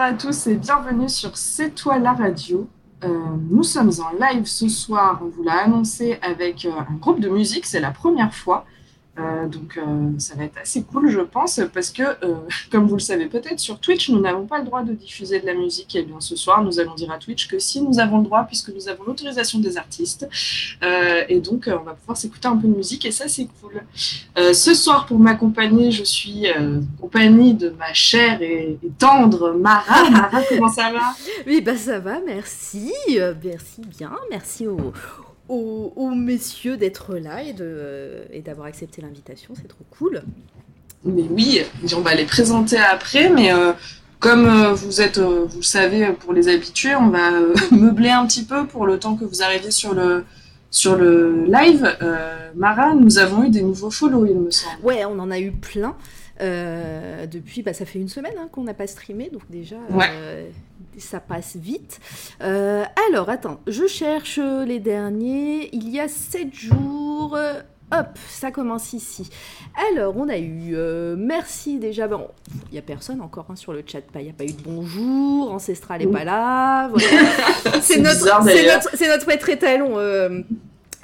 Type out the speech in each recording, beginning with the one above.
bonsoir à tous et bienvenue sur C'est toi la radio. Euh, nous sommes en live ce soir, on vous l'a annoncé avec euh, un groupe de musique, c'est la première fois. Euh, donc euh, ça va être assez cool, je pense, parce que, euh, comme vous le savez peut-être, sur Twitch, nous n'avons pas le droit de diffuser de la musique. Et bien ce soir, nous allons dire à Twitch que si nous avons le droit, puisque nous avons l'autorisation des artistes, et donc on va pouvoir s'écouter un peu de musique, et ça c'est cool. Ce soir, pour m'accompagner, je suis en compagnie de ma chère et, et tendre Mara. Mara, comment ça va? Oui, bah ça va, merci. merci bien. Merci aux, aux, aux messieurs d'être là et, de, et d'avoir accepté l'invitation. C'est trop cool. Mais oui, on va les présenter après, mais euh, comme euh, vous êtes, euh, vous le savez, euh, pour les habitués, on va euh, meubler un petit peu pour le temps que vous arriviez sur le, sur le live. Euh, Mara, nous avons eu des nouveaux follow, il me semble. Ouais, on en a eu plein. euh, depuis, bah, ça fait une semaine hein, qu'on n'a pas streamé, donc déjà, Ouais. Ça passe vite. Euh, alors, attends, je cherche les derniers. Il y a 7 jours. euh, Hop, ça commence ici. Alors, on a eu, euh, merci déjà. Bon, il n'y a personne encore hein, sur le chat. Il n'y a pas eu de bonjour. Ancestral n'est pas là. voilà. c'est notre, notre, c'est notre maître étalon. euh,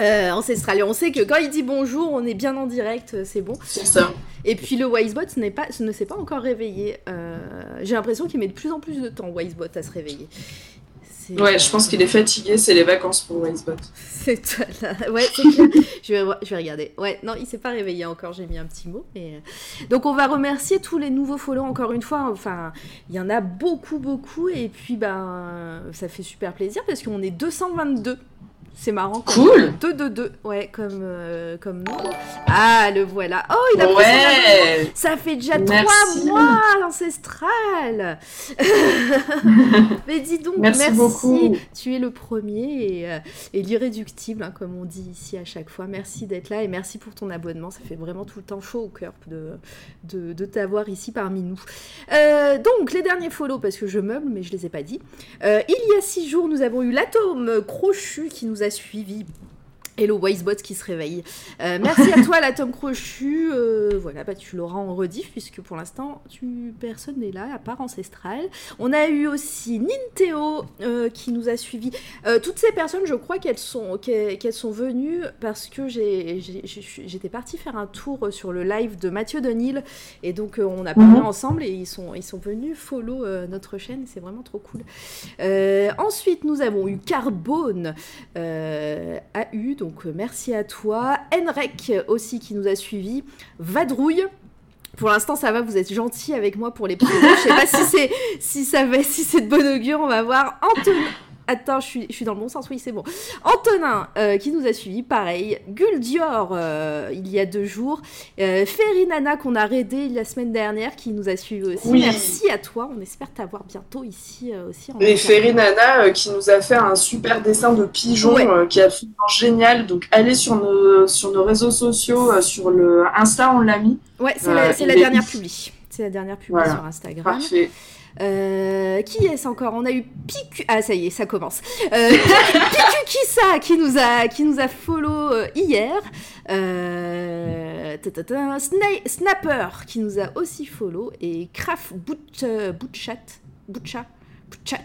euh. Et on sait que quand il dit bonjour, on est bien en direct, euh, c'est bon. C'est ça. Et puis le Wisebot n'est pas, ne s'est pas encore réveillé. Euh, J'ai l'impression qu'il met de plus en plus de temps, Wisebot, à se réveiller. Ouais, je pense qu'il est fatigué, c'est les vacances pour Wisebot. C'est toi, là. Ouais, c'est clair. je, vais, voir- je vais regarder. Ouais, non, il s'est pas réveillé encore, j'ai mis un petit mot. Mais... euh, Donc on va remercier tous les nouveaux follow encore une fois. Enfin, il y en a beaucoup, beaucoup. Et puis, ben, ça fait super plaisir parce qu'on est 222. C'est marrant. Cool 2 2 2 ouais, comme, euh, comme nous. Ah, le voilà. Oh, il a. Ouais Ça fait déjà Merci. trois mois, l'ancestral Mais dis donc, Merci merci, beaucoup. Tu es le premier et, euh, et l'irréductible, hein, comme on dit ici à chaque fois. Merci d'être là et merci pour ton abonnement. Ça fait vraiment tout le temps chaud au cœur de, de, de t'avoir ici parmi nous. Euh, donc, les derniers follow, parce que je meuble, mais je les ai pas dit. Euh, il y a six jours, nous avons eu l'atome crochu qui nous a suivis. Hello Wisebot qui se réveille. Euh, merci à toi l'atome crochu. Euh, voilà, bah, tu l'auras en rediff puisque pour l'instant tu personne n'est là à part ancestral. On a eu aussi Ninteo euh, qui nous a suivis. Toutes ces personnes, je crois qu'elles sont qu'elles qu'elles sont venues parce que j'étais partie faire un tour sur le live de Mathieu Denil et donc on a parlé Mhm. ensemble et ils sont ils sont venus follow notre chaîne. C'est vraiment trop cool. Ensuite, nous avons eu Carbone AU, donc euh, merci à toi. Enrec aussi qui nous a suivis. Vadrouille. Pour l'instant, ça va, vous êtes gentil avec moi pour les pseudos. Je sais pas si c'est si ça va, si c'est de bon augure, on va voir. Antonin. Attends, je suis, je suis dans le bon sens, oui, c'est bon. Antonin, euh, qui nous a suivis, pareil. Guldior, euh, il y a deux jours. Euh, Ferinana, qu'on a raidé la semaine dernière, qui nous a suivis aussi. Oui. Merci à toi. On espère t'avoir bientôt ici euh, aussi. En Et. Ferinana qui nous a fait un super dessin de pigeon Ouais. qui est absolument génial. Donc allez sur nos, sur nos réseaux sociaux, sur le Insta, on l'a mis. Ouais, c'est la, dernière publi. C'est la dernière publi Voilà. sur Instagram. Parfait. Euh, qui est-ce encore? On a eu Piku. Ah, ça y est, ça commence. Euh, Kissa qui nous a, qui nous a follow euh, hier. Euh, Snapper qui nous a aussi follow. Et Craft Boot, euh, Bootchat. Bootchat. Bootchat.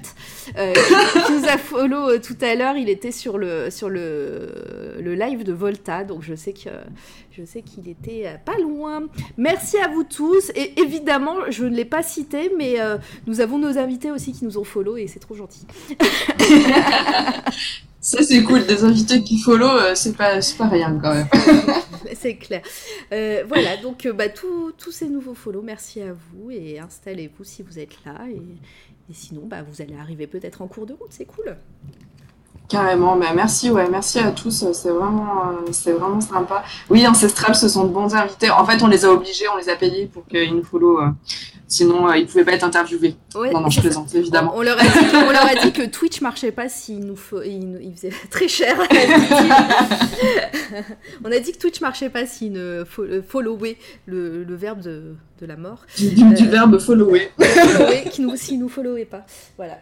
Euh, qui, qui nous a follow euh, tout à l'heure. Il était sur le, sur le, le live de Volta. Donc je sais que. Je sais qu'il était euh, pas loin. Merci à vous tous. Et évidemment, je ne l'ai pas cité, mais euh, nous avons nos invités aussi qui nous ont follow et c'est trop gentil. Ça c'est cool, des invités qui follow, euh, c'est pas, c'est pas rien quand même. c'est clair. Euh, voilà, donc euh, bah, tous tous ces nouveaux follow, merci à vous et installez-vous si vous êtes là. Et, et sinon, bah, vous allez arriver peut-être en cours de route, c'est cool. Carrément, bah merci, ouais, merci à tous, c'est vraiment, euh, c'est vraiment sympa. Oui, Ancestral, ce sont de bons invités. En fait, on les a obligés, on les a payés pour qu'ils nous follow. Euh, sinon, euh, ils ne pouvaient pas être interviewés. non, non, je plaisante, évidemment. On leur, a dit, on leur a dit que Twitch marchait pas s'ils nous, ils, faisaient très cher. on a dit que Twitch marchait pas s'ils ne followaient le, le verbe de de la mort. Du, euh, verbe follower. qui nous, nous followait pas. Voilà.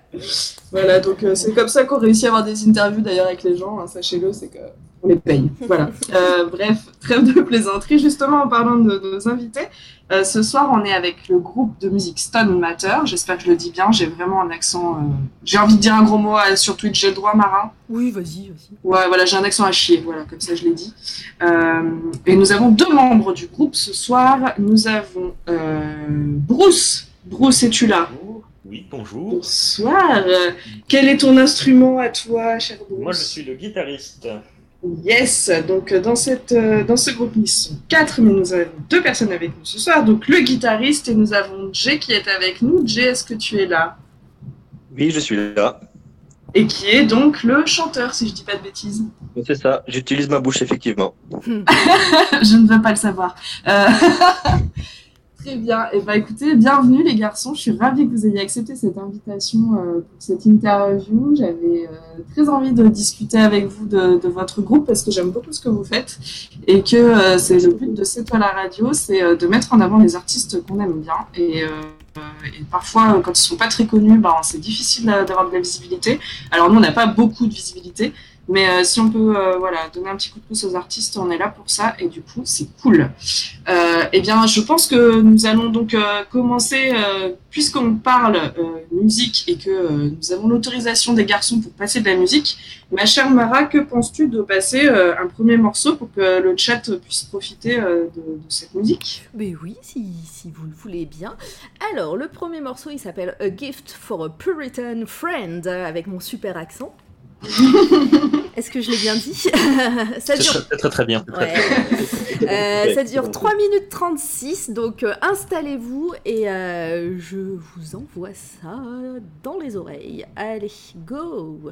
Voilà, donc euh, c'est comme ça qu'on réussit à avoir des interviews d'ailleurs avec les gens, hein, sachez-le, c'est que on les paye. Voilà. Euh, bref, trêve de plaisanterie. Justement, en parlant de, nos invités, euh, ce soir, on est avec le groupe de musique Stone Matter. J'espère que je le dis bien. J'ai vraiment un accent. Euh, j'ai envie de dire un gros mot sur Twitch. J'ai le droit, Mara Oui, vas-y, vas-y. Ouais, voilà, j'ai un accent à chier. Voilà, comme ça, je l'ai dit. et nous avons deux membres du groupe ce soir. Nous avons Bruce. Bruce, es-tu là? Oui, bonjour. Bonsoir. Quel est ton instrument à toi, cher Bruce Moi, je suis le guitariste. Yes, donc euh, dans, cette, euh, dans ce groupe, ils sont quatre, mais nous avons deux personnes avec nous ce soir. Donc le guitariste et nous avons Jay qui est avec nous. Jay, est-ce que tu es là? Oui, je suis là. Et qui est donc le chanteur, si je dis pas de bêtises. C'est ça, j'utilise ma bouche effectivement. je ne veux pas le savoir. Euh... Très bien. Et eh ben, écoutez, bienvenue les garçons. Je suis ravie que vous ayez accepté cette invitation euh, pour cette interview. J'avais euh, très envie de discuter avec vous de, votre groupe parce que j'aime beaucoup ce que vous faites et que euh, c'est le but de cette toile à radio, c'est de mettre en avant les artistes qu'on aime bien. Et, parfois, quand ils sont pas très connus, ben, c'est difficile d'avoir de la visibilité. Alors nous, on n'a pas beaucoup de visibilité, mais euh, si on peut euh, voilà, donner un petit coup de pouce aux artistes, on est là pour ça et du coup, c'est cool. Euh, eh bien, je pense que nous allons donc commencer, puisqu'on parle musique et que nous avons l'autorisation des garçons pour passer de la musique. Ma chère Mara, que penses-tu de passer un premier morceau pour que le chat puisse profiter de, cette musique? Mais oui, si, si, vous le voulez bien. Alors, le premier morceau, il s'appelle A Gift for a Puritan Friend, avec mon super accent. Est-ce que je l'ai bien dit ça dure... très, très, très bien. Euh, ça dure 3 minutes 36, donc euh, installez-vous et euh, je vous envoie ça dans les oreilles. Allez, go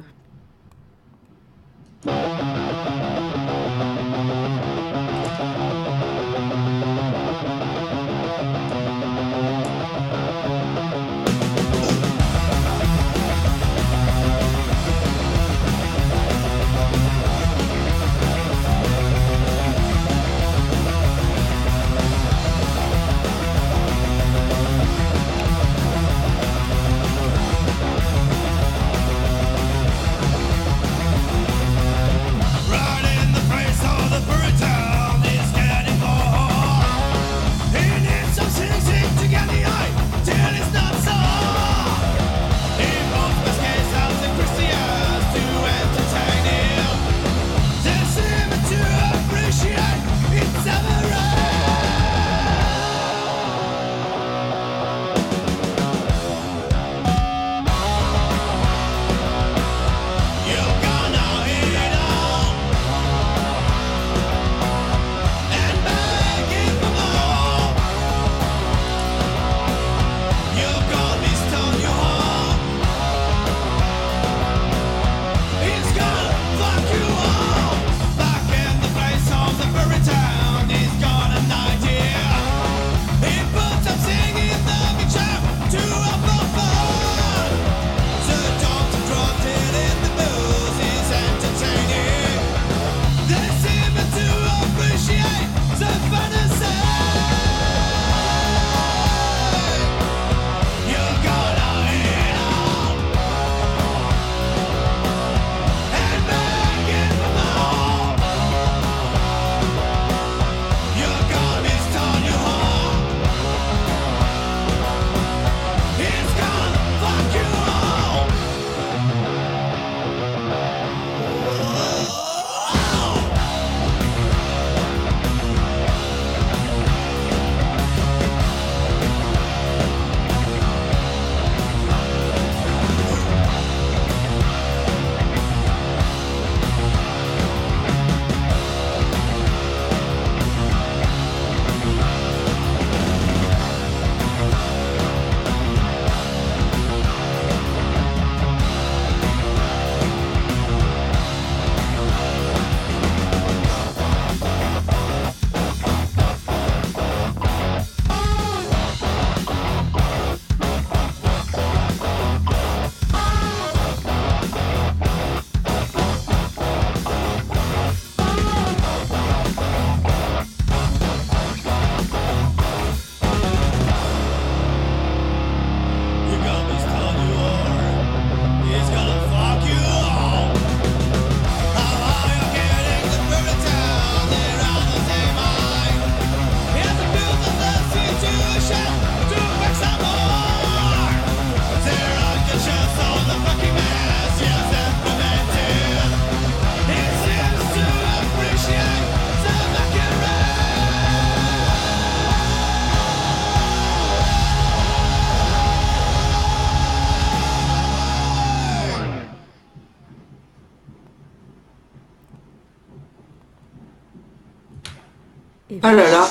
Oh là là.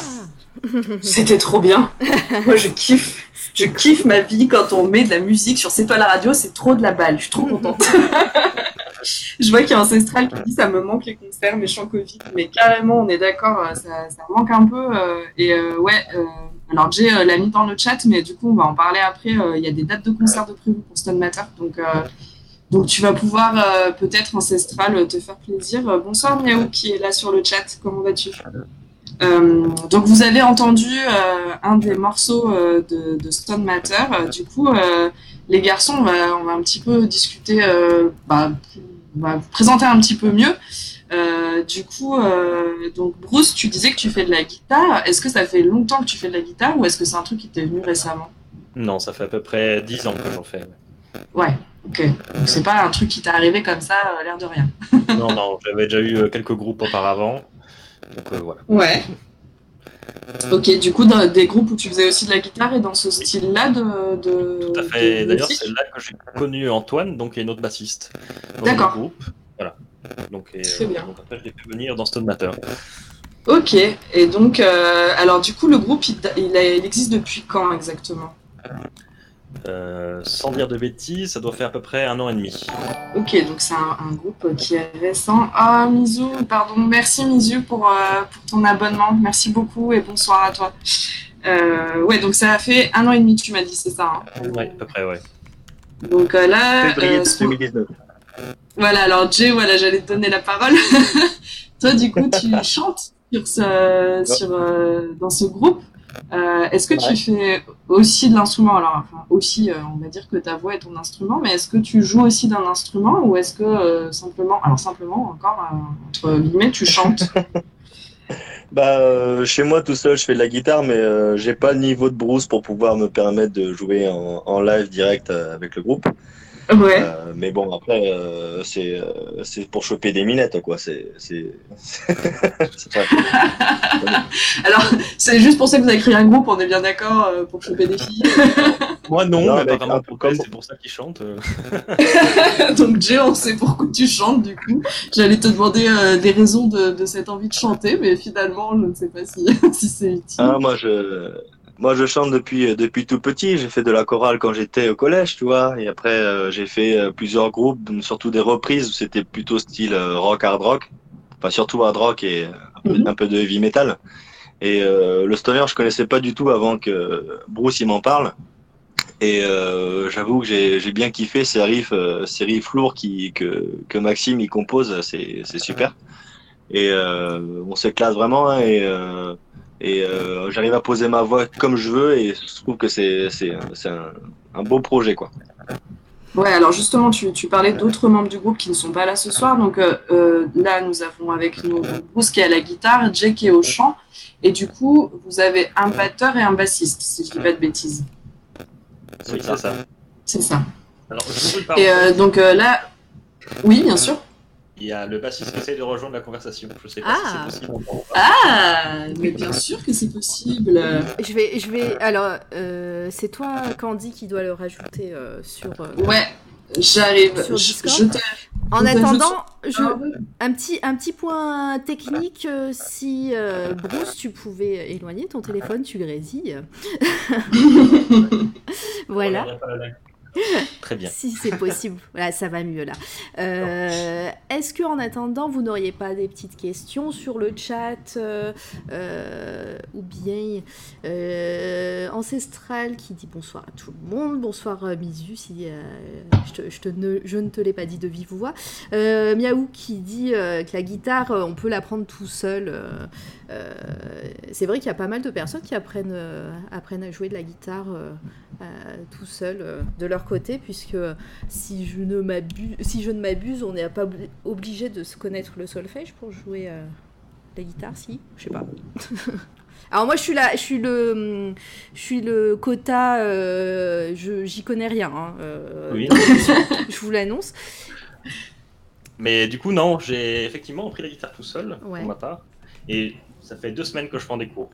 C'était trop bien. Moi, je kiffe. Je kiffe ma vie quand on met de la musique sur C'est toi la radio, c'est trop de la balle. Je suis trop contente. je vois qu'il y a Ancestral qui dit ça me manque les concerts, méchant Covid. Mais carrément, on est d'accord, euh, ça, manque un peu. euh, et euh, ouais, alors euh, l'a mis dans le chat, mais du coup, on va en parler après. Il y a des dates de concerts de prévues pour Stone Matter. Donc, donc tu vas pouvoir peut-être Ancestral te faire plaisir. Bonsoir Miaou qui est là sur le chat. Comment vas-tu? Euh, donc vous avez entendu euh, un des morceaux euh, de, de Stone Matter. Du coup, les garçons, on va, on va un petit peu discuter, bah, on va vous présenter un petit peu mieux. Du coup, donc Bruce, tu disais que tu fais de la guitare. Est-ce que ça fait longtemps que tu fais de la guitare ou est-ce que c'est un truc qui t'est venu récemment? Non, ça fait à peu près 10 ans que j'en fais. Ouais, ok. Donc c'est pas un truc qui t'est arrivé comme ça, l'air de rien. non, non, j'avais déjà eu quelques groupes auparavant. Donc euh, voilà. Ouais. Ok, du coup, dans des groupes où tu faisais aussi de la guitare et dans ce style-là de, de. Tout à fait. D'ailleurs, c'est là que j'ai connu Antoine, donc il y a une autre bassiste dans D'accord. le groupe. Voilà. Donc, et, Très euh, bien. donc après, je l'ai fait venir dans Stone Matter. Ok, et donc, euh, alors du coup, le groupe, il, il a- il existe depuis quand exactement? Euh, sans dire de bêtises, ça doit faire à peu près un an et demi. Ok, donc c'est un, un groupe qui est récent. Ah, Mizu, pardon, merci Mizu pour, euh, pour ton abonnement. Merci beaucoup et bonsoir à toi. Euh, ouais, donc ça a fait un an et demi, tu m'as dit, c'est ça. hein Oui, à peu près, ouais. Donc euh, là, Février euh, ce qu'on- 2019. Voilà, alors Jay, voilà, j'allais te donner la parole. Toi, du coup, tu chantes sur ce, sur, euh, dans ce groupe. Euh, est-ce que Ouais. tu fais aussi de l'instrument? Alors, enfin, aussi, euh, on va dire que ta voix est ton instrument, mais est-ce que tu joues aussi d'un instrument ou est-ce que euh, simplement, alors simplement, encore, euh, entre guillemets, tu chantes? Bah, euh, chez moi tout seul, je fais de la guitare, mais euh, j'ai pas le niveau de Bruce pour pouvoir me permettre de jouer en, en live direct euh, avec le groupe. Ouais. Euh, mais bon, après, euh, c'est euh, c'est pour choper des minettes, quoi. C'est c'est c'est pas- Alors, c'est juste pour ça que vous avez créé un groupe, on est bien d'accord, euh, pour choper des filles. Moi, non, Non, mais apparemment, pour comme- c'est pour ça qu'ils chantent. Donc Jay, on sait pourquoi tu chantes du coup. J'allais te demander euh, des raisons de, de cette envie de chanter, mais finalement, je ne sais pas si, si c'est utile. Ah, moi, je, moi, je chante depuis, depuis tout petit. J'ai fait de la chorale quand j'étais au collège, tu vois. Et après, euh, j'ai fait euh, plusieurs groupes, surtout des reprises où c'était plutôt style euh, rock, hard rock. Enfin, surtout hard rock et un peu, Mhm. un peu de heavy metal. Et euh, le stoner, je connaissais pas du tout avant que Bruce il m'en parle. Et euh, j'avoue que j'ai bien kiffé ces riffs, euh, ces riffs lourds qui, que, que Maxime il compose, c'est c'est super. Et euh, on s'éclate vraiment hein, et, euh, et euh, j'arrive à poser ma voix comme je veux et je trouve que c'est c'est c'est un, un beau projet quoi. Ouais, alors justement, tu, tu parlais d'autres membres du groupe qui ne sont pas là ce soir. Donc euh, euh, là, nous avons avec nous Bruce qui est à la guitare, Jay qui est au chant. Et du coup, vous avez un batteur et un bassiste, si je dis pas de bêtises. C'est ça. C'est ça. Alors, je vous parle. Et euh, donc euh, là, oui, bien sûr. Il y a le bassiste qui essaie de rejoindre la conversation. Je sais pas Ah. si c'est possible. Ah, mais bien sûr que c'est possible. Je vais, je vais. Alors, euh, c'est toi, Candy, qui doit le rajouter euh, sur. euh, Ouais, j'arrive. Sur Je, Discord je te- En attendant, je, Ah, un petit, un petit point technique. euh, si euh, Bruce, tu pouvais éloigner ton téléphone, tu grésilles. voilà. Très bien. Si c'est possible, voilà, ça va mieux là. Euh, Est-ce que en attendant, vous n'auriez pas des petites questions sur le chat euh, euh, ou bien Ancestral qui dit bonsoir à tout le monde, bonsoir Mizu si je, te- je te ne, je ne te l'ai pas dit de vive voix. Miaou qui dit que la guitare, on peut l'apprendre tout seul. c'est vrai qu'il y a pas mal de personnes qui apprennent, apprennent à jouer de la guitare tout seul de leur côté, puisque si je ne m'abuse, si je ne m'abuse, on n'est pas obli- obligé de se connaître le solfège pour jouer euh, la guitare, si, je sais pas. Alors moi je suis là, je suis le, je suis le quota, euh, je j'y connais rien. hein, euh, Oui. je vous l'annonce. Mais du coup, non, j'ai effectivement appris la guitare tout seul, Ouais. pour ma part. Et ça fait deux semaines que je prends des cours.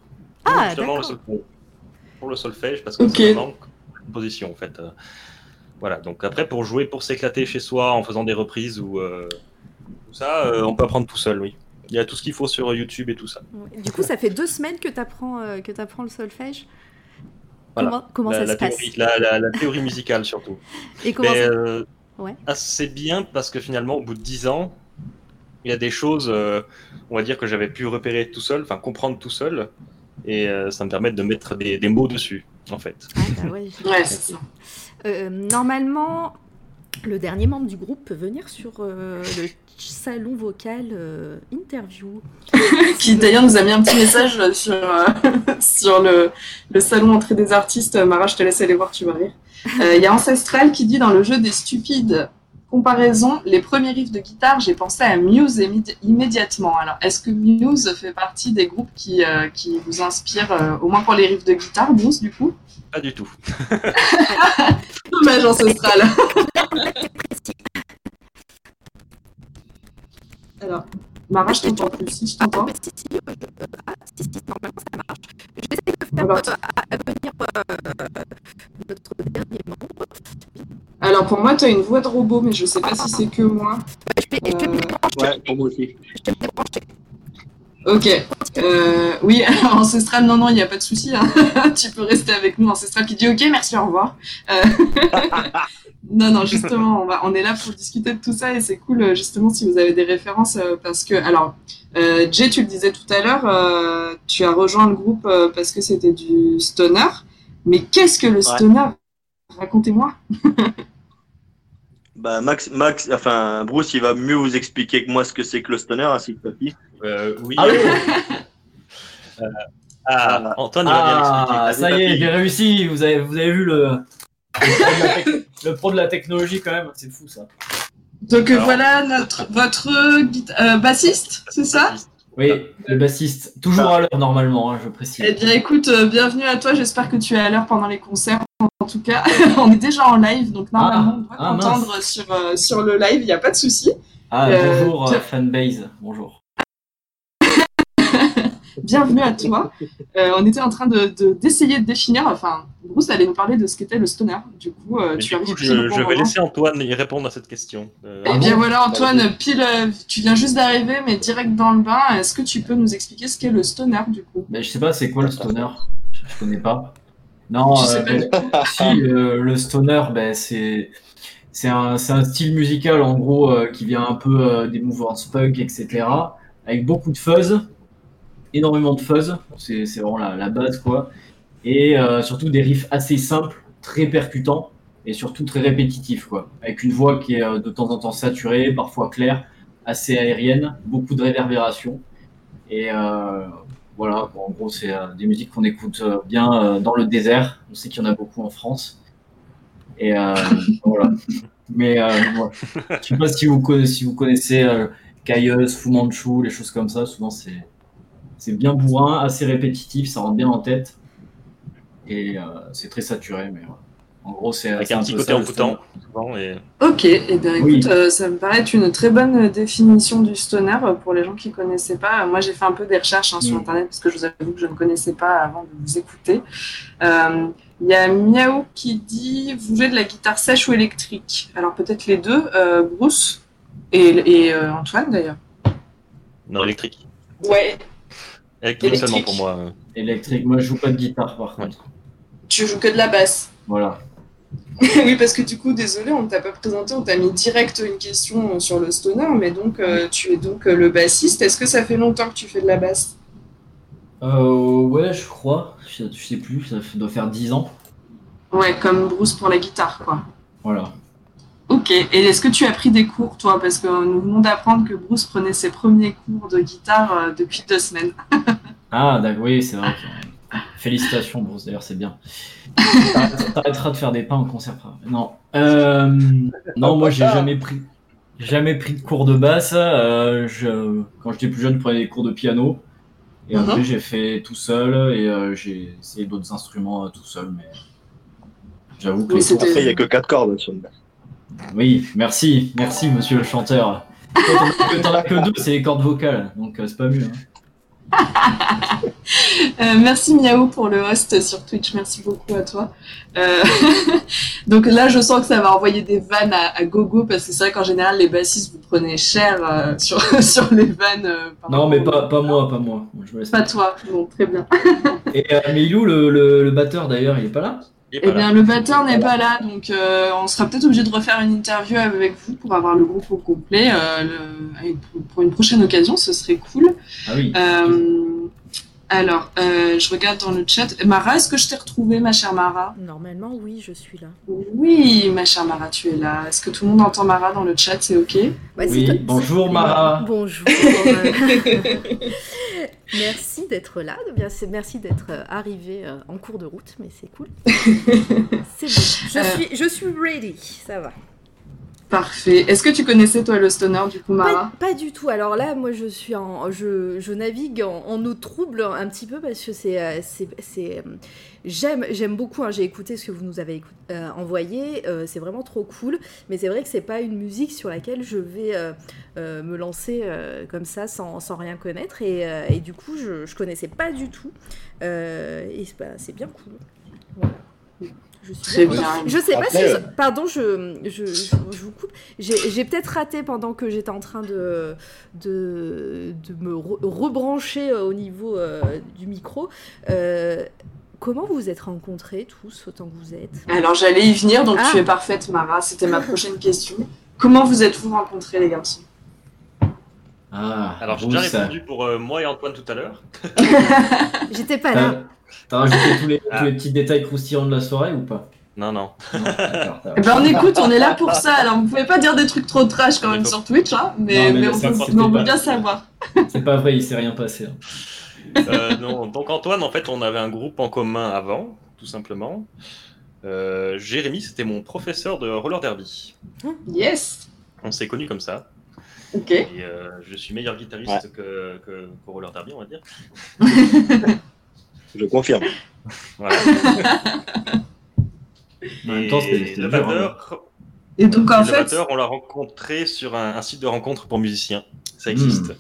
Ah, justement le. Pour le solfège, parce que Ok. ça me manque de composition, en fait. Euh, Voilà, donc après, pour jouer, pour s'éclater chez soi en faisant des reprises ou euh, tout ça, euh, on peut apprendre tout seul, oui. Il y a tout ce qu'il faut sur YouTube et tout ça. Du coup, ça fait deux semaines que tu apprends, que apprends le solfège. Voilà. Comment, comment la, ça la se passe la, la- la théorie musicale surtout. Et comment Mais, ça- euh, Ouais. assez bien parce que finalement, au bout de 10 ans, il y a des choses, euh, on va dire, que j'avais pu repérer tout seul, enfin comprendre tout seul, et euh, ça me permet de mettre des, des mots dessus, en fait. Ah, bah ouais, j'ai- Ouais, c'est ça. Euh, normalement, le dernier membre du groupe peut venir sur euh, le salon vocal euh, interview. Qui d'ailleurs nous a mis un petit message sur, euh, sur le, le salon entrée des artistes. Mara, je te laisse aller voir, tu vas rire. Il y a Ancestral qui dit dans le jeu des stupides comparaisons, les premiers riffs de guitare, j'ai pensé à Muse immédiatement. Alors, est-ce que Muse fait partie des groupes qui, euh, qui vous inspirent, euh, au moins pour les riffs de guitare, Bruce, du coup? Pas du tout. Dommage, Ancestral. Alors, Mara, je t'entends plus. Si, je t'entends. Si, si, si, si, normalement ça marche. J'essaie de faire Alors, euh, venir notre dernier membre. Alors, pour moi, tu as une voix de robot, mais je sais pas si c'est que moi. Euh, je vais, je vais me Euh, Ouais, pour moi aussi. je vais me débrancher. Ok. Euh, oui, alors, Ancestral, non, non, il n'y a pas de souci. hein. tu peux rester avec nous. Ancestral qui dit ok, merci, au revoir. Euh, non, non, justement, on, va, on est là pour discuter de tout ça et c'est cool, justement, si vous avez des références. euh, parce que, alors, euh, Jay, tu le disais tout à l'heure, euh, tu as rejoint le groupe euh, parce que c'était du stoner. Mais qu'est-ce que le stoner? Racontez-moi. Bah, Max, Max, enfin, Bruce, il va mieux vous expliquer que moi ce que c'est que le stoner, ainsi que Papy. Euh, oui. Ah oui euh, ah, Antoine, il va bien l'expliquer. Ah, ça y est, j'ai réussi. Vous avez, vous avez vu le, le, pro de la technologie quand même. C'est fou ça. Donc euh, Alors. voilà notre, votre euh, bassiste, c'est ça? Oui, le bassiste, toujours à l'heure normalement, hein, je précise. Eh bien, écoute, euh, bienvenue à toi. J'espère que tu es à l'heure pendant les concerts. En tout cas, on est déjà en live, donc normalement, on doit ah, t'entendre sur, euh, sur le live. Il n'y a pas de souci. Ah, Euh, bonjour euh, fanbase, bonjour. Bienvenue à toi. Euh, on était en train de de- d'essayer de, définir. Enfin, Bruce allait nous parler de ce qu'était le stoner. Du coup, euh, tu du arrives coup, je, je vais laisser Antoine y répondre à cette question. Euh, Eh bien bon voilà, Antoine, pile, euh, tu viens juste d'arriver, mais direct dans le bain. Est-ce que tu peux nous expliquer ce qu'est le stoner du coup? Ben, je sais pas, c'est quoi le stoner? Je, je connais pas. Non, Tu sais euh, pas du ben, si, euh, le stoner, ben, c'est. C'est un, c'est un style musical en gros euh, qui vient un peu euh, des mouvements punk, etc. Avec beaucoup de fuzz, énormément de fuzz, c'est vraiment la, la base quoi. Et euh, surtout des riffs assez simples, très percutants et surtout très répétitifs quoi. Avec une voix qui est euh, de temps en temps saturée, parfois claire, assez aérienne, beaucoup de réverbération. Et euh, voilà, en gros c'est des musiques qu'on écoute bien dans le désert. On sait qu'il y en a beaucoup en France. Et euh, voilà. Mais euh, voilà. je sais pas si vous connaissez, si vous connaissez euh, Cailleuse, Fu Manchu, les choses comme ça. Souvent c'est c'est bien bourrin, assez répétitif, ça rentre bien en tête. Et euh, c'est très saturé, mais. En gros, c'est avec un peu petit côté envoûtant. Et... Ok, et bien Oui. écoute, euh, ça me paraît être une très bonne définition du stoner euh, pour les gens qui ne connaissaient pas. Moi, j'ai fait un peu des recherches hein, sur Mm. Internet parce que je vous avoue que je ne connaissais pas avant de vous écouter. Euh, Il y a Miao qui dit Vous jouez de la guitare sèche ou électrique? Alors, peut-être les deux, euh, Bruce et, et, euh, Antoine d'ailleurs. Non, électrique. Ouais. Électrique Électrique. seulement pour moi. euh. électrique. Moi, je joue pas de guitare par contre. Tu joues que de la basse. Voilà. oui, parce que du coup, désolé, on ne t'a pas présenté, on t'a mis direct une question sur le stoner, mais donc euh, tu es donc euh, le bassiste. Est-ce que ça fait longtemps que tu fais de la basse? Euh, ouais, je crois. Je, sais plus, ça doit faire 10 ans. Ouais, comme Bruce pour la guitare, quoi. Voilà. Ok, et est-ce que tu as pris des cours, toi? Parce que nous venons d'apprendre que Bruce prenait ses premiers cours de guitare euh, depuis deux semaines. Ah, d'accord, oui, c'est vrai. que- Félicitations, Bruce, d'ailleurs, c'est bien. T'arrêteras de faire des pains au concert. Non. Euh, non, moi, j'ai jamais pris, jamais pris de cours de basse. Euh, je, quand j'étais plus jeune, je prenais des cours de piano. Et après, j'ai fait tout seul et euh, j'ai essayé d'autres instruments euh, tout seul. Mais j'avoue que. Mais c'était- Après, il n'y a que 4 cordes sur basse. Oui, merci, merci, monsieur le chanteur. Quand t'en as que- deux, c'est les cordes vocales, donc euh, c'est pas mieux. hein. Euh, merci Miaou pour le host sur Twitch, merci beaucoup à toi. Euh, donc là, je sens que ça va envoyer des vannes à, à gogo parce que c'est vrai qu'en général, les bassistes vous prenez cher euh, sur, sur les vannes. Non, mais pas, pas moi, pas moi. Je Pas toi, bon, très bien. Et euh, mais Ilou, le, le, le batteur d'ailleurs, il est pas là? Eh là. bien, le batteur n'est pas là, donc euh, on sera peut-être obligé de refaire une interview avec vous pour avoir le groupe au complet. euh, le- pour une prochaine occasion, ce serait cool. Ah oui. Euh, alors, euh, je regarde dans le chat. Mara, est-ce que je t'ai retrouvée, ma chère Mara? Normalement, oui, je suis là. Oui, ma chère Mara, tu es là. Est-ce que tout le monde entend Mara dans le chat? C'est OK? Bah, Oui, bonjour, Mara. Bonjour. merci d'être là. Bien, c'est- Merci d'être euh, arrivé euh, en cours de route, mais c'est cool. c'est bon. Je Euh. suis, je suis ready. Ça va. Parfait. Est-ce que tu connaissais, toi, le stoner, du coup, Mara Pas, pas du tout. Alors là, moi, je suis en, je, je navigue en, en eau trouble un petit peu parce que c'est, c'est, c'est, j'aime, j'aime beaucoup. hein, j'ai écouté ce que vous nous avez euh, envoyé. euh, c'est vraiment trop cool. Mais c'est vrai que c'est pas une musique sur laquelle je vais euh, me lancer comme ça sans, sans rien connaître. Et, et du coup, je, je connaissais pas du tout. Et c'est, bah, c'est bien cool. Voilà. Je suis bien je sais pas si. Pardon, je, je, je, je vous coupe. J'ai j'ai peut-être raté pendant que j'étais en train de, de, de me re- rebrancher au niveau euh, du micro. Euh, comment vous vous êtes rencontrés tous, autant que vous êtes? Alors, j'allais y venir, donc Ah. tu es parfaite, Mara. C'était ma prochaine question. Comment vous êtes-vous rencontrés, les garçons? Ah, Alors j'ai déjà répondu pour euh, moi et Antoine tout à l'heure. J'étais pas là. T'as rajouté tous les, Ah. tous les petits détails croustillants de la soirée ou pas? Non, non. Non. Eh ben, on écoute, on est là pour ça. Alors, vous pouvez pas dire des trucs trop trash quand même sur Twitch, hein, mais, Non, mais mais là, on, mais on veut pas. bien savoir. C'est pas vrai, il s'est rien passé. hein. Euh, non. Donc Antoine, en fait, on avait un groupe en commun avant, tout simplement. Euh, Jérémy, c'était mon professeur de roller derby. Yes. On s'est connus comme ça. Ok. Et euh, je suis meilleur guitariste Ouais. que, que, qu'au roller derby, on va dire. Je confirme. Voilà. En même Et temps, c'était- c'était le hein. batteur, Et donc, en le fait, batteur, on l'a rencontré sur un, un site de rencontre pour musiciens. Ça existe. Hmm.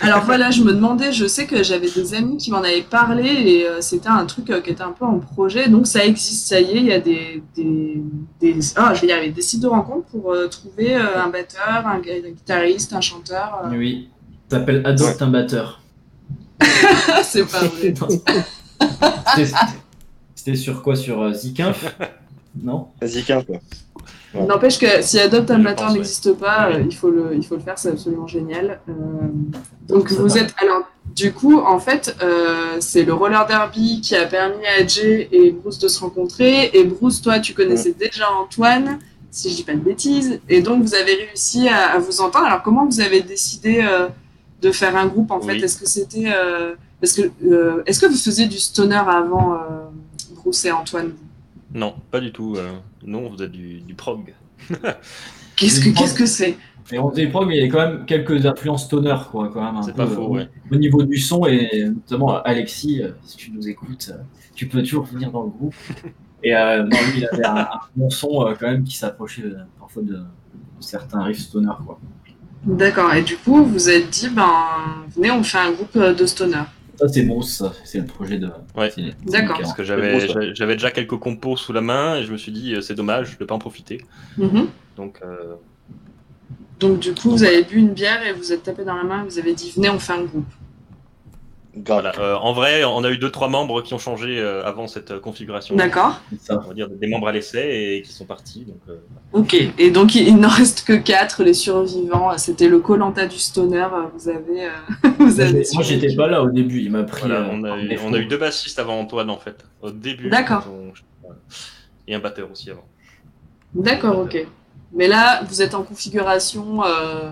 Alors voilà, je me demandais, je sais que j'avais des amis qui m'en avaient parlé et euh, c'était un truc euh, qui était un peu en projet, donc ça existe, ça y est, il y a des, des, des ah, je vais y arriver, des sites de rencontre pour euh, trouver euh, un batteur, un, gu- un guitariste, un chanteur. euh. Oui. Ça s'appelle Adopte un batteur. c'est pas vrai. C'était- sur quoi? Sur euh, Zikinf Non? Quoi. Ouais. N'empêche que si Adopt un ouais. n'existe pas, euh, il, faut le, il faut le faire, c'est absolument génial. Euh, donc vous va. êtes. Alors, du coup, en fait, euh, c'est le roller derby qui a permis à Jay et Bruce de se rencontrer. Et Bruce, toi, tu connaissais déjà Antoine, si je dis pas de bêtises. Et donc, vous avez réussi à, à vous entendre. Alors, comment vous avez décidé euh, de faire un groupe, en fait? Est-ce que c'était. parce que, est-ce que vous faisiez du stoner avant Bruce et Antoine? Non, pas du tout. euh, non, vous êtes du, du prog. Qu'est-ce que Du qu'est-ce que c'est? Et on faisait prog, mais il y a quand même quelques influences stoner, quoi, quand même. C'est pas faux, euh, ouais. Au niveau du son, et notamment Alexis, euh, si tu nous écoutes, euh, tu peux toujours venir dans le groupe. Et euh, non, lui, il avait un, un bon son euh, quand même qui s'approchait euh, parfois de, de certains riffs stoner, quoi. D'accord, et du coup, vous vous êtes dit, ben, venez, on fait un groupe euh, de stoner. Ça, c'est Bruce, ça, c'est le projet de. Ouais. D'accord. Parce que j'avais déjà quelques compos sous la main et je me suis dit, euh, c'est dommage de pas en profiter. Mhm. Donc, euh, Donc, du coup, vous avez bu une bière et vous êtes tapé dans la main et vous avez dit, venez, on fait un groupe. Voilà. Euh, en vrai, on a eu deux trois membres qui ont changé euh, avant cette euh, configuration. D'accord. On va dire des membres à l'essai et qui sont partis. Donc, euh, Ok, et donc il, il n'en reste que quatre, les survivants. C'était le Colanta du stoner. Vous avez. euh, vous Moi, avez j'ai- Moi, j'étais pas là au début, il m'a pris. voilà, on, a eu, défaut. on a eu deux bassistes avant Antoine en fait. Au début. D'accord. Et un batteur aussi avant. D'accord, ok. Mais là, vous êtes en configuration euh,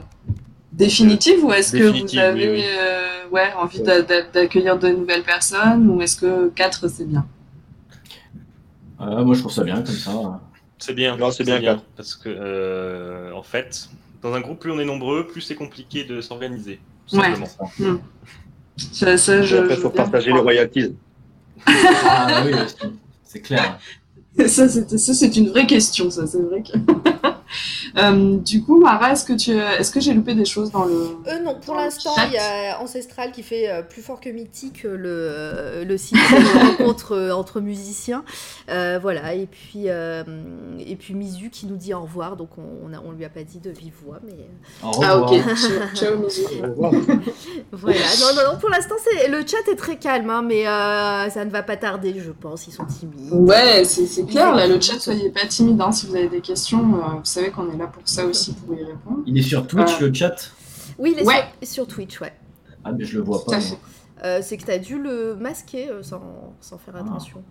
définitive ou est-ce que vous avez oui, oui. euh, ouais, envie d'a- d'a- d'accueillir de nouvelles personnes ou est-ce que quatre c'est bien? Euh, moi, je trouve ça bien comme ça. C'est bien. Non, c'est bien, quatre. Parce que, euh, en fait, dans un groupe, plus on est nombreux, plus c'est compliqué de s'organiser. Ouais. simplement. Ça, ça, je, Et après, je faut bien partager les croire. royalties. Ah oui, c'est clair. Ça, c'est ça, c'est une vraie question, ça, c'est vrai que. Euh, du coup, Mara, est-ce que, tu... est-ce que j'ai loupé des choses dans le. Euh, non, pour l'instant, il y a Ancestral qui fait euh, plus fort que Mythique euh, le, euh, le site de rencontre entre musiciens. Euh, voilà, et puis, euh, et puis Mizu qui nous dit au revoir, donc on, on, a- on lui a pas dit de vive voix, mais Au Ah, revoir. ok. Ciao, ciao, Mizu. voilà. Non, non, non, pour l'instant, c'est le chat est très calme, hein, mais euh, ça ne va pas tarder, je pense. Ils sont timides. Ouais, c'est c'est clair, là, le chat, soyez pas timide, hein, si vous avez des questions, euh, vous savez qu'on est là pour ça aussi, pour y répondre. Il est sur Twitch, Euh. le chat Oui, il est Ouais. sur, sur Twitch, ouais. Ah, mais je le vois Tout pas. Euh, c'est que t'as dû le masquer euh, sans, sans faire Ah. attention.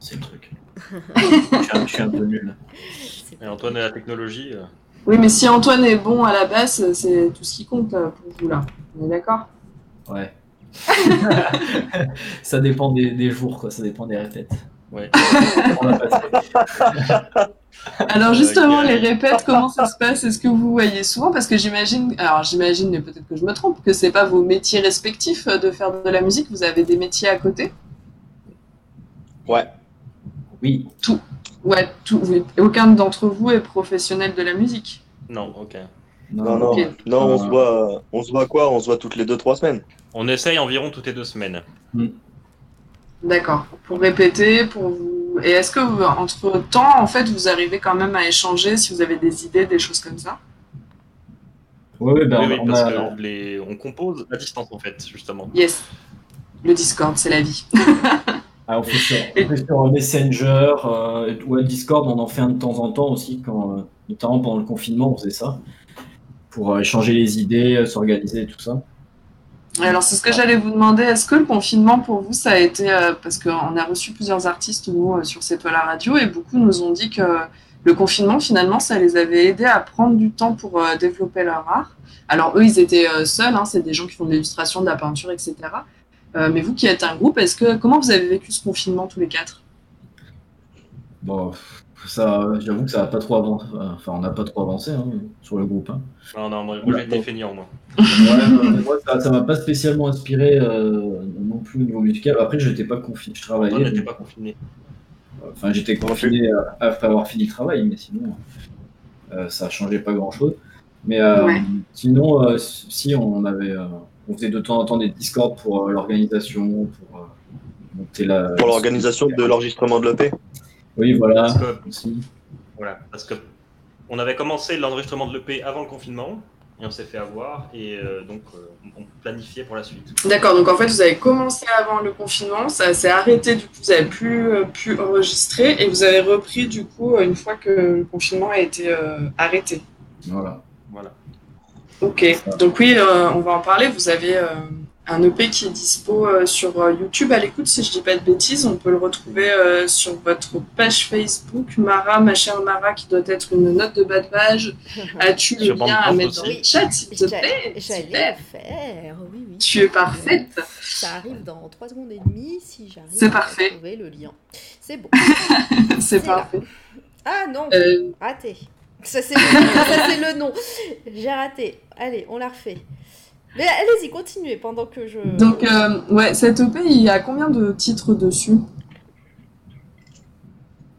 C'est le truc. je, suis un, je suis un peu nul. Et Antoine et la technologie. euh, Oui, mais si Antoine est bon à la basse, c'est tout ce qui compte pour vous, là. On est d'accord? Ouais. ça dépend des, des jours, quoi. Ça dépend des répètes. Ouais. On va passer. Alors justement, Euh, les répètes, comment ça se passe? Est-ce que vous voyez souvent? Parce que j'imagine, alors j'imagine, mais peut-être que je me trompe, que c'est pas vos métiers respectifs euh, de faire de la musique, vous avez des métiers à côté? Ouais. Oui. Ouais, tout, oui. aucun d'entre vous est professionnel de la musique? Non, ok. Non, non, non, on Euh, se voit, on se voit quoi? On se voit toutes les 2-3 semaines. On essaye environ toutes les deux semaines. D'accord. Pour répéter, pour vous. Et est-ce que vous, entre temps, en fait, vous arrivez quand même à échanger si vous avez des idées, des choses comme ça? Oui, ben, oui, oui, on, parce a, que les... on compose à distance en fait, justement. Yes. Le Discord, c'est la vie. ah, on fait sur, on fait sur Messenger euh, ou à Discord, on en fait un de temps en temps aussi, quand, euh, notamment pendant le confinement, on faisait ça. Pour euh, échanger les idées, euh, s'organiser et tout ça. Alors, c'est ce que j'allais vous demander. Est-ce que le confinement, pour vous, ça a été. euh, parce qu'on a reçu plusieurs artistes, nous, euh, sur cette la radio, et beaucoup nous ont dit que le confinement, finalement, ça les avait aidés à prendre du temps pour euh, développer leur art. Alors, eux, ils étaient seuls, hein, c'est des gens qui font de l'illustration, de la peinture, etc. Mais vous qui êtes un groupe, est-ce que comment vous avez vécu ce confinement tous les quatre? Bon, ça, j'avoue que ça n'a pas trop avancé. Enfin, on n'a pas trop avancé hein, sur le groupe. hein. Non, non, moi, moi, j'ai été feignant, moi. Ouais, euh, moi, ça m'a pas spécialement inspiré euh, non plus au niveau musical. Après, je n'étais pas confiné, je travaillais. n'était donc, pas confiné. Enfin, j'étais confiné euh, après avoir fini le travail, mais sinon, euh, ça a changé pas grand-chose. Mais euh, Ouais. sinon, euh, si on avait, euh, on faisait de temps en temps des discords pour euh, l'organisation, pour euh, monter la. Pour l'organisation de l'enregistrement de l'EP. Oui, voilà. Parce que, voilà, parce que on avait commencé l'enregistrement de l'EP avant le confinement, et on s'est fait avoir, et euh, donc euh, on planifiait pour la suite. D'accord, donc en fait, vous avez commencé avant le confinement, ça s'est arrêté, du coup, vous avez plus euh, pu enregistrer, et vous avez repris, du coup, une fois que le confinement a été euh, arrêté. Voilà. Voilà. Ok, donc oui, euh, on va en parler. Vous avez euh, un EP qui est dispo euh, sur euh, YouTube à l'écoute, si je dis pas de bêtises. On peut le retrouver euh, sur votre page Facebook. Mara, ma chère Mara, qui doit être une note de bas de page. As-tu le lien à mettre aussi. dans le chat, s'il te plaît? j'allais faire, oui, oui. Tu es parfaite. Ça arrive dans 3 secondes et demie si j'arrive C'est à parfait. trouver le lien. C'est bon. C'est là. parfait. Ah non, Euh, raté. Ça c'est le, ça, c'est le nom. J'ai raté. Allez, on la refait. Mais allez-y, continuez pendant que je. donc, euh, ouais, cette EP, il y a combien de titres dessus?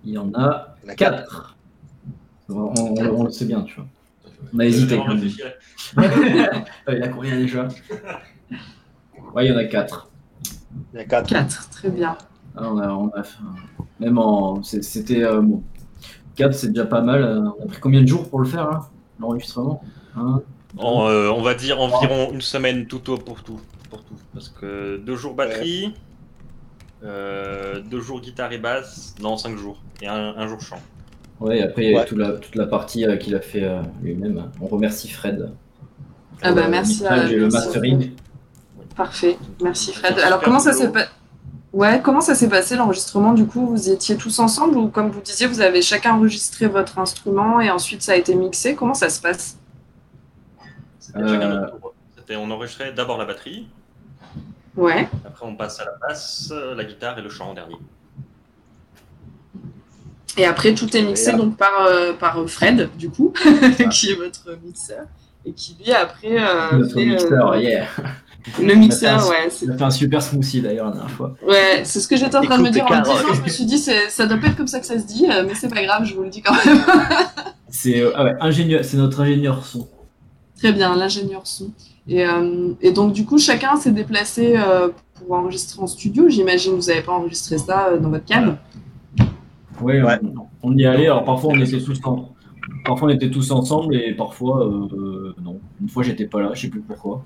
Il y en a La quatre. On, on- on le sait bien, tu vois. On a hésité quand même. il y en a combien déjà? Ouais, il y en a quatre. Il y a 4. 4, très bien. Ah, on a, on a Même en. C'était. euh, bon. 4, c'est déjà pas mal. Euh, On a pris combien de jours pour le faire, là? L'enregistrement Hein? En, euh, on va dire environ une semaine tout au pour tout, pour tout. Parce que deux jours batterie, euh, deux jours guitare et basse, non cinq jours et un, un jour chant. Ouais, et après, il y a Ouais. toute, la, toute la partie euh, qu'il a fait euh, lui-même. On remercie Fred. Ah bah, euh, merci à- le mastering. Parfait. Merci Fred. Alors comment ça s'est passé Ouais, comment ça s'est passé l'enregistrement? Du coup Vous étiez tous ensemble ou comme vous disiez, vous avez chacun enregistré votre instrument et ensuite ça a été mixé? Comment ça se passe? C'était chacun Euh. notre tour. C'était- on enregistrait d'abord la batterie, Ouais. après on passe à la basse, euh, la guitare et le chant en dernier. Et après tout est mixé donc par, euh, par Fred du coup, qui est votre mixeur et qui lui après euh, Notre fait, euh, mixeur, yeah. le mixeur. Ouais, Il a fait un super smoothie d'ailleurs la dernière fois. ouais, c'est ce que j'étais en train de me dire en me disant. Je me suis dit ça doit pas être comme ça que ça se dit, euh, mais c'est pas grave, je vous le dis quand même. C'est euh, ah ouais, ingénieur, c'est notre ingénieur son. Très bien, l'ingénieur son. Et, euh, et donc, du coup, chacun s'est déplacé euh, pour enregistrer en studio. J'imagine que vous n'avez pas enregistré ça euh, dans votre cave. Ouais. On, y allait. Alors parfois on était tous en- parfois on était tous ensemble et parfois euh, non. Une fois j'étais pas là, je sais plus pourquoi.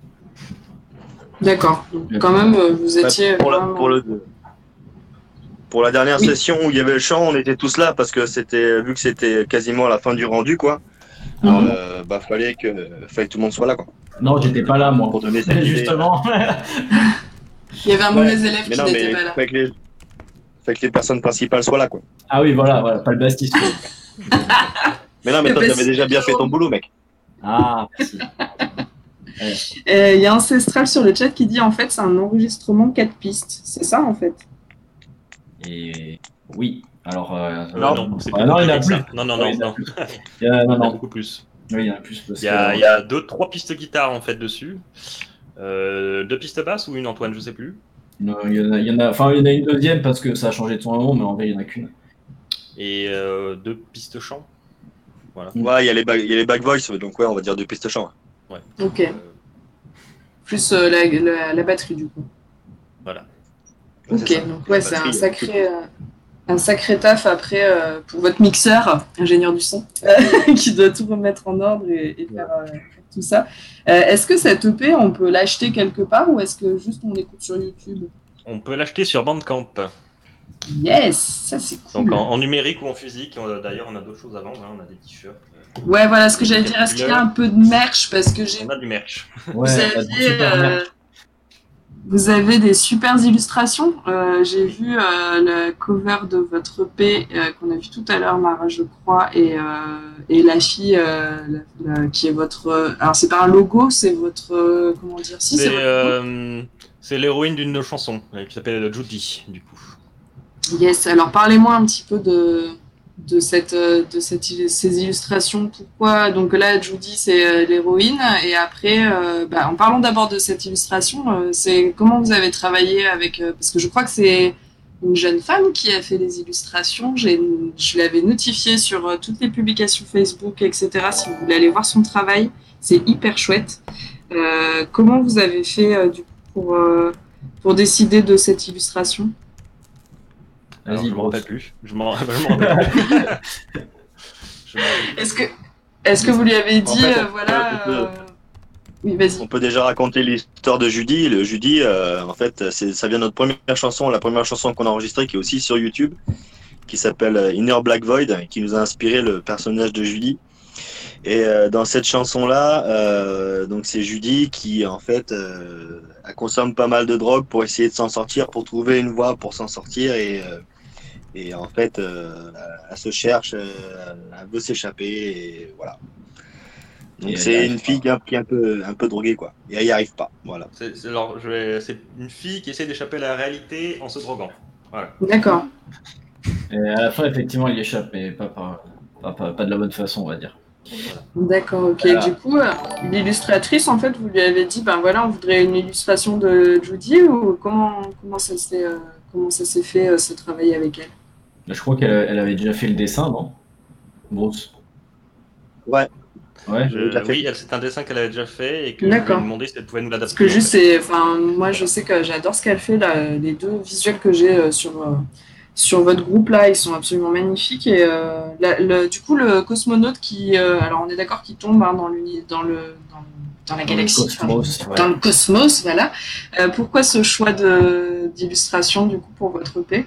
D'accord. Quand même, vous étiez. pour, la, vraiment- pour, le, pour la dernière Oui. session où il y avait le chant, on était tous là parce que c'était vu que c'était quasiment la fin du rendu, quoi. Mhm. euh, bah fallait que, fallait que tout le monde soit là, quoi. Non, j'étais pas là moi. Pour donner cette idée. Justement. Il y avait un Ouais. mauvais élève Mais qui non, n'était mais pas là. fallait que, les, fallait que les personnes principales soient là, quoi. ah oui, voilà, voilà, pas le bastis. quoi. Mais non, mais Mais toi, t'avais déjà bien fait ton boulot, mec. Ah, merci. Euh, Il y a Ancestral sur le chat qui dit en fait c'est un enregistrement 4 pistes. C'est ça en fait? Et oui. Alors euh, Euh, Non. non, c'est Ah non, il y en a plus. Non, non, Ouais, non, il y en a il y non, non. beaucoup plus. Oui, il y en a plus parce Il y a, que- il y a deux, trois pistes guitare en fait dessus. Euh, deux pistes basses ou une Antoine, je sais plus. Non, il y en a, il y en a, enfin il y en a une deuxième parce que ça a changé de son nom, mais en vrai il y en a qu'une. Et euh, deux pistes chant. Mm. Ouais, il y a les back, il y a les back voice, donc ouais, on va dire deux pistes chant. Ok. Euh, Plus euh, la, la- la batterie du coup. voilà. Ouais, Ok. Donc ouais, c'est un sacré. Euh, un sacré taf après euh, pour votre mixeur, ingénieur du son, qui doit tout remettre en ordre et, et faire, euh, faire tout ça. Euh, est-ce que cette EP, on peut l'acheter quelque part ou est-ce que juste on l'écoute sur YouTube? On peut l'acheter sur Bandcamp. Yes, ça c'est cool. Donc en, en numérique ou en physique. D'ailleurs, on a d'autres choses à vendre. hein. On a des t-shirts. euh, Ouais, voilà ce que j'allais dire. Est-ce qu'il y a un peu de merch? Parce que j'ai On a du merch. Ouais, vous, aviez, euh. Vous avez des super illustrations. Euh, J'ai vu euh, le cover de votre EP euh, qu'on a vu tout à l'heure, Mara, je crois, et, euh, et la fille la- la- qui est votre. Alors, c'est pas un logo, c'est votre. comment dire Si, c'est l'héroïne d'une de nos chansons euh, qui s'appelle Judy, du coup. Yes, alors parlez-moi un petit peu de, de, cette, euh, de cette, ces illustrations. Pourquoi? Donc là, Judy, c'est euh, l'héroïne. Et après, euh, bah, en parlant d'abord de cette illustration, c'est comment vous avez travaillé avec. parce que je crois que c'est une jeune femme qui a fait les illustrations. J'ai- Je l'avais notifié sur toutes les publications Facebook, etc. Si vous voulez aller voir son travail, c'est hyper chouette. Comment vous avez fait du pour, pour décider de cette illustration? Vas-y, je m'en rappelle plus. Je m'en rappelle plus. Est-ce que, est-ce que vous lui avez dit, fait, euh, on voilà. peut- euh, Oui, vas-y. On peut déjà raconter l'histoire de Judy. Le Judy, euh, en fait, c'est, ça vient de notre première chanson, la première chanson qu'on a enregistrée, qui est aussi sur YouTube, qui s'appelle Inner Black Void, qui nous a inspiré le personnage de Judy. Et euh, dans cette chanson-là, euh, donc c'est Judy qui, en fait, euh, elle consomme pas mal de drogue pour essayer de s'en sortir, pour trouver une voie pour s'en sortir. Et, euh, et en fait, euh, elle se cherche, euh, elle veut s'échapper, et voilà. Et Donc elle y c'est arrive une fille qui est un, qui est un peu, un peu droguée, quoi. Et elle y arrive pas, voilà. C'est une fille qui essaie d'échapper à la réalité en se droguant. Voilà. D'accord. Et à la fin, effectivement, il échappe, mais pas, par- pas, pas, pas de la bonne façon, on va dire. D'accord, ok. Voilà. Du coup, euh, l'illustratrice, en fait, vous lui avez dit, ben voilà, on voudrait une illustration de Judy ou comment, comment ça s'est euh, comment ça s'est fait, euh, ce travail avec elle? Je crois qu'elle elle avait déjà fait le dessin, non Bruce? Ouais. Ouais. Je- oui, c'est un dessin qu'elle avait déjà fait et que je lui ai demandé si elle pouvait nous l'adapter. Parce que en juste, c'est, enfin, moi, je sais que j'adore ce qu'elle fait là. Les deux visuels que j'ai euh, sur euh, sur votre groupe là, ils sont absolument magnifiques. Et euh, la- le- du coup, le cosmonaute qui, euh, alors, on est d'accord qu'il tombe hein, dans l'uni, dans le dans, dans la Dans le galaxie. cosmos, ouais. dans le cosmos, voilà. Euh, pourquoi ce choix de, d'illustration, du coup, pour votre EP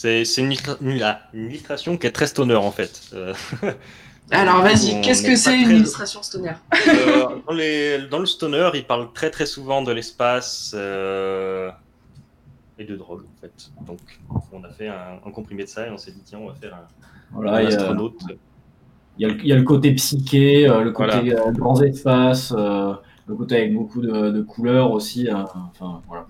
C'est une, une- ah, une illustration qui est très stoner en fait. Euh, Alors, vas-y, qu'est-ce que c'est une très- illustration stoner? Euh, dans, les- dans le stoner, il parle très très souvent de l'espace euh, et de drogue en fait. Donc on a fait un, un comprimé de ça et on s'est dit tiens on va faire un, Voilà, un il y a- astronaute. Il y, a le, il y a le côté psyché, euh, le côté Voilà. grands espaces, euh, le côté avec beaucoup de, de couleurs aussi. euh, enfin, voilà.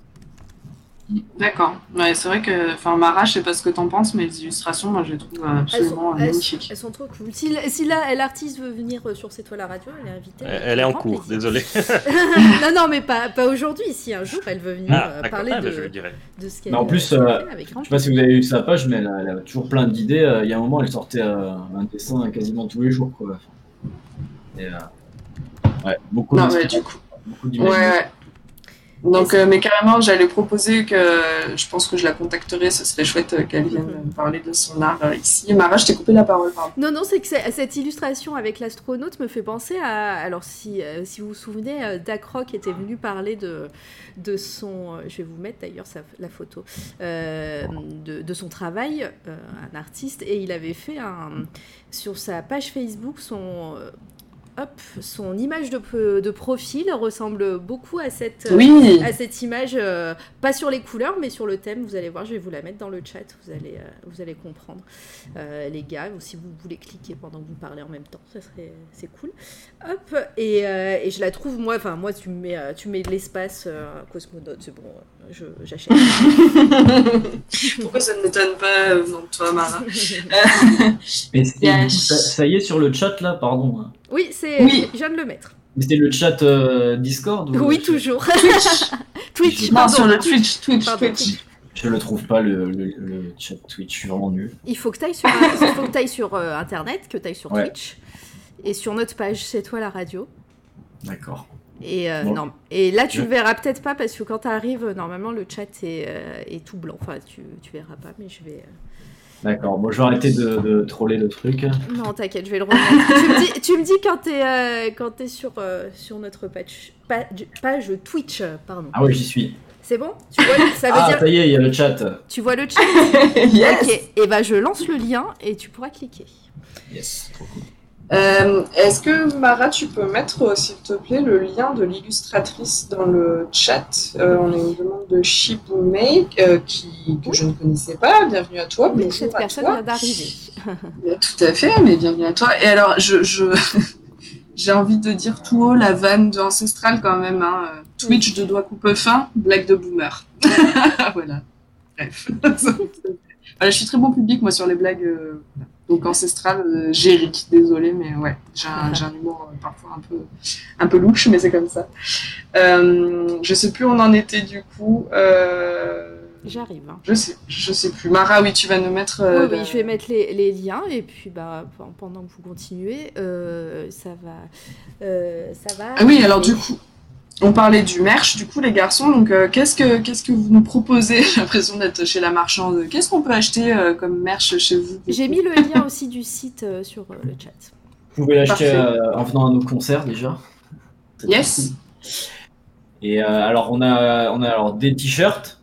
D'accord. Ouais, c'est vrai que, enfin, Mara, je sais pas ce que t'en penses, mais les illustrations, moi, je les trouve Elles absolument sont, euh, elles, magnifiques. elles sont trop cool. Si, si là, l'artiste veut venir euh, sur C'est toi la radio, elle est invitée. Elle elle est en cours, plaisir. désolé. non, non, mais pas, pas aujourd'hui. Si un jour elle veut venir Ah, euh, parler Ah, bah, de, je de ce qu'elle en plus, euh, avec Je sais pas si vous avez vu sa page, mais elle a, elle a toujours plein d'idées. Il y a un moment, elle sortait euh, un dessin quasiment tous les jours. Quoi. Et, euh, ouais, beaucoup Non, de- mais du coup. beaucoup ouais. Donc, euh, mais carrément, j'allais proposer que je pense que je la contacterai. Ce serait chouette euh, qu'elle vienne Mhm. me parler de son art euh, ici. Mara, je t'ai coupé la parole, pardon. Non, non, c'est que cette illustration avec l'astronaute me fait penser à. Alors, si, si vous vous souvenez, Dak Rock était venu parler de, de son. Je vais vous mettre d'ailleurs la photo. euh, de, de son travail, euh, un artiste, et il avait fait un. Sur sa page Facebook, son. Hop, son image de, de profil ressemble beaucoup à cette, Oui. à cette image, euh, pas sur les couleurs, mais sur le thème. Vous allez voir, je vais vous la mettre dans le chat, vous allez, euh, vous allez comprendre. Euh, les gars, ou si vous voulez cliquer pendant que vous parlez en même temps, ça serait, c'est cool. Hop, et, euh, et je la trouve, moi, enfin, moi, tu me mets, tu mets de l'espace, euh, cosmonaute, c'est bon, euh, j'achète. Pourquoi ça ne m'étonne pas euh, venant de toi, Mara? Ça, ça y est sur le chat là, pardon. Oui, c'est, Oui. je viens de le mettre. Mais c'était le chat euh, Discord ou- Oui, toujours. Twitch? Twitch, Non, pardon. sur le Twitch, Twitch, Pardon. Twitch. Je le trouve pas le, le- le chat Twitch, je suis vraiment nul. Il faut que tu ailles sur, il faut que t'ailles sur euh, Internet, que tu ailles sur Ouais. Twitch. Et sur notre page, c'est toi la radio. D'accord. Et, euh, Bon. non. et là, tu Je- le verras peut-être pas parce que quand tu arrives, normalement, le chat est, euh, est tout blanc. Enfin, tu, tu verras pas, mais je vais. D'accord. Bon, je vais arrêter de, de troller le truc. Non, t'inquiète, je vais le remettre. tu, me dis, tu me dis quand t'es euh, quand t'es sur, euh, sur notre page, page, Twitch, pardon. Ah oui, j'y suis. C'est bon? Tu vois, ça veut Ah, dire. ça y est, il y a le chat. Tu vois le chat? Yes. Ok, et bah je lance le lien et tu pourras cliquer. Yes. Euh, Est-ce que Mara, tu peux mettre, euh, s'il te plaît, le lien de l'illustratrice dans le chat? Euh, On a une demande de Shibumake euh, qui que je ne connaissais pas. Bienvenue à toi. Bonjour cette à personne toi. vient d'arriver. Tout à fait, mais bienvenue à toi. Et alors, je, j'ai envie de dire tout haut la vanne de Ancestral quand même. Hein. Twitch de doigts coupe fin, blague de boomer. voilà. Bref. voilà, je suis très bon public, moi, sur les blagues. Donc Ancestral, euh, j'hérite, désolé, mais ouais, j'ai un, humour euh, parfois un peu, un peu louche, mais c'est comme ça. Euh, je sais plus où on en était du coup. Euh, J'arrive. hein. je sais, je sais plus. Mara, oui, tu vas nous mettre. euh, Oui, oui, la- je vais mettre les, les liens et puis bah, pen- pendant que vous continuez, ça va. ça va Ah oui, alors du coup, on parlait du merch, du coup, les garçons. Donc, euh, qu'est-ce que qu'est-ce que vous nous proposez? J'ai l'impression d'être chez la marchande. Qu'est-ce qu'on peut acheter euh, comme merch chez vous? J'ai mis le lien aussi du site euh, sur euh, le chat. Vous pouvez l'acheter euh, en venant à nos concerts déjà. Yes. Et euh, alors on a on a alors des t-shirts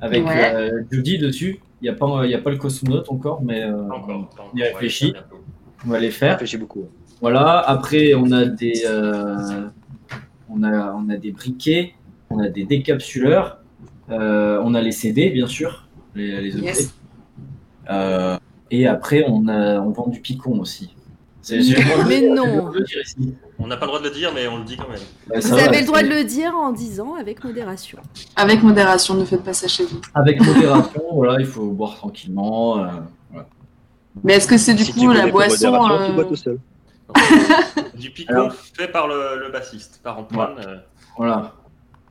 avec Ouais. euh, Judy dessus. Il y a pas il y a pas le cosmonaute encore, mais euh, encore. Il y a réfléchi. Ouais, on va les faire. réfléchit beaucoup. Voilà. Après on a des euh, on a on a des briquets, on a des décapsuleurs, euh, on a les CD bien sûr, les, les EP. Yes. Euh, et après on a on vend du picon aussi. C'est- de- Mais non. de. On n'a pas le droit de le dire, mais on le dit quand même. Vous va, avez le droit de le dire en disant avec modération. Avec modération, ne faites pas ça chez vous. Avec modération, voilà, il faut boire tranquillement. euh, Mais est-ce que c'est du Si coup la boisson bois tout seul. Du picon Alors- fait par le, le bassiste, par Antoine. euh, voilà.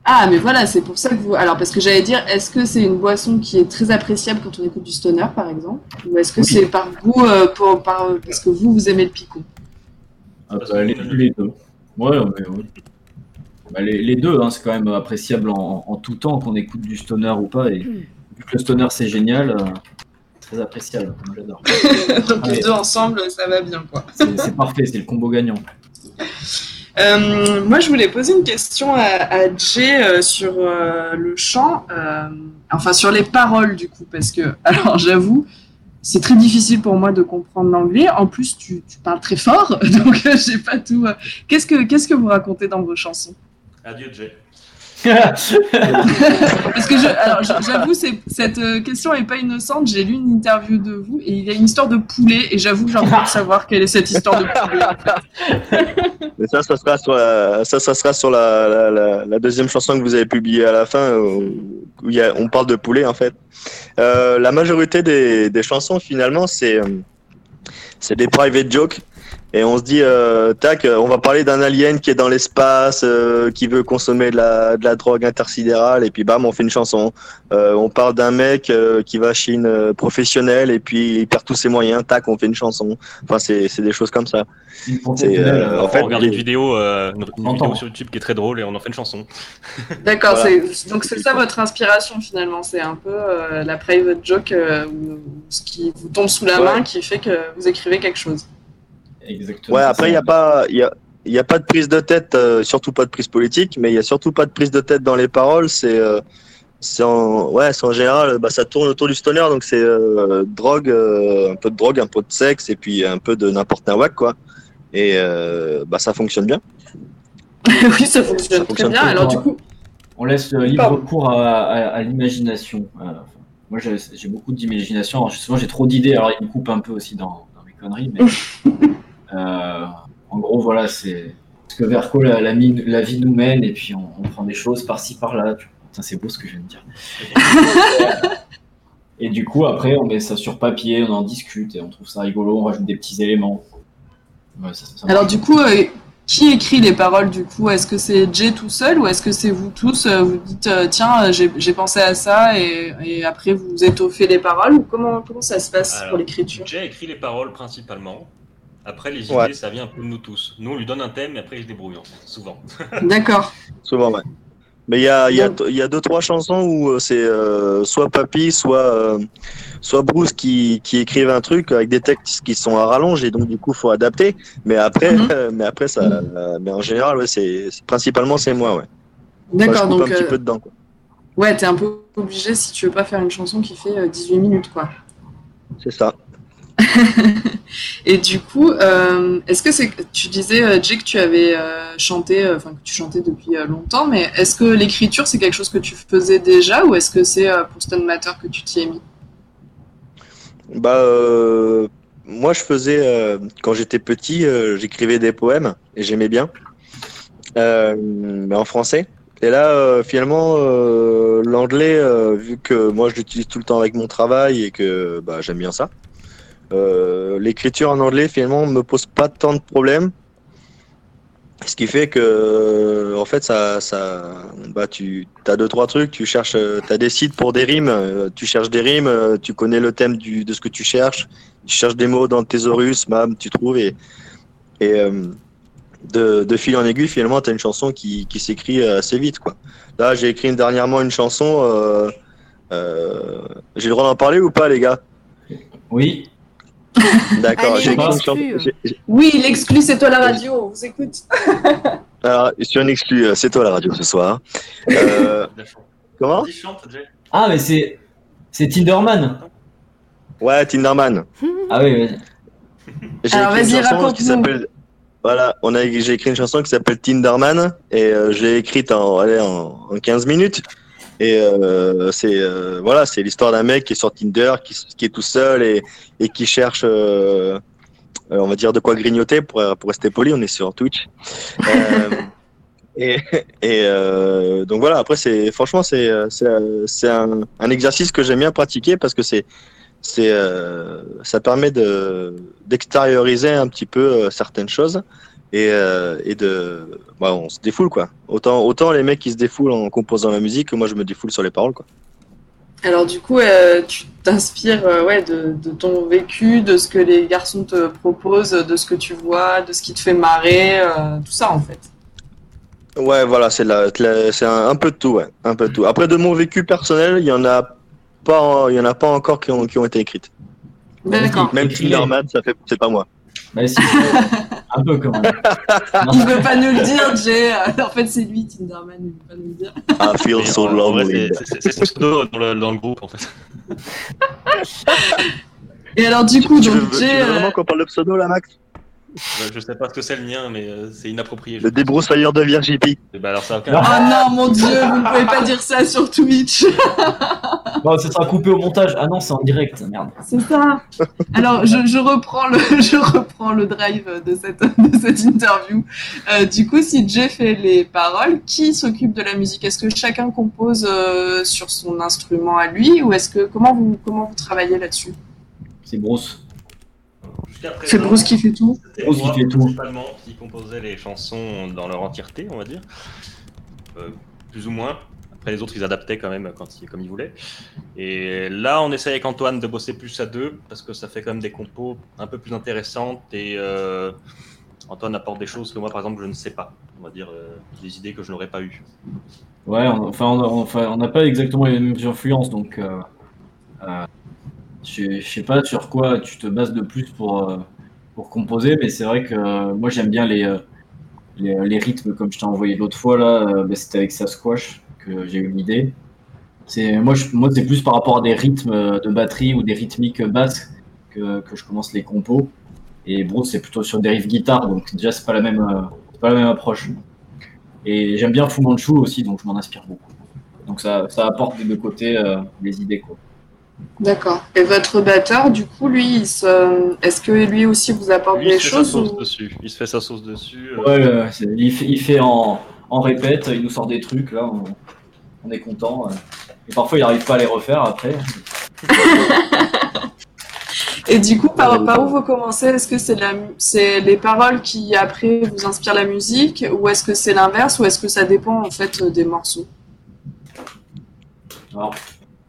Ah, mais voilà, c'est pour ça que vous. Alors, parce que j'allais dire, est-ce que c'est une boisson qui est très appréciable quand on écoute du stoner, par exemple? Ou est-ce que Oui. c'est par goût, euh, pour, par, parce que vous, vous aimez le picon Ah, bah, les, deux. Ouais, mais oui. Bah, les, les deux, hein, c'est quand même appréciable en, en tout temps qu'on écoute du stoner ou pas. Et vu que le stoner c'est génial, euh, très appréciable. Moi, J'adore. Donc, les deux ensemble, ça va bien, quoi. C'est parfait, c'est le combo gagnant. Euh, moi, je voulais poser une question à, à Jay euh, sur euh, le chant, euh, enfin sur les paroles du coup, parce que, alors j'avoue, c'est très difficile pour moi de comprendre l'anglais. En plus, tu, tu parles très fort, donc euh, j'ai pas tout. euh. Qu'est-ce que qu'est-ce que vous racontez dans vos chansons? Adieu, Jay. Parce que j'avoue, cette euh, question est pas innocente. J'ai lu une interview de vous et il y a une histoire de poulet et j'avoue que j'ai envie de savoir quelle est cette histoire de poulet. Mais ça, ça sera sur la, ça, ça sera sur la, la, la, la deuxième chanson que vous avez publiée à la fin, où où il y a, on parle de poulet en fait. Euh, la majorité des, des chansons finalement, c'est euh, c'est des private jokes. Et on se dit, euh, tac, euh, on va parler d'un alien qui est dans l'espace, euh, qui veut consommer de la, de la drogue intersidérale, et puis bam, on fait une chanson. Euh, on parle d'un mec euh, qui va chez une euh, professionnelle, et puis il perd tous ses moyens, tac, on fait une chanson. Enfin, c'est des choses comme ça. Une C'est, professionnelle, en fait, on regarde une vidéo, euh, une, une Entends. vidéo sur YouTube qui est très drôle et on en fait une chanson. D'accord, Voilà. donc c'est ça votre inspiration finalement. C'est un peu euh, la private joke euh, ou ce qui vous tombe sous la Ouais. main qui fait que vous écrivez quelque chose. Exactement. Ouais, après, il n'y a pas, il y a, il y a pas de prise de tête, euh, surtout pas de prise politique, mais il y a surtout pas de prise de tête dans les paroles. C'est, euh, c'est en, ouais, c'est en général, bah, ça tourne autour du stoner, donc c'est euh, drogue, euh, un peu de drogue, un peu de sexe, et puis un peu de n'importe un wack, quoi. Et euh, bah, ça fonctionne bien. oui, ça fonctionne Ça très bien. Alors du coup, On laisse libre cours à, à- à l'imagination. Enfin, moi, j'ai beaucoup d'imagination. Souvent, j'ai trop d'idées. Alors, il me coupe un peu aussi dans, dans mes conneries. Mais, en gros, voilà, c'est ce que Verco, la, la, mi- la vie nous mène. Et puis, on, on prend des choses par-ci, par-là. Putain, c'est beau ce que je viens de dire. Et du coup, après, on met ça sur papier, on en discute et on trouve ça rigolo. On rajoute des petits éléments. Ouais, ça- ça alors du coup, euh, qui écrit les paroles du coup? Est-ce que c'est Jay tout seul ou est-ce que c'est vous tous? Euh, Vous dites euh, tiens, euh, j'ai pensé à ça et, et après vous étoffez les paroles ou comment comment ça se passe Alors, pour l'écriture? J'ai écrit les paroles principalement. Après, les idées, Ouais. ça vient un peu de nous tous. Nous, on lui donne un thème et après, il se débrouille, souvent. D'accord. Souvent, ouais. Mais il y a, il y, a, il y a deux, trois chansons où euh, c'est euh, soit Papy, soit, euh, soit Bruce qui, qui écrivent un truc avec des textes qui sont à rallonge et donc du coup, faut adapter. Mais après, Mhm. mais après ça, euh, mais en général, ouais, c'est principalement c'est moi, ouais. D'accord. coupe Donc un petit euh, peu dedans. Quoi. ouais, t'es un peu obligé si tu veux pas faire une chanson qui fait euh, 18 minutes quoi. C'est ça. Et du coup, euh, est-ce que c'est tu disais euh, Jay que tu avais euh, chanté, enfin que tu chantais depuis longtemps, mais est-ce que l'écriture c'est quelque chose que tu faisais déjà ou est-ce que c'est pour Stone Matter que tu t'y es mis? Bah, moi, je faisais, quand j'étais petit, j'écrivais des poèmes et j'aimais bien, mais en français. Et là, finalement, l'anglais, vu que moi, je l'utilise tout le temps avec mon travail et que bah, j'aime bien ça, euh, l'écriture en anglais, finalement, me pose pas tant de problèmes. Ce qui fait que, en fait, ça, ça, bah, tu as deux trois trucs. Tu cherches, tu as des sites pour des rimes. euh, Tu cherches des rimes. euh, Tu connais le thème du, de ce que tu cherches. Tu cherches des mots dans le thésaurus, bam, tu trouves et, et euh, de, de fil en aiguille, finalement, tu as une chanson qui, qui s'écrit assez vite, quoi. Là, j'ai écrit dernièrement une chanson. Euh, euh, j'ai le droit d'en parler ou pas, les gars? Oui, D'accord. J'ai Oui, l'exclu c'est toi la radio, on vous écoute. Alors, je suis un exclu. euh, C'est toi la radio ce soir. Euh, comment Vas-y. Ah, mais c'est c'est Tinderman. Ouais, Tinderman. Ah oui, oui. J'ai Alors, écrit une vas-y, chanson qui raconte-nous. s'appelle. Voilà, on a, j'ai écrit une chanson qui s'appelle Tinderman et euh, je l'ai écrite en, allez, en, en 15 minutes. Et euh, c'est euh, voilà, c'est l'histoire d'un mec qui est sur Tinder, qui, qui est tout seul et, et qui cherche, euh, euh, on va dire, de quoi grignoter pour, pour rester poli. On est sur Twitch. Euh, et et euh, donc voilà, après, c'est franchement, c'est c'est c'est un, un exercice que j'aime bien pratiquer parce que c'est c'est euh, ça permet de d'extérioriser un petit peu certaines choses et, euh, et de bah, on se défoule quoi autant autant les mecs qui se défoulent en composant la musique que moi je me défoule sur les paroles quoi Alors du coup, euh, tu t'inspires euh, ouais, de, de ton vécu, de ce que les garçons te proposent, de ce que tu vois, de ce qui te fait marrer, euh, tout ça en fait. ouais voilà c'est la, la- c'est un, un peu de tout ouais un peu de tout après de mon vécu personnel il y en a pas il y en a pas encore qui ont qui ont été écrites D'accord. même. Tinderman ça fait c'est pas moi Bah, si, un peu quand même. Il veut pas nous le dire, Jay. Euh, En fait, c'est lui, Tinderman, il veut pas nous le dire. I feel Mais so lonely c'est- son pseudo dans le, dans le groupe, en fait. Et alors du tu, coup, tu donc veux, tu Jay, veux euh, vraiment qu'on parle de pseudo là Max? Euh, Je sais pas ce que c'est le mien, mais euh, c'est inapproprié. je Le débroussailleur de Virginie. Ben alors ça Non. Oh non, mon dieu, vous ne pouvez pas dire ça sur Twitch. Bon, ça sera coupé au montage. Ah non, c'est en direct, merde. C'est ça. Alors, je, je reprends le, je reprends le drive de cette, de cette interview. Euh, du coup, si Jay fait les paroles, qui s'occupe de la musique? Est-ce que chacun compose euh, sur son instrument à lui? Ou est-ce que comment vous comment vous travaillez là-dessus? C'est Bruce. C'est Bruce qui fait tout. Bruce qui fait tout. principalement, qui composait les chansons dans leur entièreté, on va dire. Euh, plus ou moins. Après, les autres, ils adaptaient quand même quand ils, comme ils voulaient. Et là, on essaie avec Antoine de bosser plus à deux, parce que ça fait quand même des compos un peu plus intéressantes. Et euh, Antoine apporte des choses que moi, par exemple, je ne sais pas. On va dire euh, des idées que je n'aurais pas eues. Ouais, on- enfin, on n'a pas exactement les mêmes influences, donc euh, euh, je sais pas sur quoi tu te bases de plus pour, euh, pour composer, mais c'est vrai que euh, moi j'aime bien les, euh, les, les rythmes comme je t'ai envoyé l'autre fois là, bah, c'était avec Sasquatch que j'ai eu l'idée. Moi, moi c'est plus par rapport à des rythmes de batterie ou des rythmiques basses que, que je commence les compos. Et Bruce c'est plutôt sur des riffs guitare, donc déjà c'est pas la même, pas la même approche. Et j'aime bien Fu Manchu aussi, donc je m'en inspire beaucoup. Donc ça, ça apporte des deux côtés euh, des idées. Quoi. D'accord. Et votre batteur, du coup, lui, se... est-ce que lui aussi vous apporte Lui, des choses sauce ou... dessus. Il se fait sa sauce dessus. euh, Ouais, euh, il, fait, il fait en, en répète, il nous sort des trucs, là, on, on est content. euh. Et parfois il n'arrive pas à les refaire après. Et du coup, par, par où vous commencez Est-ce que c'est la, c'est les paroles qui après vous inspirent la musique, ou est-ce que c'est l'inverse, ou est-ce que ça dépend en fait des morceaux? Alors,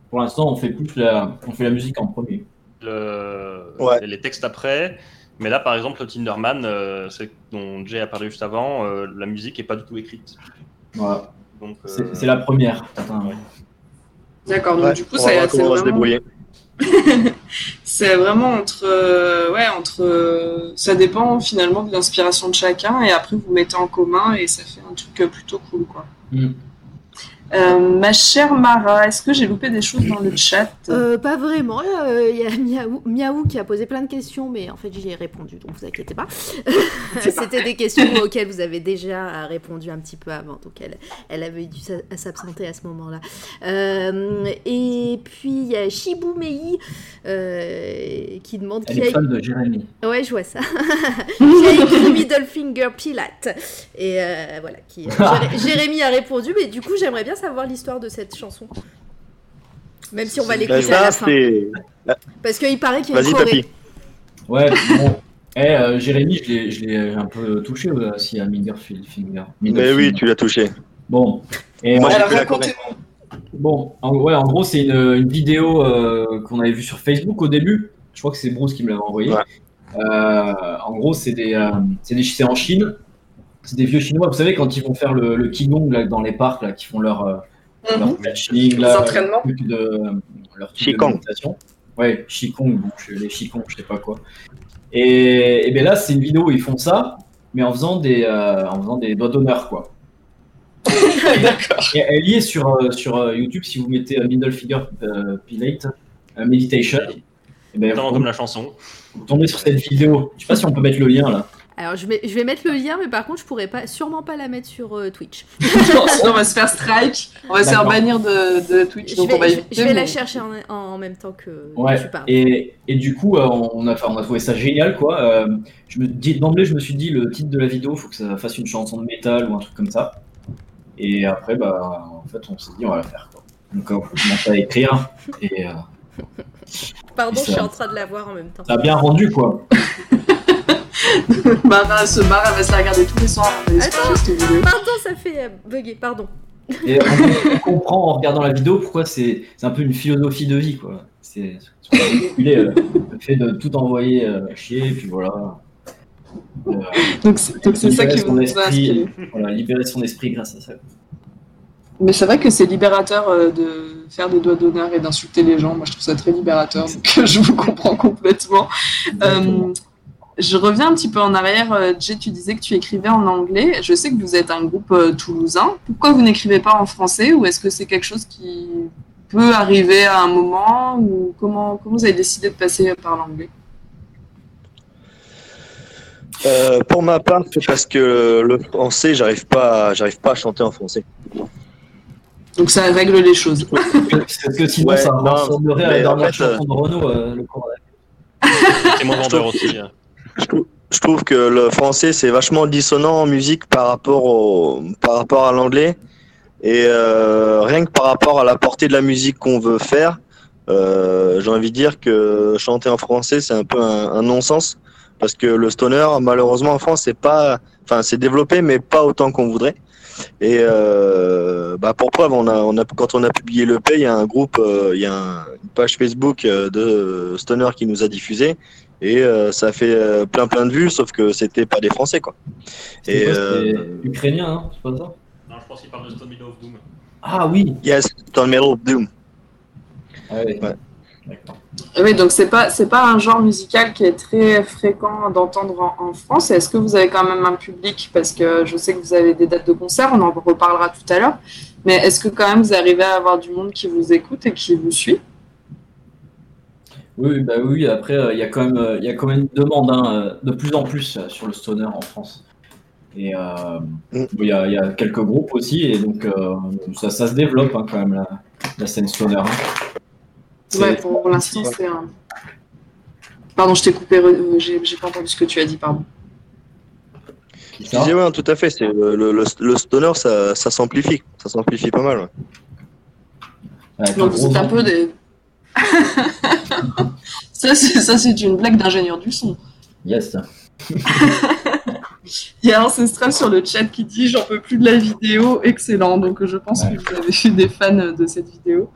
pour l'instant, on fait plus la, on fait la musique en premier. le- Ouais. les textes après. Mais là, par exemple, le Tinderman, euh, c'est dont Jay a parlé juste avant, euh, la musique est pas du tout écrite. Voilà. Donc, C'est euh, c'est la première. Attends, ouais. D'accord. Donc Ouais, du coup, ça- c'est va se vraiment, débrouiller. c'est vraiment entre, euh, ouais, entre, euh, ça dépend finalement de l'inspiration de chacun, et après vous mettez en commun et ça fait un truc plutôt cool, quoi. Hmm. Euh, ma chère Mara, est-ce que j'ai loupé des choses dans le chat? Euh, pas vraiment. Il y a Miaou, Miaou qui a posé plein de questions, mais en fait j'y ai répondu, donc vous inquiétez pas. C'était des questions auxquelles vous avez déjà répondu un petit peu avant, donc elle, elle avait dû s'a- s'absenter à ce moment-là. Euh, et puis il y a Shibu Mei euh, qui demande Elle qui a est fan de Jérémy. Ouais, je vois ça. qui a écrit Middle Finger Pilate. Et euh, voilà, qui, Jéré- Jérémy a répondu, mais du coup, j'aimerais bien savoir l'histoire de cette chanson. Même si on va Ben, l'écouter à la ça, fin. c'est. Parce qu'il paraît qu'il y a une choré. Ouais, bon. Eh, euh, Jérémy, je l'ai- je l'ai un peu touché euh, aussi à Middlefield Finger. Mais oui, tu l'as touché. Bon. Et Moi, j'ai. Bon, en, ouais, en gros, c'est une, une vidéo euh, qu'on avait vue sur Facebook au début. Je crois que c'est Bruce qui me l'avait envoyé. Ouais. Euh, en gros, c'est des, euh, c'est des, c'est en Chine. C'est des vieux Chinois. Vous savez, quand ils vont faire le, le Qigong là, dans les parcs, là, qui font leur, euh, leur là, entraînements. leur truc de, leur truc de Qigong. méditation. Ouais, Qigong, bon, les Qigong, je sais pas quoi. Et, et bien là, c'est une vidéo où ils font ça, mais en faisant des, euh, en faisant des doigts d'honneur, quoi. Et elle y est sur, euh, sur euh, YouTube si vous mettez euh, Middle Figure euh, Pilate euh, Meditation. Et ben, Exactement vous, comme la chanson. vous tombez sur cette vidéo. Je sais pas si on peut mettre le lien là. Alors, je vais, je vais mettre le lien, mais par contre, je pourrais pas, sûrement pas la mettre sur euh, Twitch. Sinon, on va se faire strike, on va se faire bannir de, de Twitch, Je donc on va vais, je, éviter. je vais la chercher en, en même temps que Ouais. tu parles. Et, et du coup, euh, on, a, enfin, on a trouvé ça génial quoi. Euh, je me dis d'emblée, je me suis dit le titre de la vidéo, faut que ça fasse une chanson de métal ou un truc comme ça. Et après, bah, en fait, on s'est dit on va la faire quoi. Donc, euh, on commence à écrire et euh, Pardon, ça- je suis en train de la voir en même temps. ça a bien rendu quoi. Mara, ce Mara elle va se la regarder tous les soirs. Se Attends. faire cette vidéo. Pardon, ça fait euh, bugger, pardon. Et on, on comprend en regardant la vidéo pourquoi c'est un peu une philosophie de vie, quoi. C'est euh, le fait de tout envoyer euh, chier, et puis voilà. Euh, Donc c'est ça qui vous a esprit. Voilà, libérer son esprit grâce à ça. Mais c'est vrai que c'est libérateur euh, de faire des doigts d'honneur et d'insulter les gens. Moi, je trouve ça très libérateur, donc je vous comprends complètement. Euh, je reviens un petit peu en arrière. Euh, Jay, tu disais que tu écrivais en anglais. Je sais que vous êtes un groupe euh, toulousain. Pourquoi vous n'écrivez pas en français Ou est-ce que c'est quelque chose qui peut arriver à un moment Ou comment, comment vous avez décidé de passer par l'anglais? Euh, pour ma part, c'est parce que le français, j'arrive pas, j'arrive pas à chanter en français. Donc ça règle les choses. Parce que sinon, Ouais, ça non, ressemblerait à la en dernière fait, chanson de Renault, euh, le cours C'est mon vendeur aussi. hein. Je trouve, que le français c'est vachement dissonant en musique par rapport au, par rapport à l'anglais. Et euh, rien que par rapport à la portée de la musique qu'on veut faire, euh, j'ai envie de dire que chanter en français c'est un peu un, un non-sens. Parce que le stoner malheureusement en France c'est pas, enfin c'est développé mais pas autant qu'on voudrait. Et euh, bah pour preuve, on a, on a, quand on a publié le il y a un groupe, euh, il y a un- une page Facebook euh, de Stoner qui nous a diffusé et euh, ça a fait euh, plein plein de vues, sauf que c'était pas des Français quoi. C'est Et quoi, euh, ukrainien, hein c'est pas ça? Non, je pense qu'il parle de Stone Middle of Doom. Ah oui yes, Metal of Doom. Ah ouais. Ouais. D'accord. Oui, donc c'est pas c'est pas un genre musical qui est très fréquent d'entendre en, en France. Est-ce que vous avez quand même un public? Parce que je sais que vous avez des dates de concert, on en reparlera tout à l'heure. Mais est-ce que quand même vous arrivez à avoir du monde qui vous écoute et qui vous suit? Oui, bah oui, après, euh, il y, a quand même, euh, il y a quand même une demande hein, euh, de plus en plus sur le stoner en France. Et euh, Mm. il y, a, il y a quelques groupes aussi, et donc euh, ça, ça se développe hein, quand même, la, la scène stoner. hein. C'est- Ouais, pour l'instant c'est un. Pardon, je t'ai coupé, j'ai pas entendu ce que tu as dit, pardon. disais ouais, tout à fait. C'est le, le, le, le stoner, ça, ça s'amplifie, ça s'amplifie pas mal. ouais. Donc êtes un peu des. Ça, c'est ça, c'est une blague d'ingénieur du son. Yes. Il y a Ancestral sur le chat qui dit J'en peux plus de la vidéo, excellent. Donc je pense Ouais. que vous avez eu des fans de cette vidéo.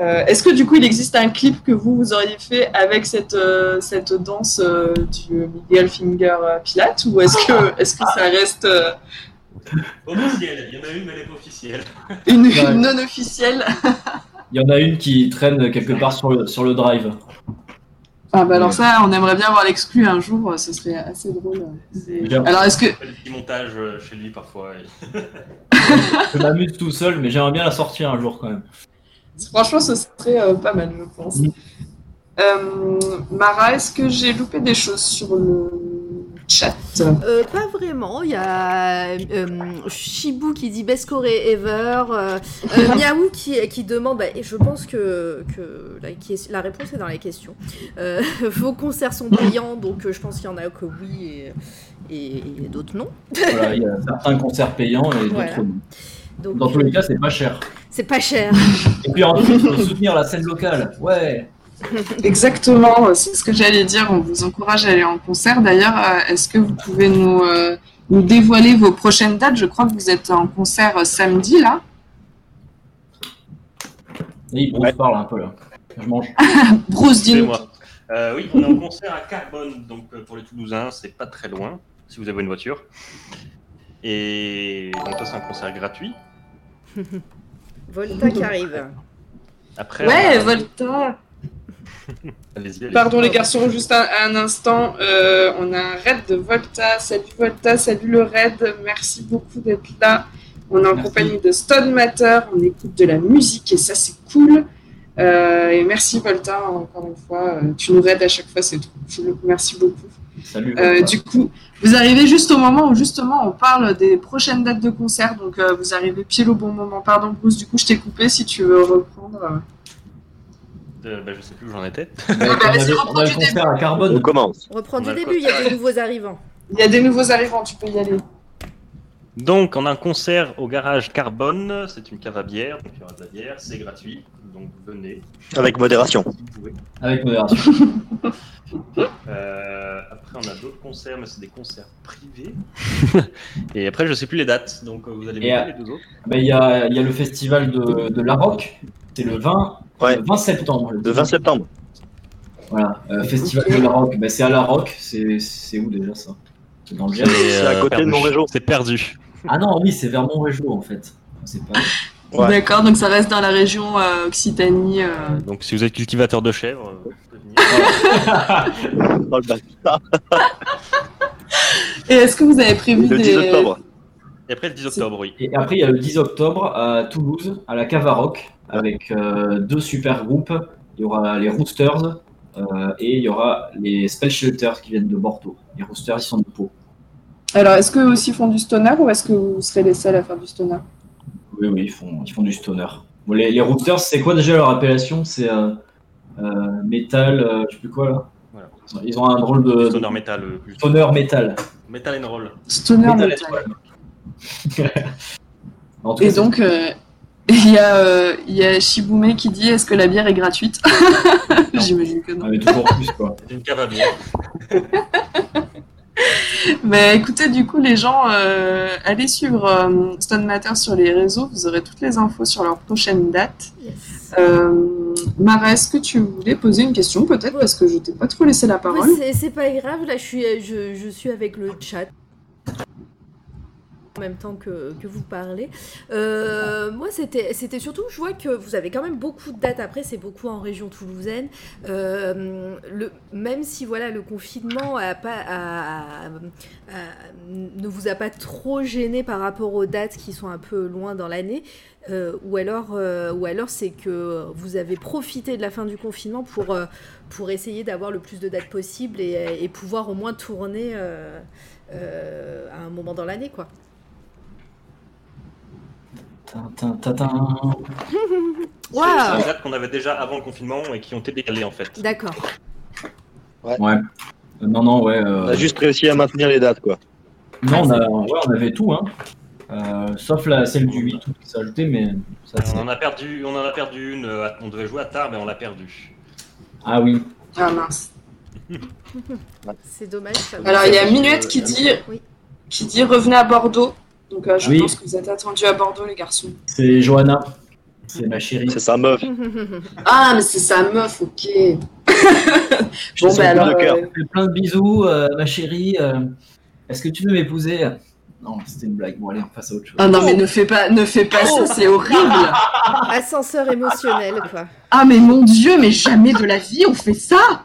Euh, Est-ce que du coup il existe un clip que vous, vous auriez fait avec cette, euh, cette danse euh, du Miguel Finger Pilate? Ou est-ce que, est que ça reste euh, Officielle, il y en a une, mais elle est officielle. une non officielle? Il y en a une qui traîne quelque part sur le, sur le drive. Ah bah alors ça, on aimerait bien voir l'exclu un jour, ce serait assez drôle. Alors est-ce que petits montages euh, chez lui parfois. et- Je m'amuse tout seul, mais j'aimerais bien la sortir un jour quand même. Franchement, ce serait euh, pas mal, je pense. Mm. Euh, Mara, est-ce que j'ai loupé des choses sur le chat Euh, pas vraiment. Il y a euh, Shibu qui dit Best Corée Ever. Euh, euh, Miaou qui, qui demande, bah, et je pense que, que la, réponse est dans la question. Euh, vos concerts sont payants, donc je pense qu'il y en a que oui et, et- et d'autres non. Voilà, il y a certains concerts payants et d'autres Voilà. non. Donc, Dans tous les cas, c'est pas cher. c'est pas cher. Et puis ensuite, il faut soutenir la scène locale. Ouais. Exactement, c'est ce que j'allais dire. On vous encourage à aller en concert. D'ailleurs, euh, est-ce que vous pouvez nous, euh, nous dévoiler vos prochaines dates? Je crois que vous êtes en concert euh, samedi, là. Il Ouais. parle un peu là. Je mange. Bruce, dis-nous. Euh, oui, on est en concert à Carbone, donc euh, pour les Toulousains, c'est pas très loin, si vous avez une voiture. Et donc ça, c'est un concert gratuit. Volta qui arrive. Après, Ouais, Volta. Pardon les garçons, juste un, un instant. Euh, on a un raid de Volta. Salut Volta, salut le raid. Merci beaucoup d'être là. On est en Merci. compagnie de Stone Matter. On écoute de la musique et ça c'est cool. Euh, et merci Volta encore une fois. Euh, tu nous raides à chaque fois, c'est trop cool. Merci beaucoup. Salut. Euh, du coup, vous arrivez juste au moment où justement on parle des prochaines dates de concert. Donc euh, vous arrivez pile au bon moment. Pardon Bruce, du coup je t'ai coupé si tu veux reprendre. Euh, bah, je sais plus où j'en étais. on, bah, a, on le concert à commence. On reprend On du début, il y a des nouveaux arrivants. Il y a des nouveaux arrivants, tu peux y aller. Donc, on a un concert au garage Carbone. C'est une cave à bière, donc il y aura de la bière, c'est gratuit. Donc, venez. Avec modération. Si vous pouvez. Avec modération. Euh, après, on a d'autres concerts, mais c'est des concerts privés. Et après, je sais plus les dates, donc vous allez me les deux autres. Il y, a, il y a le festival de, de La Rock. C'est le 20, Ouais. le 20 septembre. Le 20 septembre. Voilà. euh, festival de La Rock. Ben, c'est à La Rock. C'est où déjà ça? C'est dans le. C'est à côté de. Montrégeau. C'est perdu. Ah non, oui, c'est vers Montrégeau en fait. C'est pas. Ouais. D'accord, donc ça reste dans la région euh, Occitanie. euh. Donc, si vous êtes cultivateur de chèvres, euh. Dans le. Et est-ce que vous avez prévu Le des... 10 octobre. Et après, le 10 octobre, oui. Et après, il y a le 10 octobre à Toulouse, à la Cavaroc, avec euh, deux super groupes. Il y aura les Roosters euh, et il y aura les Spell Shelters qui viennent de Bordeaux. Les Roosters, ils sont de Pau. Alors, est-ce qu'eux aussi font du stoner ou est-ce que vous serez les seuls à faire du stoner? Oui, oui, ils font, ils font du stoner. Bon, les, les Roosters, c'est quoi déjà leur appellation? C'est euh, euh, métal, euh, je sais plus quoi là. Voilà. Ils ont un drôle de Stoner metal, stoner métal. Metal and roll. Stoner Metal metal. En tout cas, Et donc, euh, il y, a, euh, il y a Shibume qui dit est-ce que la bière est gratuite J'imagine que non. on avait toujours plus quoi. C'est une cave à bière. Mais écoutez, du coup, les gens, euh, allez suivre euh, Stone Matter sur les réseaux. Vous aurez toutes les infos sur leur prochaine date. Yes. Euh, Mara, est-ce que tu voulais poser une question peut-être parce que je t'ai pas trop laissé la parole c'est- c'est pas grave, là je suis, je, je suis avec le chat en même temps que, vous parlez. Euh, moi, c'était surtout, je vois que vous avez quand même beaucoup de dates. Après, c'est beaucoup en région toulousaine. Euh, même si voilà, le confinement ne vous a pas trop gêné par rapport aux dates qui sont un peu loin dans l'année, euh, ou alors, alors c'est que vous avez profité de la fin du confinement pour, pour essayer d'avoir le plus de dates possible et, et pouvoir au moins tourner à un moment dans l'année, quoi. Tintin. C'est qu'on avait déjà avant le confinement et qui ont été décalées en fait. D'accord. Ouais. Euh, Non, non, ouais. euh, On a juste réussi à maintenir les dates, quoi. Non, on, a, ouais, on avait tout, hein. Euh, sauf la, celle du 8 août qui s'est ajoutée, mais ça. On en a perdu, on en a perdu une. euh, On devait jouer à tard, mais on l'a perdu. Ah oui. Ah mince. C'est dommage. ça. Alors, il y a Minuette qui dit, Oui. qui dit revenez à Bordeaux. Donc, euh, je Oui. pense que vous êtes attendus à Bordeaux, les garçons. C'est Johanna. C'est ma chérie. C'est sa meuf. Ah, mais c'est sa meuf, ok. Je Bon, alors. euh, fais plein de bisous, euh, ma chérie. euh, Est-ce que tu veux m'épouser? Non, c'était une blague. Bon, allez, on passe à autre chose. Ah non, mais ne fais pas, ne fais pas ça, c'est horrible. Ascenseur émotionnel, quoi. Ah, mais mon Dieu, mais jamais de la vie on fait ça.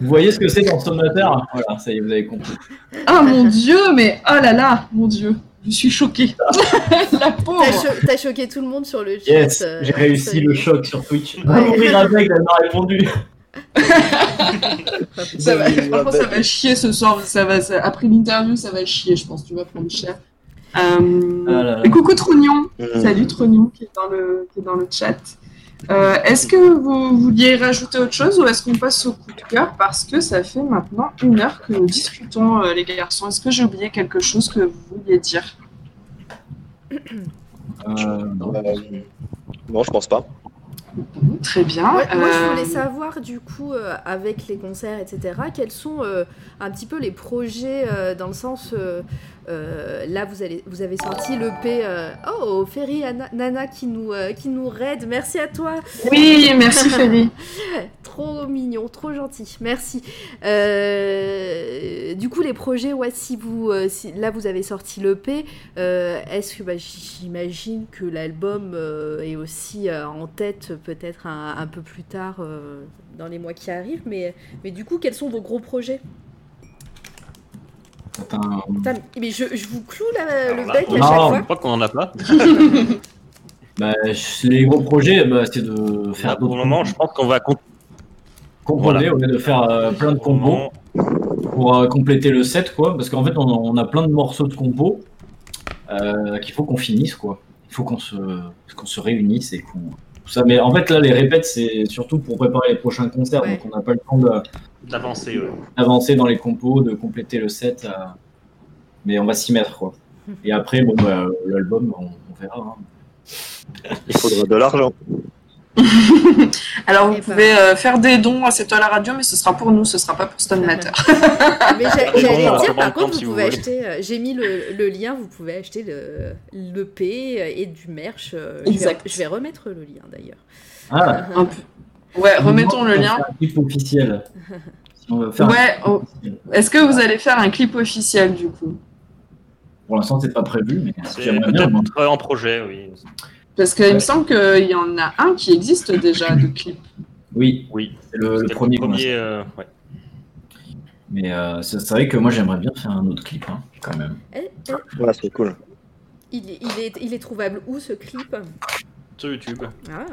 Vous voyez ce que c'est dans Stonateur Voilà, ça y est, vous avez compris. Ah, mon Dieu, mais oh là là, mon Dieu. Je suis choquée. la pauvre. T'as cho- t'as choqué tout le monde sur le chat. Yes, euh, j'ai réussi le choc sur Twitch. Ouais. Va mourir avec, elle m'a répondu. Ça va, franchement, ça va chier ce soir. Ça va, ça- après l'interview, ça va chier, je pense. Tu vas prendre cher. Euh, Ah là là. et coucou Trognon. Mm. Salut Trognon qui est dans le, qui est dans le chat. Euh, est-ce que vous vouliez rajouter autre chose ou est-ce qu'on passe au coup de cœur parce que ça fait maintenant une heure que nous discutons euh, les garçons? Est-ce que j'ai oublié quelque chose que vous vouliez dire? Euh, non. Non, je pense pas. Très bien. Ouais, moi, je voulais savoir, du coup, euh, avec les concerts, etc., quels sont euh, un petit peu les projets euh, dans le sens. Euh, là, vous, allez, vous avez sorti l'EP. Euh, oh, Ferry Anna- Nana qui nous, euh, qui nous raide. Merci à toi. Oui, merci Ferry. Trop mignon, trop gentil. Merci. Du coup, les projets, ouais, si vous. si- là, vous avez sorti l'EP. euh, Est-ce que. bah, J'imagine que l'album est aussi en tête, peut-être un, un peu plus tard dans les mois qui arrivent. Mais, mais du coup, quels sont vos gros projets? Putain, mais je, je vous cloue le bec à non. chaque Je fois. crois qu'on en a pas. bah, je- les gros projets, bah, c'est de faire Là, pour d'autres le moment, je pense qu'on va con- composer Voilà. au lieu de faire euh, plein de moment, pour euh, compléter le set, quoi. Parce qu'en fait, on, on a plein de morceaux de compos euh, qu'il faut qu'on finisse, quoi. Il faut qu'on se, qu'on se réunisse et qu'on. Tout ça. Mais en fait, là, les répètes, c'est surtout pour préparer les prochains concerts. Ouais. Donc, on n'a pas le temps d'avancer. ouais. dans les compos, de compléter le set. euh, Mais on va s'y mettre, quoi. Et après, bon, bah, l'album, on, on verra. hein. Il faudra de l'argent. Alors, vous Eh ben. pouvez euh, faire des dons à C'est toi la radio, mais ce sera pour nous, ce sera pas pour Stone Matter. Mais Bon, j'allais dire, par le contre, vous si pouvez acheter. euh, J'ai mis le, le lien, vous pouvez acheter le l'EP et du merch. euh, je, vais, Exact. je vais remettre le lien d'ailleurs. Ah, Un peu. Ouais, remettons le lien. Un clip officiel. Si on veut faire un Ouais, clip oh. officiel. Est-ce que vous allez faire un clip officiel du coup? Pour l'instant, c'est pas prévu, mais C'est peut-être en projet, oui. Parce qu'il me semble qu'il y en a un qui existe déjà de clip. Oui, Oui, c'est le, premier. euh, ouais. Mais euh, c'est c'est vrai que moi, j'aimerais bien faire un autre clip, hein, quand même. Eh, eh, Ouais, c'est cool. il, est- il, est, il est trouvable où ce clip? Sur YouTube. Ah,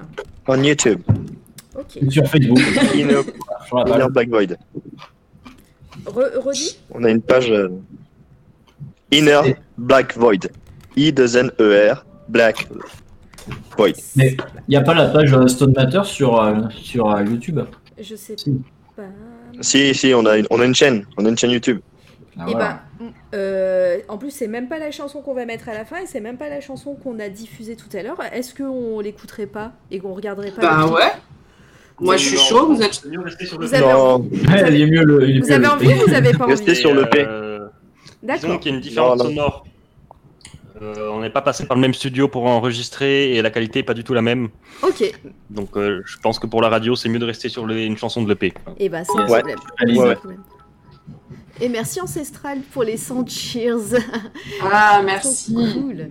En YouTube. ok. Sur Facebook. Inner. Black Void. Re- redis On a une page. euh, Inner Black Void. I-2-N-E-R, Black Void. Mais il n'y a pas la page euh, Stone Matter sur, euh, sur euh, YouTube Je sais Si. pas. Si, si, on a une, on a une chaîne. On a une chaîne YouTube. Ah, Et voilà. ben, euh, en plus, c'est même pas la chanson qu'on va mettre à la fin et c'est même pas la chanson qu'on a diffusée tout à l'heure. Est-ce qu'on l'écouterait pas et qu'on regarderait pas Bah clip ouais. Moi, je suis chaud, vous êtes. Vous avez Non, Ouais, il est mieux le. il est Vous mieux avez le- envie ou vous avez pas Restez envie sur le P. Euh, D'accord. Disons qu'il y a une différence Non, non. sonore. Euh, on n'est pas passé par le même studio pour enregistrer et la qualité est pas du tout la même. Ok. Donc euh, je pense que pour la radio, c'est mieux de rester sur le- une chanson de l'EP. Et bah, c'est un Ouais. problème. Ouais. Et merci Ancestral pour les 100 cheers. Ah, merci. cool.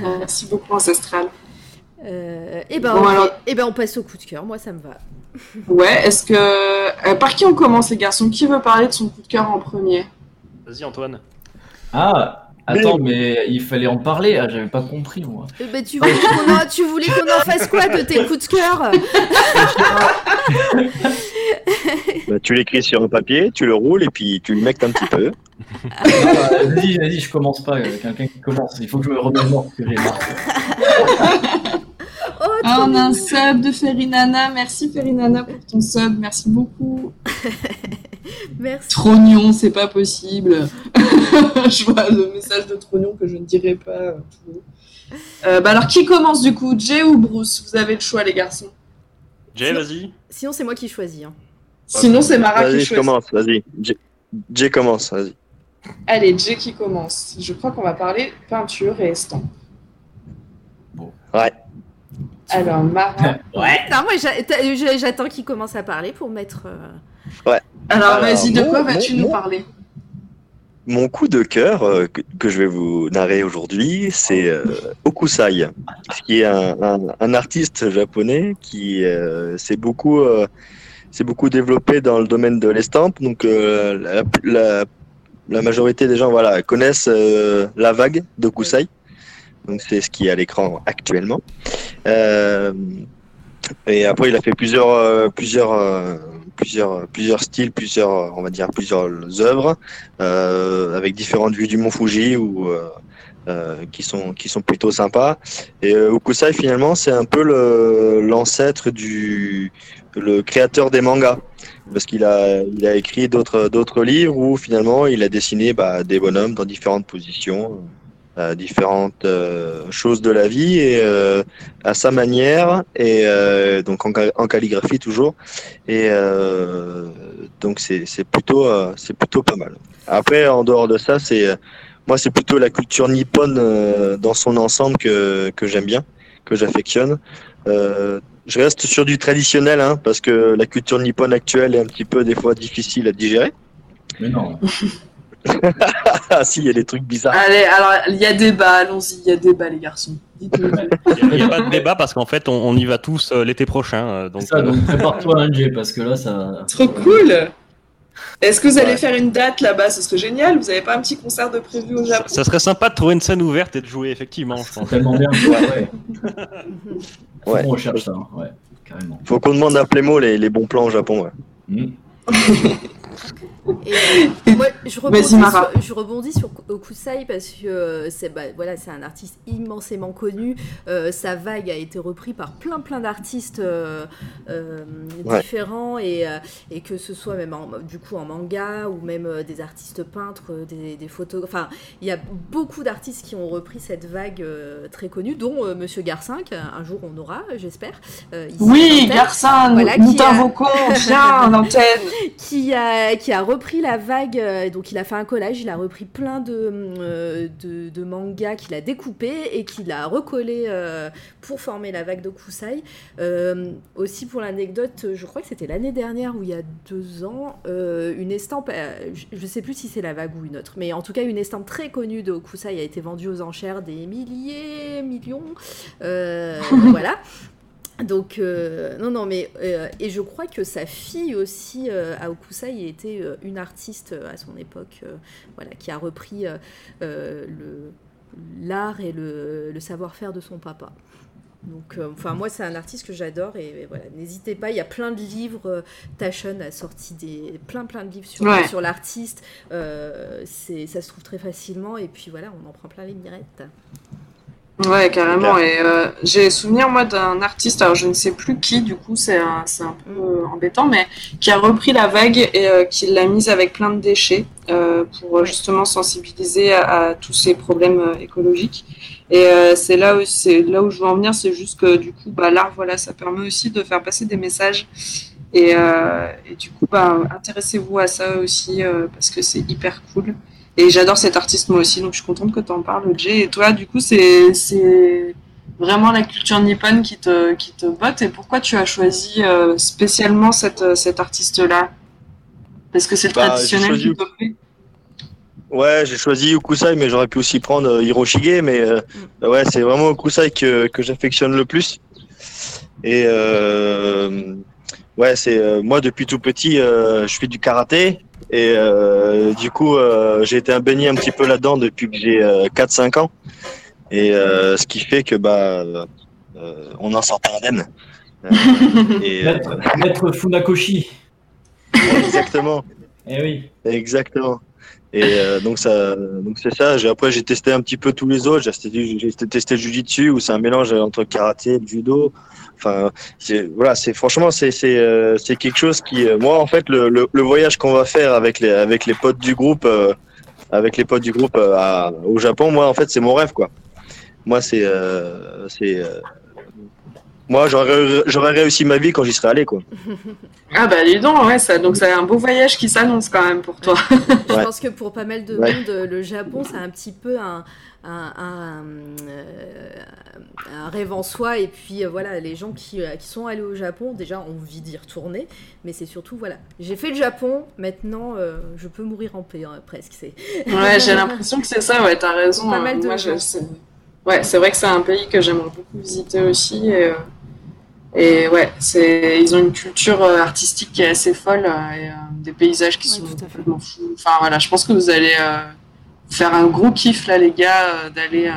Merci beaucoup, Ancestral. Euh, et ben, Bon, on, alors- et ben, on passe au coup de cœur. Moi, ça me va. Ouais, est-ce que. euh, par qui on commence, les garçons? Qui veut parler de son coup de cœur en premier? Vas-y Antoine. Ah, attends, mais il fallait en parler. Ah, j'avais pas compris, moi. Euh, bah, tu, voulais qu'on en, tu voulais qu'on en fasse quoi de tes coups de cœur? Bah, tu l'écris sur un papier, tu le roules et puis tu le mectes un petit peu. Ah, vas-y, vas-y, je commence pas. euh, Quelqu'un qui commence. Il faut que je me remémore ce que j'ai marqué. Oh, trop Ah, on a un sub de Ferinana. Merci, Ferinana, pour ton sub. Merci beaucoup. Merci. Trognon, c'est pas possible. je vois le message de Trognon que je ne dirai pas. euh, bah alors, qui commence du coup? Jay ou Bruce? Vous avez le choix, les garçons. Jay, vas-y. Sinon, c'est moi qui choisis. hein. Sinon, c'est Mara qui Vas-y, je choisit. commence, vas-y. J- Jay commence, vas-y. Allez, Jay qui commence. Je crois qu'on va parler peinture et estampes. Ouais. Alors, Mara. Ouais. Non, moi, j'attends qu'il commence à parler pour mettre. euh, Alors, Alors, vas-y, de mon- quoi vas-tu nous mon- parler? Mon coup de cœur euh, que, que je vais vous narrer aujourd'hui, c'est euh, Okusai, qui est un, un- un artiste japonais qui euh, s'est beaucoup, euh, s'est beaucoup développé dans le domaine de l'estampe. Donc, euh, la, la- la majorité des gens voilà, connaissent euh, la vague d'Okusai. Donc, c'est ce qui est à l'écran actuellement. Euh, et après, il a fait plusieurs, euh, plusieurs, euh, plusieurs, plusieurs styles, plusieurs, on va dire, plusieurs œuvres avec différentes vues du mont Fuji ou qui sont qui sont plutôt sympas. Et Okusai finalement c'est un peu l'ancêtre du le créateur des mangas parce qu'il a il a écrit d'autres d'autres livres où finalement il a dessiné bah, des bonhommes dans différentes positions. Différentes euh, choses de la vie et euh, à sa manière et euh, donc en, ca- en calligraphie toujours et euh, donc c'est c'est plutôt euh, c'est plutôt pas mal. Après en dehors de ça c'est moi c'est plutôt la culture nippone euh, dans son ensemble que que j'aime bien que j'affectionne. Euh, je reste sur du traditionnel hein, parce que la culture nippone actuelle est un petit peu des fois difficile à digérer. Mais non. Ah si il y a des trucs bizarres. Allez, alors, il y a débat, allons-y, il y a débat, les garçons. Il n'y a, pas de débat parce qu'en fait, on, on y va tous euh, l'été prochain. euh, donc, C'est ça, euh, donc prépare-toi, hein, Jay, parce que là, ça. Trop cool Est-ce que vous allez Ouais. faire une date là-bas? Ce serait génial. Vous n'avez pas un petit concert de prévu au ça, Japon? Ça serait sympa de trouver une scène ouverte et de jouer, effectivement. Je C'est pense. tellement bien. Ouais, ouais. Qu'on recherche ça, hein, ouais, carrément. Faut qu'on demande à Plémo les, les bons plans au Japon. ouais. Mm. Et euh, moi, je rebondis, Vas-y, Mara. sur, je rebondis sur Okusai parce que euh, c'est bah, voilà, c'est un artiste immensément connu. Euh, sa vague a été reprise par plein plein d'artistes euh, euh, Ouais. différents et, euh, et que ce soit même en, du coup en manga ou même euh, des artistes peintres, euh, des, des photographes. Enfin, il y a beaucoup d'artistes qui ont repris cette vague euh, très connue, dont euh, Monsieur Garcinq. Un jour, on aura, j'espère. euh, Oui. Garcin, Voilà, nous qui a- t'invoquons, viens l'antenne. qui a, qui a repris la vague, euh, donc il a fait un collage, il a repris plein de, euh, de, mangas qu'il a découpés et qu'il a recollé euh, pour former la vague de Kusai. Euh, aussi pour l'anecdote, je crois que c'était l'année dernière ou il y a deux ans, euh, une estampe, euh, je ne sais plus si c'est la vague ou une autre, mais en tout cas une estampe très connue de Kusai a été vendue aux enchères des milliers, millions. Euh, voilà. Donc, euh, non, non, mais. euh, et je crois que sa fille aussi, euh, Aokusai, était euh, une artiste à son époque, voilà, qui a repris l'art et le, le savoir-faire de son papa. Donc, enfin, moi, c'est un artiste que j'adore et, et voilà, n'hésitez pas. Il y a plein de livres. Tachon a sorti des plein plein de livres sur, Ouais. sur l'artiste. C'est, ça se trouve très facilement et puis voilà, on en prend plein les mirettes. Ouais, carrément. Et euh, j'ai souvenir, moi, d'un artiste, alors je ne sais plus qui, du coup, c'est un, un peu euh, embêtant, mais qui a repris la vague et euh, qui l'a mise avec plein de déchets euh, pour euh, justement sensibiliser à, à tous ces problèmes écologiques. Et euh, c'est là, où- c'est là où je veux en venir, c'est juste que du coup, bah, l'art, voilà, ça permet aussi de faire passer des messages. Et, euh, et du coup, bah, intéressez-vous à ça aussi euh, parce que c'est hyper cool. Et j'adore cet artiste moi aussi, donc je suis contente que tu en parles, Jay. Et toi, du coup, c'est vraiment la culture nippone qui te, qui te botte. Et pourquoi tu as choisi euh, spécialement cette, cet artiste-là? Parce que c'est le Bah, traditionnel choisi- qui te plaît Ouais, j'ai choisi Ukusai, mais j'aurais pu aussi prendre euh, Hiroshige, mais euh, ouais, c'est vraiment Ukusai que, que j'affectionne le plus. Et euh, ouais, c'est euh, moi depuis tout petit, euh, je fais du karaté et euh, du coup, euh, j'ai été baigné un petit peu là-dedans depuis que j'ai euh, 4-5 ans. Et euh, ce qui fait que bah, euh, on en sort pas indemne. Euh, et, euh, Maître, Maître Funakoshi. exactement. Eh oui. Exactement. Et euh, donc ça, donc c'est ça. Après j'ai testé un petit peu tous les autres. J'ai testé, le jujitsu où c'est un mélange entre karaté et judo. Enfin, voilà, c'est franchement c'est c'est euh, c'est quelque chose qui, euh, moi en fait le, le, le voyage qu'on va faire avec les avec les potes du groupe, euh, avec les potes du groupe euh, à- au Japon, moi en fait c'est mon rêve quoi. Moi c'est euh, c'est moi j'aurais réussi ma vie quand j'y serais allé quoi. Ah bah dis donc, ouais, ça, donc c'est un beau voyage qui s'annonce quand même pour toi. Je Ouais. pense que pour pas mal de Ouais. monde, euh, le Japon, c'est un petit peu un, un, un, euh, un rêve en soi. Et puis euh, voilà, les gens qui, qui sont allés au Japon, déjà, ont envie d'y retourner. Mais c'est surtout, voilà, j'ai fait le Japon, maintenant, euh, je peux mourir en paix, hein, presque. C'est... Ouais, j'ai l'impression que c'est ça, ouais, t'as raison. Pas mal de Moi, gens. je- c'est- Ouais, c'est vrai que c'est un pays que j'aimerais beaucoup visiter aussi. Et, euh, et ouais, c'est... ils ont une culture euh, artistique qui est assez folle euh, et euh, des paysages qui Ouais, sont tout à fait. complètement fous. Enfin voilà, je pense que vous allez euh, faire un gros kiff là, les gars, d'aller.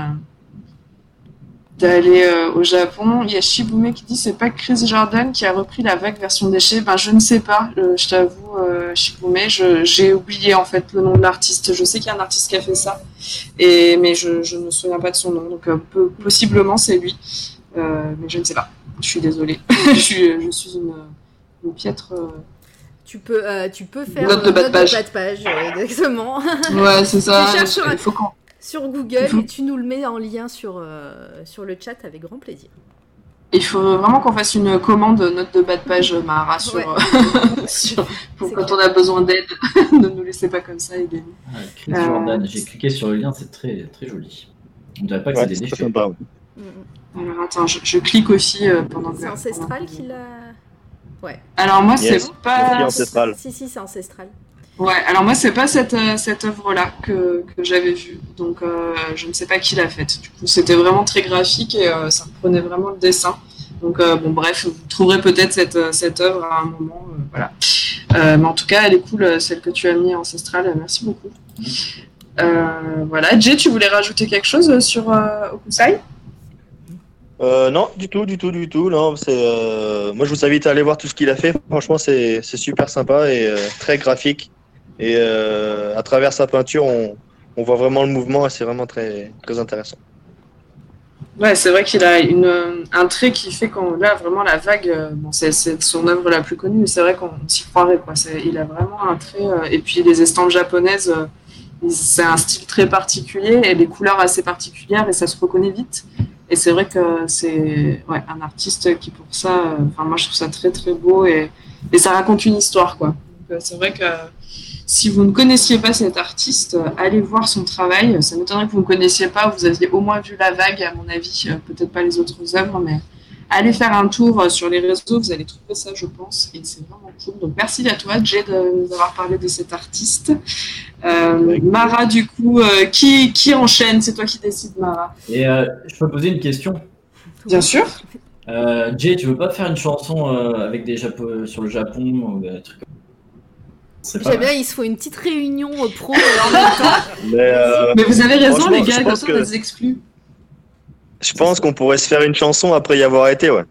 d'aller euh, au Japon. Il y a Shibume qui dit c'est pas Chris Jordan qui a repris la vague version déchet. Ben je ne sais pas, euh, je t'avoue euh, Shibume, j'ai oublié en fait le nom de l'artiste. Je sais qu'il y a un artiste qui a fait ça, et mais je, je ne me souviens pas de son nom. Donc peu- possiblement c'est lui, mais je ne sais pas. Je suis désolée. je, suis, je suis une, une piètre. euh, Tu peux, euh, tu peux faire Note de euh, bas de page. page, euh, exactement, Ouais, c'est ça. Tu cherches sur un- Il faut qu'on sur Google et tu nous le mets en lien sur, euh, sur le chat avec grand plaisir. Il faut vraiment qu'on fasse une commande note de bas de page Mara sur, Ouais. euh, sur- pour quand clair. on a besoin d'aide. ne nous laissez pas comme ça, aidez-nous. Ah, Chris Euh, Jordan, j'ai cliqué sur le lien, c'est très, très joli. On dirait pas que Ouais, c'est des déchets. sympa. ouais. Mm, mm. Alors attends, je, je clique aussi euh, pendant que. C'est ancestral pendant que- qui l'a. Ouais. Alors moi, Yes. c'est pas. Ancestral. Si, si, c'est ancestral. Ouais, alors moi, c'est pas cette, euh, cette œuvre-là que, que j'avais vue. Donc, euh, je ne sais pas qui l'a faite. Du coup, c'était vraiment très graphique et euh, ça reprenait vraiment le dessin. Donc, euh, bon, bref, vous trouverez peut-être cette, cette œuvre à un moment. euh, voilà. Euh, mais en tout cas, elle est cool, celle que tu as mis Ancestral. Merci beaucoup. Euh, voilà. Jay, tu voulais rajouter quelque chose sur euh, Okusai Euh, non, du tout, du tout, du tout. Non, c'est. euh, Moi, je vous invite à aller voir tout ce qu'il a fait. Franchement, c'est super sympa et euh, très graphique. Et à travers sa peinture, on, on voit vraiment le mouvement et c'est vraiment très très intéressant. Ouais, c'est vrai qu'il a une, un trait qui fait qu'on là vraiment la vague, bon, c'est son œuvre la plus connue, mais c'est vrai qu'on s'y croirait quoi. Il a vraiment un trait et puis les estampes japonaises, c'est un style très particulier et les couleurs assez particulières et ça se reconnaît vite. Et c'est vrai que c'est un artiste qui pour ça, euh, enfin moi je trouve ça très très beau et, ça raconte une histoire quoi. Euh, c'est vrai que si vous ne connaissiez pas cet artiste, euh, allez voir son travail. Ça m'étonnerait que vous ne connaissiez pas, vous aviez au moins vu La Vague, à mon avis, peut-être pas les autres œuvres, mais allez faire un tour euh, sur les réseaux, vous allez trouver ça, je pense, et c'est vraiment cool. Donc merci à toi, Jay, de nous avoir parlé de cet artiste. Euh, Mara, du coup, euh, qui, qui enchaîne? C'est toi qui décides, Mara. Et euh, je peux poser une question? Bien sûr. Euh, Jay, tu veux pas faire une chanson euh, avec des Japo- sur le Japon ou des trucs J'aime bien, ils se font une petite réunion pro en même temps. Mais euh, Mais vous avez raison, les gars, comme ça, que- on les exclut. Je pense qu'on pourrait se faire une chanson après y avoir été, ouais.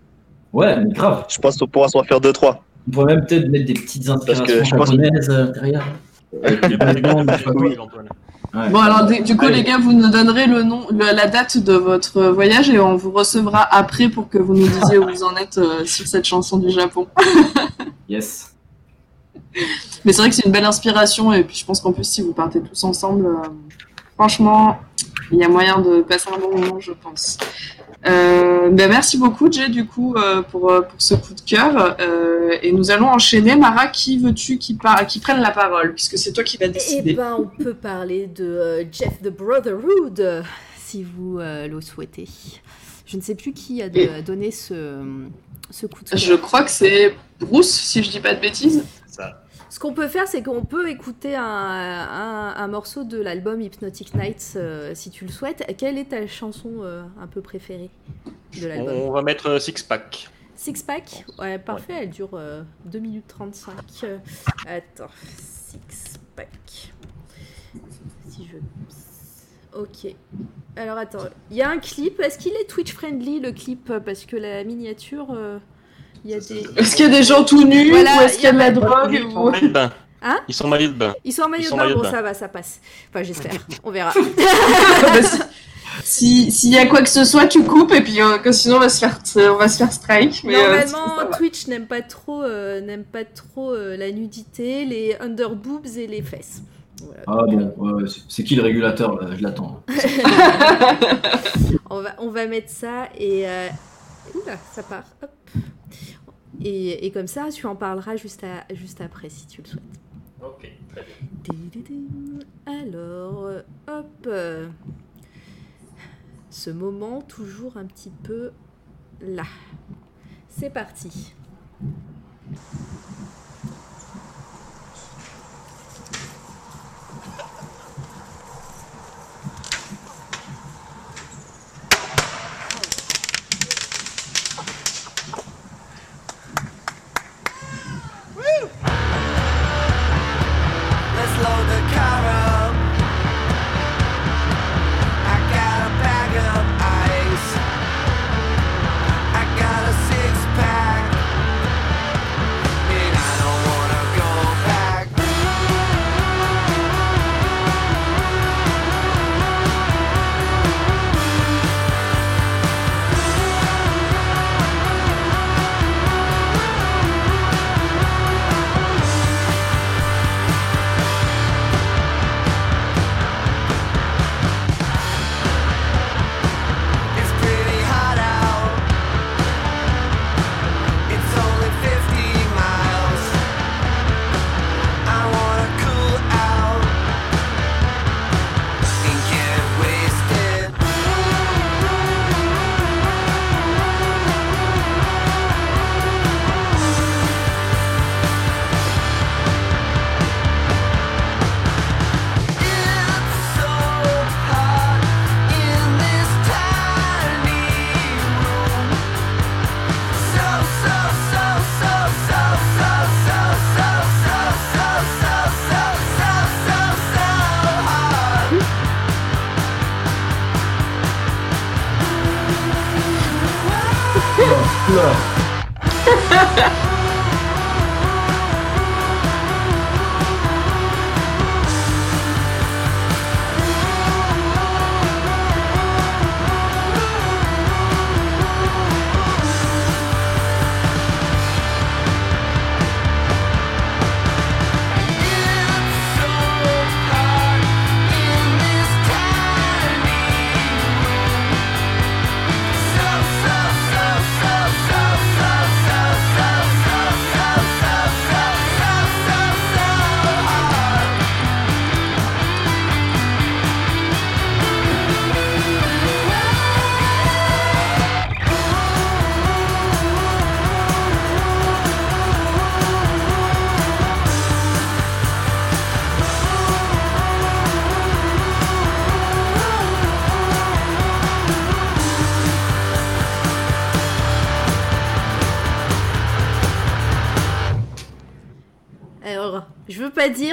Ouais, mais grave. Je pense qu'on pourra s'en faire deux, trois. On pourrait même peut-être mettre des petites inspirations que je pense- japonaises euh, derrière. Oui. Bon, alors, du coup, Allez. les gars, vous nous donnerez le nom, la date de votre voyage et on vous recevra après pour que vous nous disiez où vous en êtes euh, sur cette chanson du Japon. Yes. Mais c'est vrai que c'est une belle inspiration et puis je pense qu'en plus, si vous partez tous ensemble, euh, franchement, il y a moyen de passer un bon moment, je pense. Euh, ben merci beaucoup, Jay, du coup, euh, pour, euh, pour ce coup de cœur. Euh, et nous allons enchaîner. Mara, qui veux-tu qui, par- qui prenne la parole Puisque c'est toi qui vas Eh décider. ben, on peut parler de euh, Jeff the Brotherhood, si vous euh, le souhaitez. Je ne sais plus qui a de- Et- donné ce, ce coup de cœur. Je crois que c'est Bruce, si je dis pas de bêtises. Ça. Ce qu'on peut faire, c'est qu'on peut écouter un, un- un morceau de l'album Hypnotic Nights, euh, si tu le souhaites. Quelle est ta chanson euh, un peu préférée de l'album On va mettre euh, Six Pack. Six Pack Ouais, parfait, elle dure euh, 2 minutes 35. Euh, attends, Six Pack. Si je. Ok. Alors attends, il y a un clip. Est-ce qu'il est Twitch friendly le clip? Parce que la miniature, il y a des. Est-ce qu'il y a des gens tout nus Voilà, ou est-ce qu'il y a de la drogue Ils sont ou... maillot de bain. Hein Ils sont maillot de bain. Ils sont en maillot de bain, bon ça va, ça passe. Enfin j'espère, on verra. Si- Si s'il y a quoi que ce soit, tu coupes et puis euh, que sinon on va se faire on va se faire strike. Mais, euh, Normalement. Twitch n'aime pas trop, euh, n'aime pas trop euh, la nudité, les underboobs et les fesses. Voilà, Ah bon, c'est- c'est qui le régulateur là? Je l'attends. On va, on va mettre ça et. euh, Oula, ça part. Hop. Et, et comme ça, tu en parleras juste, à- juste après si tu le souhaites. Ok, très bien. Dididim. Alors, hop. Ce moment, toujours un petit peu là. C'est parti. Woo!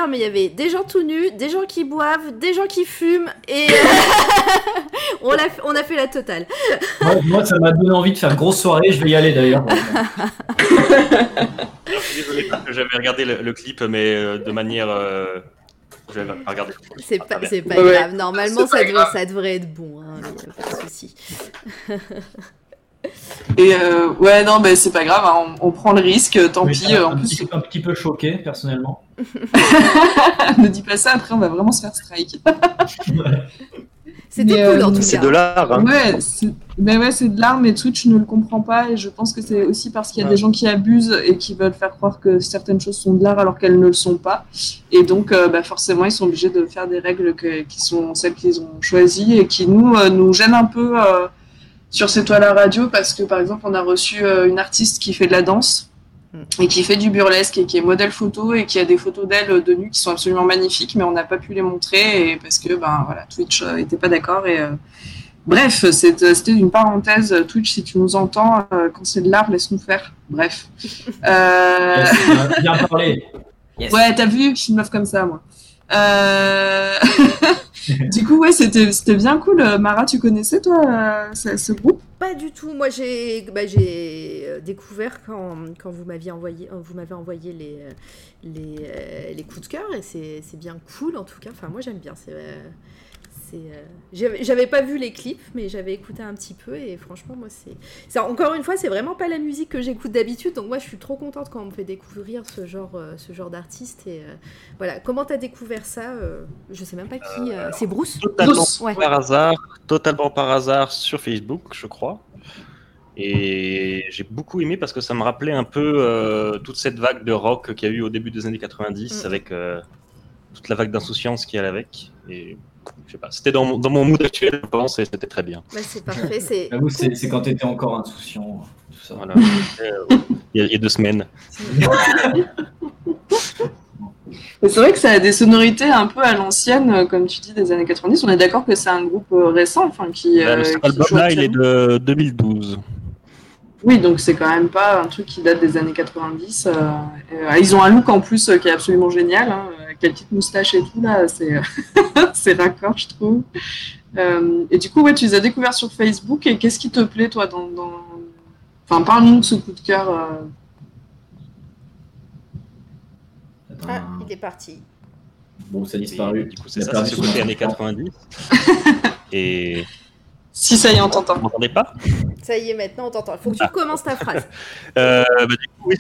Pas mais il y avait des gens tout nus, des gens qui boivent, des gens qui fument, et on, a, on a fait la totale. Moi, moi, ça m'a donné envie de faire grosse soirée. Je vais y aller d'ailleurs. Je suis désolé parce que j'avais regardé le, le clip, mais euh, de manière. euh, je vais pas regarder. C'est pas, c'est pas Ouais, ouais. grave. Normalement, pas ça devrait, grave. ça devrait être bon. Hein, pas de souci. Et euh, ouais, non, mais c'est pas grave, hein, on, on prend le risque, tant Oui, pis. euh, un, en plus, petit, un petit peu choqué personnellement. ne dis pas ça, après on va vraiment se faire strike. C'était cool en euh, tout C'est de l'art. Hein. Ouais, mais ouais, c'est de l'art, mais Twitch ne le comprend pas, et je pense que c'est aussi parce qu'il y a Ouais. des gens qui abusent et qui veulent faire croire que certaines choses sont de l'art alors qu'elles ne le sont pas. Et donc, euh, bah, forcément, ils sont obligés de faire des règles que- qui sont celles qu'ils ont choisies et qui nous, euh, nous gênent un peu euh, sur cette toile à radio parce que, par exemple, on a reçu euh, une artiste qui fait de la danse Mm. et qui fait du burlesque et qui est modèle photo et qui a des photos d'elle de nu qui sont absolument magnifiques, mais on n'a pas pu les montrer et parce que ben voilà, Twitch euh, était pas d'accord et euh, bref, c'est- euh, c'était une parenthèse. Twitch, si tu nous entends, euh, quand c'est de l'art, laisse-nous faire. Bref. Euh, Yes, euh, bien parlé. Yes. Ouais, t'as vu, je suis une meuf comme ça, moi. Euh... du coup, ouais, c'était bien cool. Mara, tu connaissais, toi, euh, ce, groupe? Pas du tout. Moi, j'ai bah, euh, découvert quand, quand vous envoyé, m'avez envoyé les, les, les coups de cœur et c'est bien cool en tout cas. Enfin, moi, j'aime bien. J'avais j'avais pas vu les clips, mais j'avais écouté un petit peu et franchement, moi, c'est encore une fois, c'est vraiment pas la musique que j'écoute d'habitude. Donc moi, je suis trop contente quand on me fait découvrir ce genre, euh, ce genre d'artiste et euh, voilà. Comment t'as découvert ça euh, Je sais même pas qui. euh, c'est Bruce? Totalement Bruce, ouais. par hasard, totalement par hasard sur Facebook, je crois. Et j'ai beaucoup aimé parce que ça me rappelait un peu euh, toute cette vague de rock qu'il y a eu au début des années 90 Mm. avec euh, toute la vague d'insouciance qui allait avec. Et je sais pas, c'était dans, mon- dans mon mood actuel, je pense, et c'était très bien. Bah, c'est parfait. C'est quand t'étais encore insouciant. Tout ça. Voilà. Il, y a, il y a deux semaines. C'est vrai que ça a des sonorités un peu à l'ancienne, euh, comme tu dis, des années 90. On est d'accord que c'est un groupe euh, récent, enfin, qui. Bah, euh, le qui seul album joue là, il est de 2012. Oui, donc c'est quand même pas un truc qui date des années 90. euh, ils ont un look en plus qui est absolument génial, hein, avec la petite moustache et tout là, c'est c'est raccord, je trouve. Euh, et du coup, ouais, tu les as découverts sur Facebook. Et qu'est-ce qui te plaît, toi, dans, dans... Enfin, parle-nous de ce coup de cœur. euh. Ah, il est parti. Bon, ça a Et disparu. du coup, c'est ça, c'est ce côté années enfant. 90. Et Si ça y est, on t'entend. vous m'entendez pas? Ça y est, maintenant on t'entend. Il faut que tu commences ta phrase. Euh, bah, du coup, oui,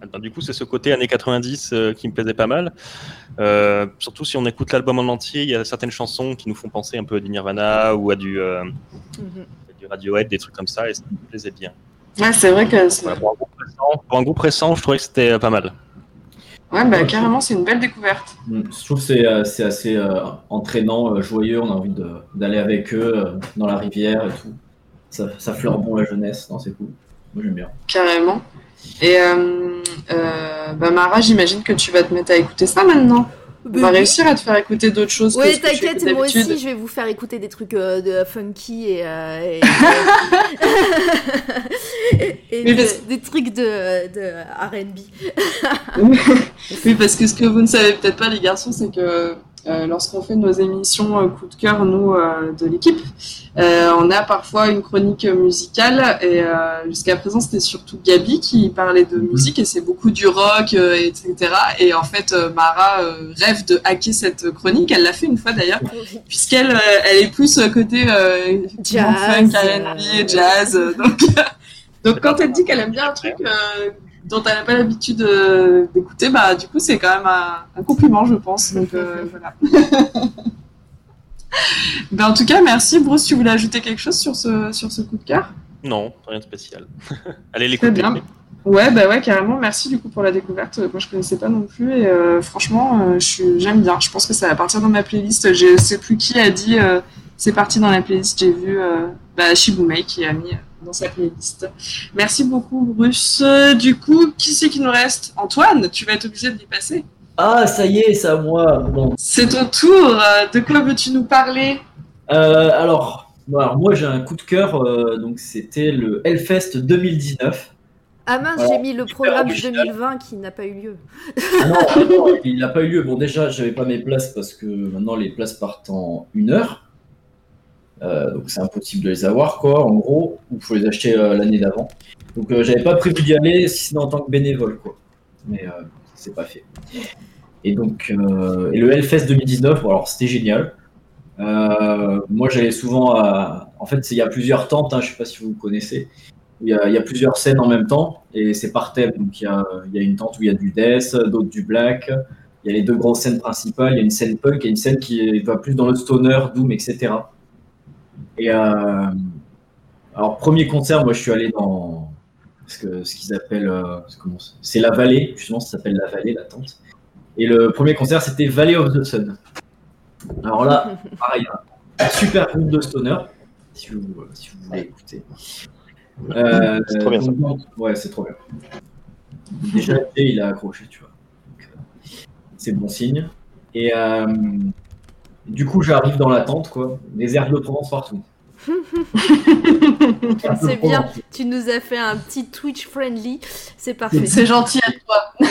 c'est- Attends, du coup, c'est ce côté années 90 euh, qui me plaisait pas mal. Euh, surtout si on écoute l'album en entier, il y a certaines chansons qui nous font penser un peu à du Nirvana ou à du, euh, Mhm. du Radiohead, des trucs comme ça, et ça me plaisait bien. Ouais, c'est vrai que. Voilà, pour, un groupe récent, pour un groupe récent, je trouvais que c'était pas mal. Ouais, bah, carrément, c'est une belle découverte. Mm, Je trouve que c'est assez euh, entraînant, joyeux. On a envie d'aller avec eux dans la rivière et tout. Ça, ça fleure bon la jeunesse. Non, c'est cool. Moi, j'aime bien. Carrément. Et euh, euh, bah, Mara, j'imagine que tu vas te mettre à écouter ça maintenant. On va réussir à te faire écouter d'autres choses. Oui, t'inquiète, moi aussi, je vais vous faire écouter des trucs euh, de funky et, euh, et, et- et Oui, de- parce- des trucs de, de R&B. Oui, parce que ce que vous ne savez peut-être pas, les garçons, c'est que euh, lorsqu'on fait nos émissions euh, coup de cœur, nous, euh, de l'équipe, euh, on a parfois une chronique musicale. Et euh, jusqu'à présent, c'était surtout Gabi qui parlait de Mhm. musique et c'est beaucoup du rock, euh, etc. Et en fait, euh, Mara euh, rêve de hacker cette chronique. Elle l'a fait une fois d'ailleurs, puisqu'elle euh, elle est plus côté euh, Jazz, funk, R&B, jazz. donc, donc quand elle dit qu'elle aime bien un truc euh, dont elle n'a pas l'habitude euh, d'écouter, bah du coup c'est quand même un, un compliment, je pense. Donc euh, voilà. ben, en tout cas, merci Bruce. Tu voulais ajouter quelque chose sur ce sur ce coup de cœur? Non, rien de spécial. Allez Très l'écouter. bien. Ouais, bah ouais, carrément. Merci du coup pour la découverte. Moi, je connaissais pas non plus et euh, franchement, euh, je suis, j'aime bien. Je pense que ça va partir dans ma playlist. Je sais plus qui a dit euh, c'est parti dans la playlist. J'ai vu euh, bah, Shibumei qui a mis euh, dans sa playlist. Merci beaucoup, Bruce. Du coup, qui c'est qui nous reste? Antoine, tu vas être obligé de y passer. Ah, ça y est, c'est à moi. Bon. C'est ton tour. De quoi veux-tu nous parler? Euh, alors, moi j'ai un coup de cœur, euh, donc c'était le Hellfest 2019. Ah mince, j'ai mis le programme original. 2020 qui n'a pas eu lieu. Ah non, ah non, il n'a pas eu lieu. Bon, déjà, j'avais pas mes places parce que maintenant les places partent en une heure. Euh, donc c'est impossible de les avoir, quoi, en gros. Ou faut les acheter euh, l'année d'avant. Donc euh, j'avais pas prévu d'y aller, si ce n'est en tant que bénévole, quoi. Mais c'est pas fait. Et donc, et le Hellfest 2019, bon, alors c'était génial. Moi, j'allais souvent à. En fait, il y a plusieurs tentes, hein, je sais pas si vous connaissez. Il y, a, il y a plusieurs scènes en même temps et c'est par thème. Donc il y a, il y a une tente où il y a du death, d'autres du black. Il y a les deux grosses scènes principales. Il y a une scène punk et une scène qui va plus dans le stoner, doom, etc. Et euh, alors premier concert, moi je suis allé dans ce que ce qu'ils appellent, euh, c'est la vallée. Justement, ça s'appelle la vallée, la tente. Et le premier concert, c'était Valley of the Sun. Alors là, pareil, un super groupe de stoner, si vous, si vous voulez écouter. Euh, C'est trop bien, ça. ouais, c'est trop bien. Déjà, il a accroché, tu vois. C'est bon signe. Et euh, du coup, j'arrive dans la tente, quoi. Les herbes de Provence partout. C'est bien. Tu nous as fait un petit Twitch friendly. C'est parfait. C'est gentil à toi.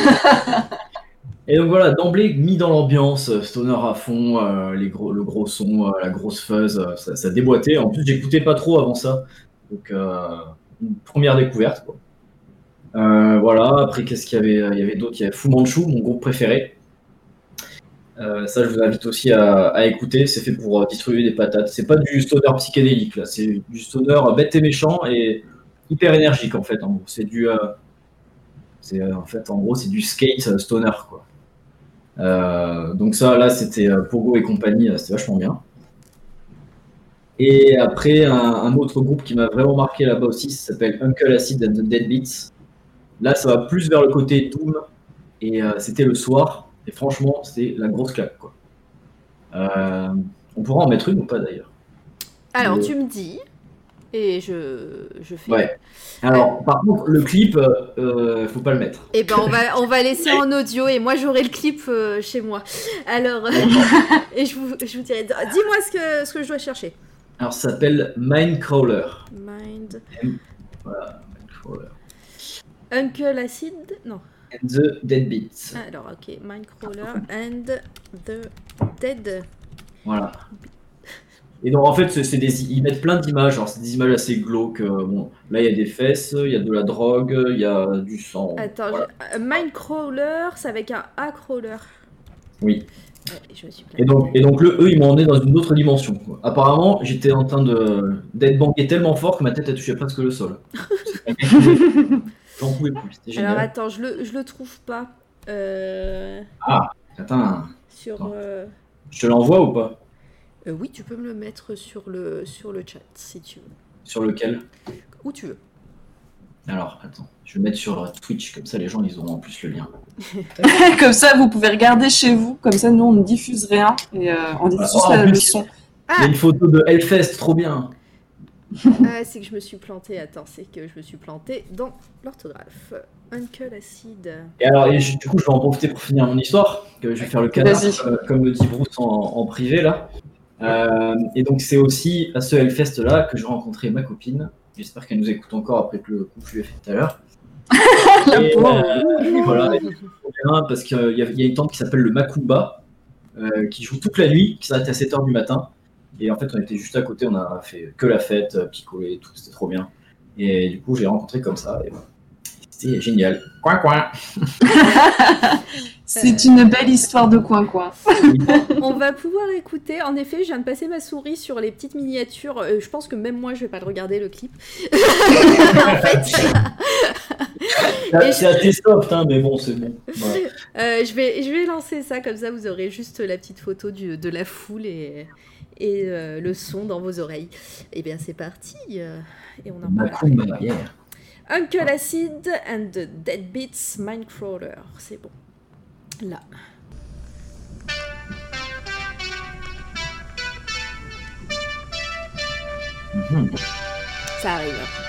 Et donc voilà, d'emblée mis dans l'ambiance, euh, stoner à fond, euh, les gros, le gros son, euh, la grosse fuzz, euh, ça, ça déboîtait. En plus, j'écoutais pas trop avant ça. Donc, euh, une première découverte. Quoi. Euh, voilà, après, qu'est-ce qu'il y avait Il y avait d'autres. Il y avait Fu Manchu, mon groupe préféré. Euh, ça, je vous invite aussi à, écouter. C'est fait pour euh, distribuer des patates. C'est pas du stoner psychédélique, là. C'est du stoner bête et méchant et hyper énergique, en fait. En gros. C'est du. euh, c'est, euh, en fait, en gros, c'est du skate stoner, quoi. Donc ça, là, c'était Pogo et compagnie, c'était vachement bien. Et après, un, un autre groupe qui m'a vraiment marqué là-bas aussi, ça s'appelle Uncle Acid and the Deadbeats. Là, ça va plus vers le côté Doom, et c'était le soir, et franchement, c'était la grosse claque, quoi. Euh, on pourra en mettre une ou pas, d'ailleurs Alors, tu me dis, et je, je fais. Ouais. Alors, par contre, le clip, euh, euh, faut pas le mettre. Eh ben, on va, on va laisser en audio et moi j'aurai le clip euh, chez moi. Alors, et je vous, je vous dirai. Dis-moi ce que, ce que je dois chercher. Alors, ça s'appelle Mindcrawler. Mind. Voilà, Mindcrawler. Uncle Acid? Non. And the Deadbeats. Alors, ok. Mindcrawler and the Dead. Voilà. Et donc en fait, c'est des, ils mettent plein d'images. Alors c'est des images assez glauques. euh, Bon, là il y a des fesses, il y a de la drogue, il y a du sang. Attends, Voilà. je- euh, Mindcrawler, c'est avec un A crawler. Oui. Ouais, je me suis Et donc, et donc le, eux, ils m'ont emmené dans une autre dimension. quoi. Apparemment, j'étais en train de d'être banqué tellement fort que ma tête a touché presque le sol. J'en pouvais plus. C'était Alors attends, je le, je le trouve pas. Euh, Attends, sur. Attends. euh, je te l'envoie ou pas? Euh, oui, tu peux me le mettre sur le, sur le chat si tu veux. Sur lequel? Où tu veux. Alors, attends, je vais mettre sur Twitch, comme ça les gens ils auront en plus le lien. comme ça, vous pouvez regarder chez vous. Comme ça, nous, on ne diffuse rien. Et euh, on diffuse Oh, plus, son. Il y a une photo de Hellfest, trop bien. Ah, c'est que je me suis plantée. Attends, c'est que je me suis plantée dans l'orthographe. Uncle Acid. Et alors, et je- du coup, je vais en profiter pour finir mon histoire, que je vais faire le canard, euh, comme le dit Bruce en, en privé, là. Euh, et donc, c'est aussi à ce Hellfest-là que j'ai rencontré ma copine. J'espère qu'elle nous écoute encore après que le coup fut fait tout à l'heure. La Et, pauvre. euh, et voilà, et parce qu'il y, a- il y a une tante qui s'appelle le Makumba, euh, qui joue toute la nuit, qui s'arrête à 7h du matin. Et en fait, on était juste à côté, on a fait que la fête, euh, picolé, et tout, c'était trop bien. Et du coup, j'ai rencontré comme ça, et voilà. C'était génial. Coin, coin. C'est une belle histoire de coin-coin. On va pouvoir écouter. En effet, je viens de passer ma souris sur les petites miniatures. Euh, je pense que même moi, je vais pas le regarder le clip. en fait, C'est assez soft, hein, mais bon, c'est bon. Euh, je vais, je vais lancer ça comme ça. Vous aurez juste la petite photo du- de la foule et, et euh, le son dans vos oreilles. Et bien, c'est parti. euh, et on en parle. yeah. Uncle Acid and the Deadbeats Mindcrawler. C'est bon. Là. Mhm. Ça arrive.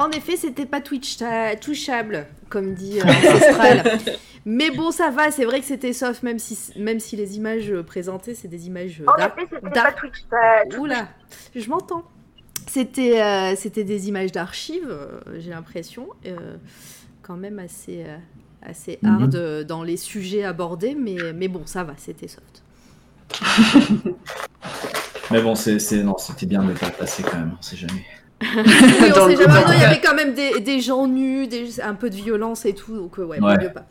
En effet, c'était pas Twitch ta- touchable, comme dit euh, Ancestral. Mais bon, ça va, c'est vrai que c'était soft, même si, même si les images euh, présentées, c'est des images euh, En effet, c'était pas Twitch. euh, Oula, je m'entends. C'était euh, c'était des images d'archives, euh, j'ai l'impression, euh, quand même assez, euh, assez Mhm. hard euh, dans les sujets abordés, mais, mais bon, ça va, c'était soft. Mais bon, c'est, c'est- non, c'était bien de ne pas le passer quand même, on sait jamais. Oui, on sait jamais. Non, il y avait quand même des, des gens nus, des, un peu de violence et tout, donc euh, ouais, Ouais. vaut mieux pas.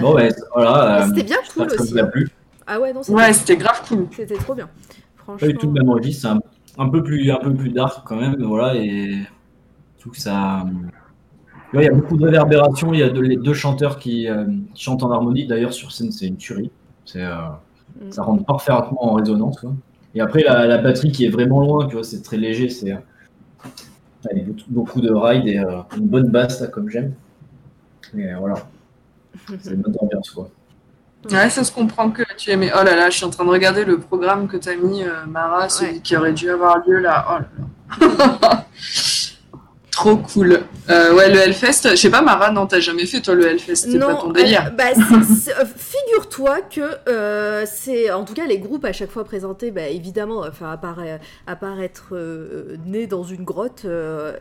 Bon, ouais, voilà. Euh, c'était bien cool ça aussi. vous a hein. plu. Ah ouais, non, c'était Ouais, c'était grave cool. c'était trop bien. Pas du tout Franchement. le même registre, c'est un, un peu plus, un peu plus dark quand même, voilà, et tout que ça. Ouais, il y a beaucoup de réverbération, il y a les deux chanteurs qui, euh, qui chantent en harmonie, d'ailleurs sur scène c'est une tuerie, c'est, euh, Mm. ça rentre parfaitement en résonance. quoi. Et après la, la batterie qui est vraiment loin, tu vois, c'est très léger, c'est. euh, il y a beaucoup- beaucoup de ride et euh, une bonne basse là, comme j'aime. Et voilà, c'est une bonne ambiance quoi. Ouais, ça se comprend que tu aimais. Oh là là, je suis en train de regarder le programme que t'as mis, euh, Mara, celui Ouais. qui aurait dû avoir lieu là. Oh là là. Trop cool. Euh, ouais, le Hellfest, je sais pas, Mara, non, t'as jamais fait toi le Hellfest, c'est pas ton délire. euh, bah, euh, figure-toi que euh, c'est, en tout cas, les groupes à chaque fois présentés, bah, évidemment, enfin, à part, à part être euh, né dans une grotte,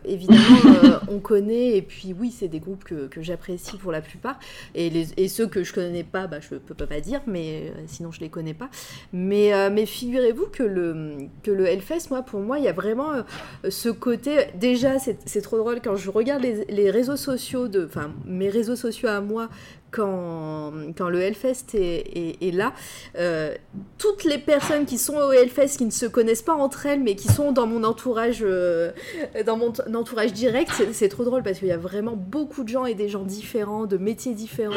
évidemment, on connaît, et puis oui, c'est des groupes que, que j'apprécie pour la plupart, et, les, et ceux que je connais pas, bah, je peux, peux pas dire, mais sinon je les connais pas. Mais, mais figurez-vous que le, que le Hellfest, moi, pour moi, il y a vraiment ce côté. Déjà, c'est trop drôle quand je regarde les, les réseaux sociaux, de, enfin, mes réseaux sociaux à moi, quand, quand le Hellfest est, est- est là, euh, toutes les personnes qui sont au Hellfest, qui ne se connaissent pas entre elles, mais qui sont dans mon entourage, euh, dans mon entourage direct, c'est- trop drôle parce qu'il y a vraiment beaucoup de gens et des gens différents, de métiers différents.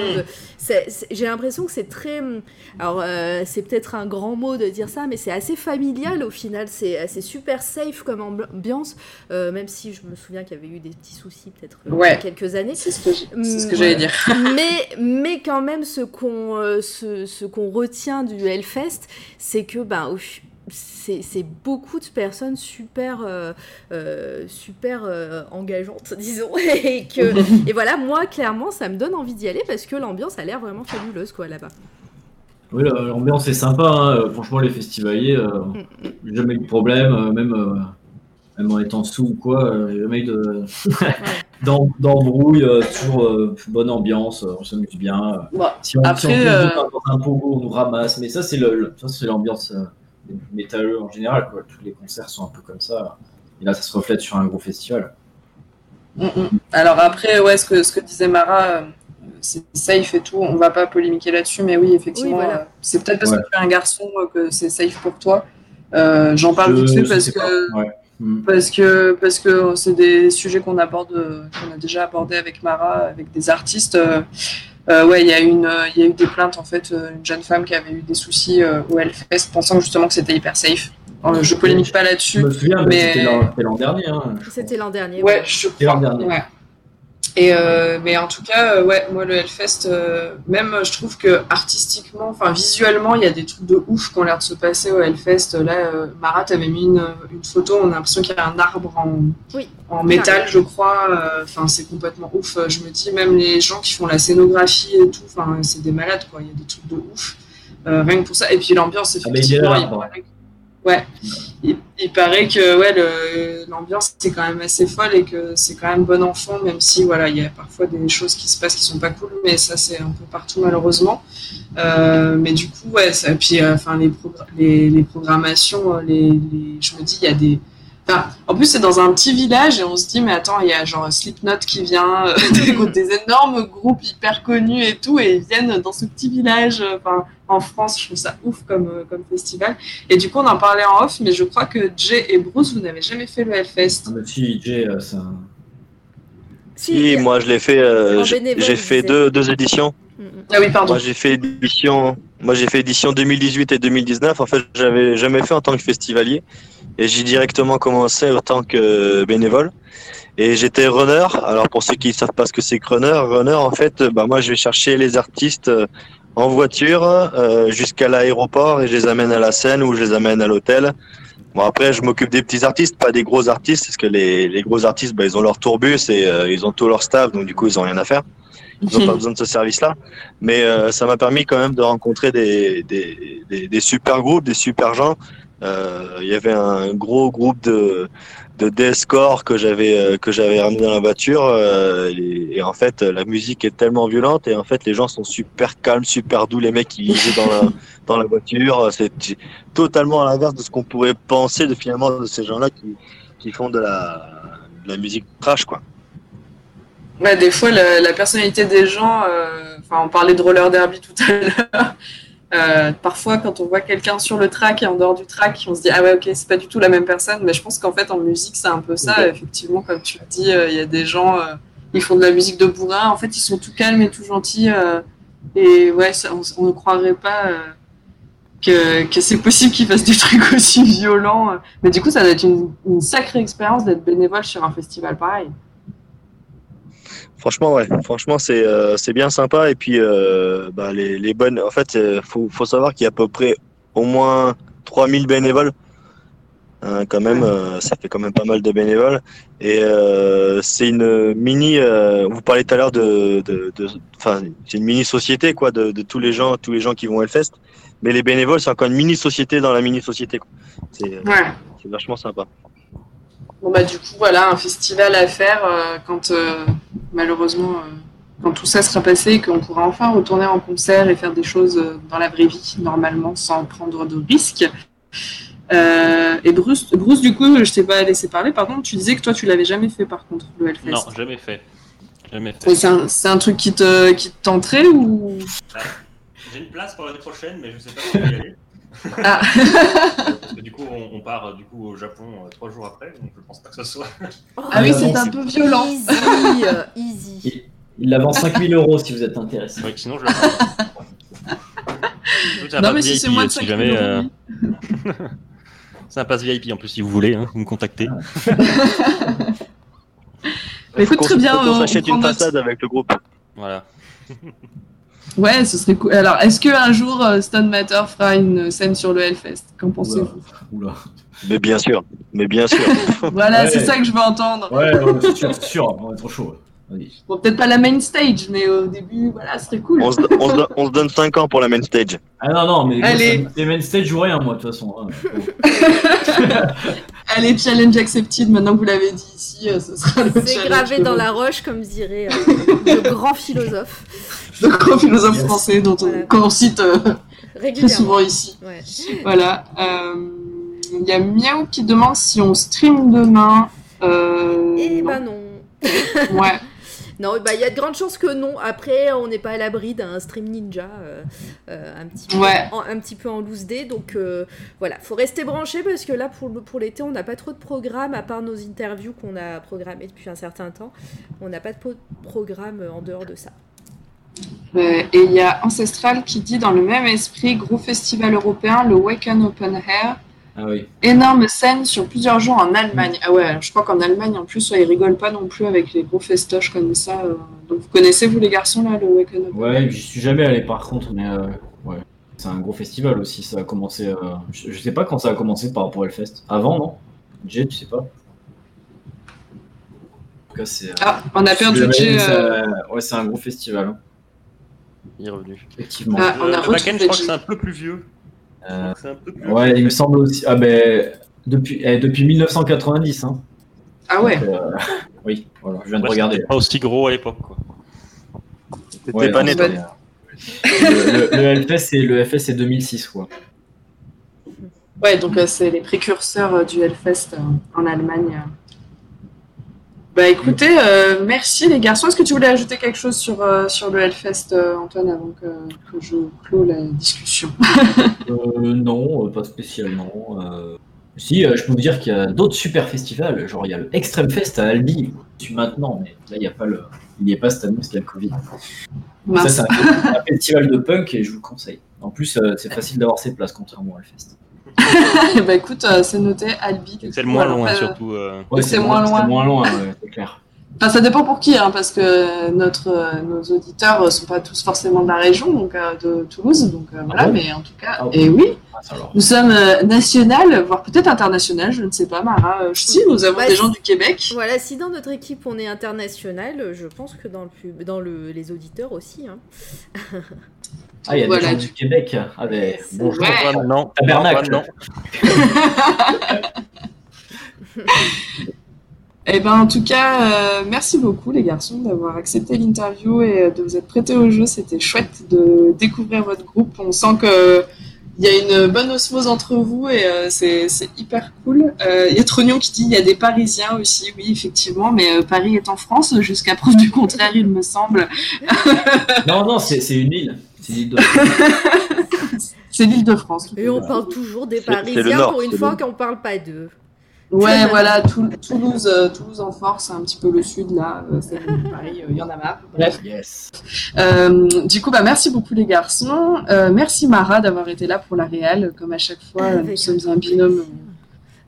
J'ai l'impression que c'est très. Alors, euh, c'est peut-être un grand mot de dire ça, mais c'est assez familial au final. C'est c'est super safe comme ambiance, même si je me souviens qu'il y avait eu des petits soucis peut-être Ouais. il y a quelques années. C'est ce que ce que Mm, j'allais dire. mais, mais quand même, ce qu'on euh, ce, ce qu'on retient du Hellfest, c'est que ben, c'est beaucoup de personnes super, euh, euh, super euh, engageantes, disons. Et, que, et voilà, moi, clairement, ça me donne envie d'y aller parce que l'ambiance a l'air vraiment fabuleuse quoi là-bas. Oui, la- l'ambiance est sympa. hein. Franchement, les festivaliers, Mm, mm. jamais eu de problème, même, même en étant sous ou quoi, jamais eu de d'embrouille. euh, toujours euh, bonne ambiance, euh, on s'amuse bien. Bon, Si on, Après, si on euh, dans un pogo, on nous ramasse. Mais ça, c'est le, le- ça, c'est l'ambiance euh, des métalleux en général. Quoi. Tous les concerts sont un peu comme ça. Et là, ça se reflète sur un gros festival. Mm, mm. Alors après, ouais, ce que, ce que disait Mara, c'est safe et tout, on va pas polémiquer là-dessus, mais oui, effectivement, Oui, voilà. c'est peut-être parce Ouais. que tu es un garçon que c'est safe pour toi. Euh, J'en parle Je- vite fait je parce que. Ouais. Mm. parce que parce que c'est des sujets qu'on aborde, qu'on a déjà abordé avec Mara, avec des artistes. euh, euh, ouais, il y a une, il y a eu des plaintes en fait, euh, une jeune femme qui avait eu des soucis euh, au Hellfest, pensant justement que c'était hyper safe. Euh, je polémique pas Je là-dessus. me souviens, mais mais- c'était l'an dernier. hein, C'était l'an dernier. Ouais, je C'était l'an dernier. Ouais. Et euh, mais en tout cas, euh, ouais, moi le Hellfest, euh, même je trouve que artistiquement, enfin visuellement, il y a des trucs de ouf qui ont l'air de se passer au Hellfest. Là, euh, Marat avait mis une, une photo, on a l'impression qu'il y a un arbre en, Oui. en métal, je crois. Euh, Enfin, c'est complètement ouf. Je me dis, même les gens qui font la scénographie et tout, enfin, c'est des malades, quoi. Il y a des trucs de ouf. Euh, rien que pour ça. Et puis l'ambiance, Ah, mais il y a effectivement, que- Ouais, il, paraît que ouais, l'ambiance c'est quand même assez folle et que c'est quand même bon enfant, même si voilà, il y a parfois des choses qui se passent qui sont pas cool, mais ça c'est un peu partout malheureusement. Euh, mais du coup, ouais, ça, puis euh, enfin les, les, programmations, euh, les, je me dis il y a des en plus, c'est dans un petit village et on se dit, mais attends, il y a genre Slipknot qui vient, des, énormes groupes hyper connus et tout, et ils viennent dans ce petit village. En France, je trouve ça ouf comme, euh, comme festival. Et du coup, on en parlait en off, mais je crois que Jay et Bruce, vous n'avez jamais fait le Hellfest. Ah, mais si, Jay, euh, c'est un- Si, moi je l'ai fait, euh, j'ai fait deux, deux éditions. Mm, mm. Ah oui, pardon. Moi j'ai fait édition, moi j'ai fait édition 2018 et 2019. En fait, j'avais jamais fait en tant que festivalier et j'ai directement commencé en tant que bénévole. Et j'étais runner. Alors pour ceux qui ne savent pas ce que c'est que runner, runner en fait, bah moi je vais chercher les artistes en voiture euh, jusqu'à l'aéroport et je les amène à la scène ou je les amène à l'hôtel. Bon après, je m'occupe des petits artistes, pas des gros artistes, parce que les, les gros artistes, bah, ils ont leur tourbus et euh, ils ont tout leur staff, donc du coup, ils ont rien à faire. Ils n'ont pas besoin de ce service-là. Mais euh, ça m'a permis quand même de rencontrer des, des, des, des super groupes, des super gens. Il y avait un gros groupe de, de deathcore que j'avais euh, que j'avais ramené dans la voiture. euh, et, et en fait, la musique est tellement violente et en fait, les gens sont super calmes, super doux. Les mecs qui jouent dans la dans la voiture, c'est totalement à l'inverse de ce qu'on pourrait penser de finalement de ces gens-là qui qui font de la de la musique trash quoi. Ouais, des fois, la, la personnalité des gens, euh, enfin, on parlait de roller derby tout à l'heure. Euh, parfois, quand on voit quelqu'un sur le track et en dehors du track, on se dit ah ouais, ok, c'est pas du tout la même personne. Mais je pense qu'en fait, en musique, c'est un peu ça. Effectivement, comme tu le dis, euh, il y a des gens, euh, ils font de la musique de bourrin. En fait, ils sont tout calmes et tout gentils. euh, et ouais, ça, on, on ne croirait pas que, que c'est possible qu'ils fassent des trucs aussi violents. Mais du coup, ça doit être une, une sacrée expérience d'être bénévole sur un festival pareil. Franchement, ouais. Franchement, c'est euh, bien sympa. Et puis, euh, bah, les, les bonnes. En fait, euh, faut, faut savoir qu'il y a à peu près au moins 3000 bénévoles. Hein, quand même, euh, ça fait quand même pas mal de bénévoles. Et c'est une mini. vous parlez tout à l'heure de. de, de- Enfin, c'est une mini société, quoi, de, de tous les gens, tous les gens qui vont au Hellfest. Mais les bénévoles, c'est encore une mini société dans la mini société. C'est Ouais. vachement sympa. Bon bah du coup voilà un festival à faire quand malheureusement euh, quand tout ça sera passé et qu'on pourra enfin retourner en concert et faire des choses euh, dans la vraie vie normalement sans prendre de risques. Euh, et Bruce, Bruce du coup je t'ai pas laissé parler pardon tu disais que toi tu l'avais jamais fait par contre le Hellfest. Non, jamais fait. Jamais fait. C'est un, truc qui te qui te tenterait ou? J'ai une place pour l'année prochaine, mais je sais pas vais y aller. ah Parce que du coup, on, on part euh, du coup au Japon euh, trois jours après, donc je pense pas que ce soit. ah oui c'est un peu violent. Easy, euh, easy. Il la vend 5000 euros si vous êtes intéressé. Ouais, sinon je Non pass mais si VIP, c'est moins de si 5 jamais. euh, euros, oui. C'est un pass VIP en plus si vous voulez, hein, vous me contactez. Mais écoute, très bien, faut qu'on on s'achète prend une façade avec le groupe. Voilà. Ouais, ce serait cool. Alors, est-ce qu'un jour euh, Stone Matter fera une scène sur le Hellfest? Qu'en pensez-vous? Mais bien sûr. Mais bien sûr. Voilà, Ouais. c'est ça que je veux entendre. Ouais, c'est sûr, c'est sûr. On est trop chaud. Bon, peut-être pas la main stage, mais au début, voilà, ce serait cool. On se, on se- on se donne 5 ans pour la main stage. Ah non, non, mais Allez. c'est main stage ou rien, moi, de toute façon. hein. Allez, challenge accepted, maintenant que vous l'avez dit ici, euh, ce sera le C'est gravé dans la roche, comme dirait euh, le grand philosophe. Le grand philosophe Yes. français dont on, qu'on cite euh, très souvent ici. Ouais. Voilà. euh, Il y a Miaou qui demande si on stream demain. Euh, Et non. bah non. Ouais. Non, bah il y a de grandes chances que non. Après, on n'est pas à l'abri d'un stream ninja euh, euh, un, petit peu, Ouais. en, un petit peu en loose day. Donc euh, voilà, faut rester branché parce que là, pour, le- pour l'été, on n'a pas trop de programme à part nos interviews qu'on a programmées depuis un certain temps. On n'a pas de programme en dehors de ça. Euh, et il y a Ancestral qui dit dans le même esprit, gros festival européen, le Waken Open Air, Ah oui. énorme scène sur plusieurs jours en Allemagne. Ah ouais, alors je crois qu'en Allemagne, en plus, ils rigolent pas non plus avec les gros festoches comme ça. euh. Donc vous connaissez, vous les garçons, là, le Waken Open Ouais, j'y suis jamais allé par contre, mais euh, ouais. C'est un gros festival aussi, ça a commencé. euh, Je, je sais pas quand ça a commencé par rapport au Hellfest. Avant, non? Jay, tu sais pas? En tout cas, c'est. euh, Ah, on a perdu Jay, Ouais, c'est un gros festival, hein, Il est revenu. effectivement. Ah, on a le je crois que Jay. c'est un peu plus vieux. Euh, que un peu plus ouais, il me semble aussi. Ah ben. Depuis, eh, depuis 1990, hein. Ah ouais. Euh, oui, voilà, je viens de Ouais, regarder. c'était pas aussi gros à l'époque, quoi. T'étais Ouais, pas né, c'est- toi. le, le, c'est le FS c'est 2006 quoi. Ouais, donc euh, c'est les précurseurs euh, du Hellfest euh, en Allemagne. Bah écoutez, euh, merci les garçons. Est-ce que tu voulais ajouter quelque chose sur, euh, sur le Hellfest, euh, Antoine, avant que, que je clôt la discussion? Euh, non, pas spécialement. Si, je peux vous dire qu'il y a d'autres super festivals, genre il y a le Extreme Fest à Albi, je suis maintenant, mais là il n'y a pas le, il n'y est pas cette année parce qu'il y a le Covid. Ça c'est un, un festival de punk et je vous le conseille. En plus, c'est facile d'avoir ses places contrairement au Hellfest. bah écoute, euh, c'est noté, Albi. C'est le moins loin, euh, surtout. euh, Ouais, C'est moins loin. C'est moins loin, c'est clair. Enfin, ça dépend pour qui, hein, parce que notre, euh, nos auditeurs ne sont pas tous forcément de la région, donc euh, de Toulouse. Donc euh, voilà, bon mais en tout cas, Ah bon et oui, Ah, nous sommes euh, national, voire peut-être international, je ne sais pas, Mara. Euh, si, nous avons Bah, des gens du Québec. Voilà, si dans notre équipe on est international, euh, je pense que dans, le pub, dans le, les auditeurs aussi. Hein. Ah, il y a Voilà, des gens du- du Québec. Ah, ben, bonjour. Ouais. Antoine, non. Tabernacle. Non. Eh ben, en tout cas, euh, merci beaucoup les garçons d'avoir accepté l'interview et euh, de vous être prêtés au jeu. C'était chouette de découvrir votre groupe. On sent que il y a une bonne osmose entre vous et euh, c'est hyper cool. Euh, Il y a Trognon qui dit il y a des Parisiens aussi. Oui, effectivement, mais euh, Paris est en France jusqu'à preuve du contraire, il me semble. Non, non, c'est c'est une île. C'est l'île de C'est l'île de France. Et on parle toujours des Parisiens Nord, pour une fois qu'on parle pas d'eux. Ouais, voilà, Tou- Toulouse, euh, Toulouse en force, un petit peu le sud là. euh, c'est Paris, euh, il y en a marre. Bref. Yes. Euh, du coup, bah, merci beaucoup les garçons. Euh, merci Mara d'avoir été là pour la réal. Comme à chaque fois, Avec nous sommes un binôme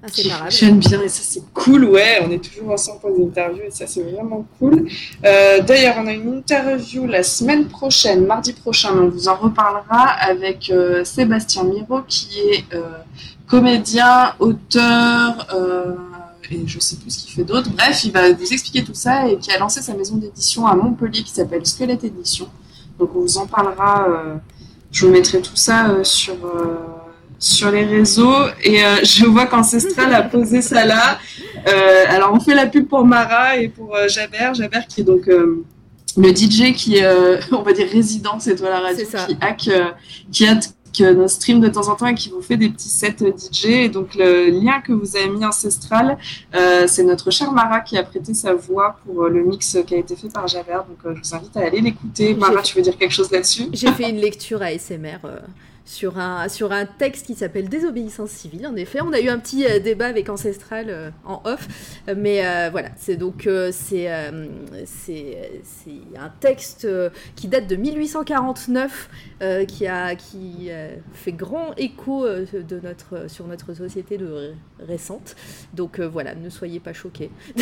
Fonctionne bien et ça c'est cool. Ouais, on est toujours ensemble pour des interviews et ça c'est vraiment cool. Euh, D'ailleurs, on a une interview la semaine prochaine, mardi prochain, on vous en reparlera avec euh, Sébastien Miro qui est euh, comédien, auteur. et je sais plus ce qu'il fait d'autre. Bref, il va vous expliquer tout ça et qui a lancé sa maison d'édition à Montpellier qui s'appelle Squelette Édition. Donc on vous en parlera. je vous mettrai tout ça sur, sur les réseaux. Et euh, je vois qu'Ancestral a posé ça là. Euh, alors on fait la pub pour Mara et pour euh, Jaber. Jaber qui est donc euh, le DJ qui est, euh, on va dire, résident, c'est toi la radio, qui hack, euh, qui hack euh, nos streams de temps en temps et qui vous fait des petits sets euh, DJ. Et donc le lien que vous avez mis Ancestral, euh, c'est notre cher Mara qui a prêté sa voix pour euh, le mix qui a été fait par Jaber. Donc euh, je vous invite à aller l'écouter. Mara, tu veux dire quelque chose là-dessus? J'ai fait une lecture ASMR euh, sur, un, sur un texte qui s'appelle Désobéissance civile. En effet, on a eu un petit euh, débat avec Ancestral euh, en off, mais euh, voilà, c'est donc c'est un texte qui date de 1849 euh, qui a qui fait grand écho de notre sur notre société de récente. Donc voilà, ne soyez pas choqués.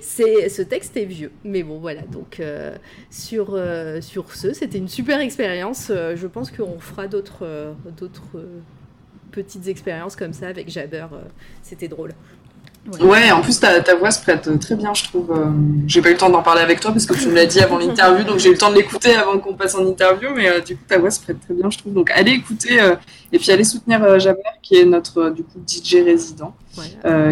c'est ce texte est vieux, mais bon voilà donc. sur, sur ce. C'était une super expérience. Euh, je pense qu'on fera d'autres euh, d'autres euh, petites expériences comme ça avec Jabber. C'était drôle. Ouais, en plus ta, ta voix se prête très bien, je trouve. Euh, J'ai pas eu le temps d'en parler avec toi parce que tu me l'as dit avant l'interview, donc j'ai eu le temps de l'écouter avant qu'on passe en interview, mais euh, du coup ta voix se prête très bien, je trouve. Donc allez écouter euh, et puis allez soutenir Jaber qui est notre du coup DJ résident,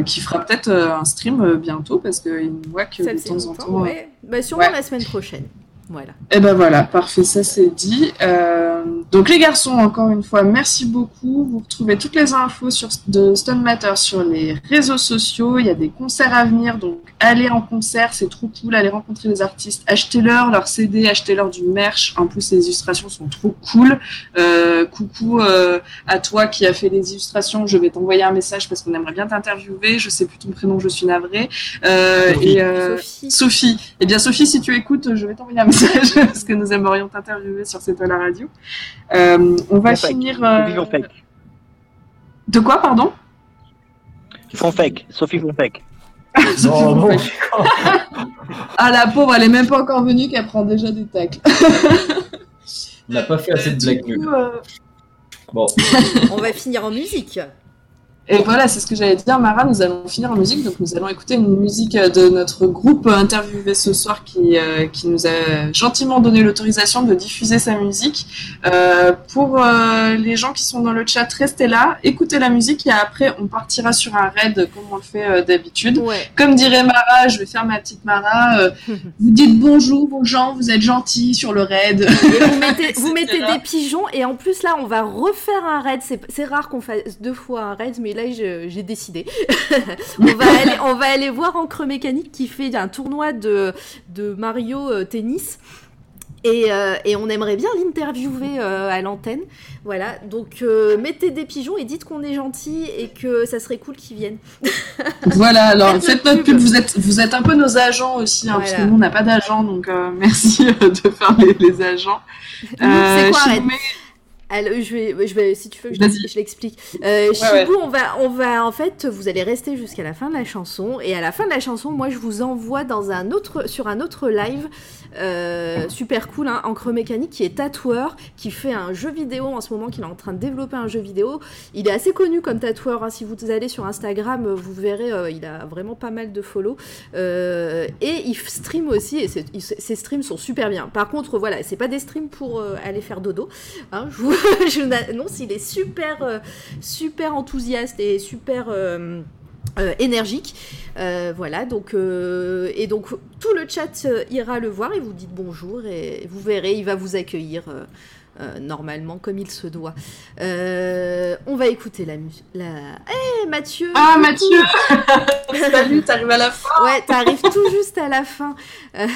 qui fera peut-être un stream bientôt parce qu'il nous voit que Ça de temps en temps. ouais. Bah, sûrement la semaine prochaine. Voilà. Et ben voilà, parfait, ça c'est dit. Euh, donc les garçons, encore une fois, merci beaucoup. Vous retrouvez toutes les infos sur, de Stone Matter sur les réseaux sociaux. Il y a des concerts à venir, donc allez en concert, c'est trop cool. Allez rencontrer les artistes, achetez-leur leur CD, achetez-leur du merch. En plus, les illustrations sont trop cool. Euh, coucou euh, à toi qui a fait les illustrations. Je vais t'envoyer un message parce qu'on aimerait bien t'interviewer. Je sais plus ton prénom, je suis navrée. Euh, Sophie. et, euh, Sophie. Sophie. Eh bien, Sophie, si tu écoutes, je vais t'envoyer un message parce que nous aimerions t'interviewer sur C'est toi la radio. Euh, on va finir. euh, Sophie font fake. De quoi, pardon? Fake. Sophie font fake. Sophie Non, non. Fonfec. Ah, la pauvre, elle est même pas encore venue qu'elle prend déjà des tacles. On n'a pas fait assez de Du blagues euh, Bon, On va finir en musique. Et voilà, c'est ce que j'allais dire, Mara. Nous allons finir en musique. Donc, nous allons écouter une musique de notre groupe interviewé ce soir qui, euh, qui nous a gentiment donné l'autorisation de diffuser sa musique. Euh, pour euh, les gens qui sont dans le chat, restez là, écoutez la musique et après, on partira sur un raid comme on le fait d'habitude. Ouais. Comme dirait Mara, je vais faire ma petite Mara. vous dites bonjour aux gens, vous êtes gentils sur le raid. Et vous mettez, vous mettez des pigeons et en plus là on va refaire un raid. C'est c'est rare qu'on fasse deux fois un raid, mais là j'ai décidé. on, va aller, on va aller voir Encre Mécanique qui fait un tournoi de, de Mario euh, Tennis. Et, euh, et on aimerait bien l'interviewer euh, à l'antenne. Voilà, donc euh, mettez des pigeons et dites qu'on est gentil et que ça serait cool qu'ils viennent. Voilà, alors Faites notre pub. Vous êtes, vous êtes un peu nos agents aussi, hein, parce que nous on n'a pas d'agents, donc merci de faire les, les agents. C'est quoi mets- Alors, je vais, je vais, si tu veux, je, l'explique. Euh, ouais. on va, on va, en fait, vous allez rester jusqu'à la fin de la chanson, et à la fin de la chanson, moi, je vous envoie dans un autre, sur un autre live, euh, super cool, hein, Encre Mécanique, qui est tatoueur, qui fait un jeu vidéo en ce moment, qu'il est en train de développer un jeu vidéo. Il est assez connu comme tatoueur. hein. Si vous allez sur Instagram, vous verrez, euh, il a vraiment pas mal de follow. Euh, et il stream aussi, et ses streams sont super bien. Par contre, voilà, c'est pas des streams pour euh, aller faire dodo. Hein, je vous, je il est super, euh, super enthousiaste et super euh, euh, énergique. Voilà, donc et donc tout le chat ira le voir et vous dites bonjour et vous verrez, il va vous accueillir. Euh, normalement comme il se doit. Euh, on va écouter la musique. La... Eh Mathieu Ah. Mathieu Salut, t'arrives à la fin Ouais, t'arrives tout juste à la fin. Euh,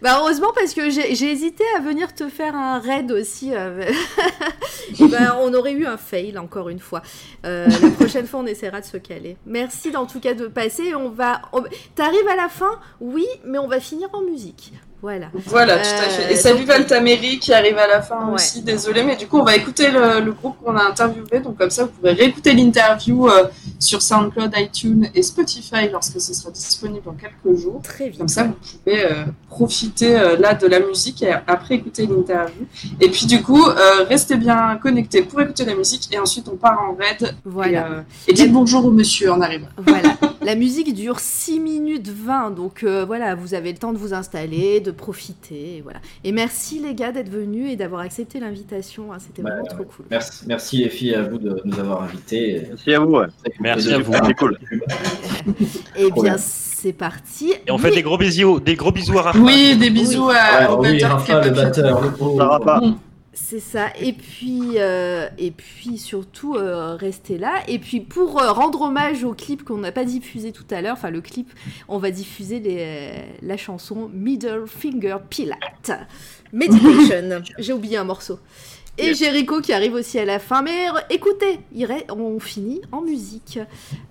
bah heureusement parce que j'ai hésité à venir te faire un raid aussi. Et ben, on aurait eu un fail encore une fois. La prochaine fois, on essaiera de se caler. Merci en tout cas de passer. On va. on- T'arrives à la fin, oui, mais on va finir en musique. Voilà. Voilà, tout à fait. Et Euh, salut Valtameri qui arrive à la fin Ouais. aussi, désolé, mais du coup on va écouter le, le groupe qu'on a interviewé, donc comme ça vous pourrez réécouter l'interview euh, sur SoundCloud, iTunes et Spotify lorsque ce sera disponible en quelques jours. Très vite. Comme ça vous pouvez euh, profiter euh, là de la musique et après écouter l'interview. Et puis du coup, euh, restez bien connectés pour écouter la musique et ensuite on part en raid. Voilà. Et, euh, et dites bonjour au monsieur en arrivant. Voilà. La musique dure 6 minutes 20, donc euh, voilà, vous avez le temps de vous installer, de profiter, et voilà. Et merci les gars d'être venus et d'avoir accepté l'invitation, hein, c'était Bah, vraiment trop cool. Merci, merci les filles à vous de nous avoir invités. Merci à vous. ouais. Merci à vous. C'est cool. Et Problème. bien, c'est parti. Et on Oui, fait des gros bisous, des gros bisous à Rafa. Oui, des bisous Ouais, à, au oui, batteur Rafa, pas le batteur. le pauvre. C'est ça. Et puis, euh, et puis surtout, euh, restez là. Et puis, pour euh, rendre hommage au clip qu'on n'a pas diffusé tout à l'heure, enfin, le clip, on va diffuser les- la chanson Middle Finger Pilate. Meditation. J'ai oublié un morceau. Et. Jericho qui arrive aussi à la fin. Mais écoutez, on finit en musique.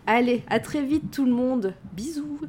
Allez, à très vite tout le monde. Bisous.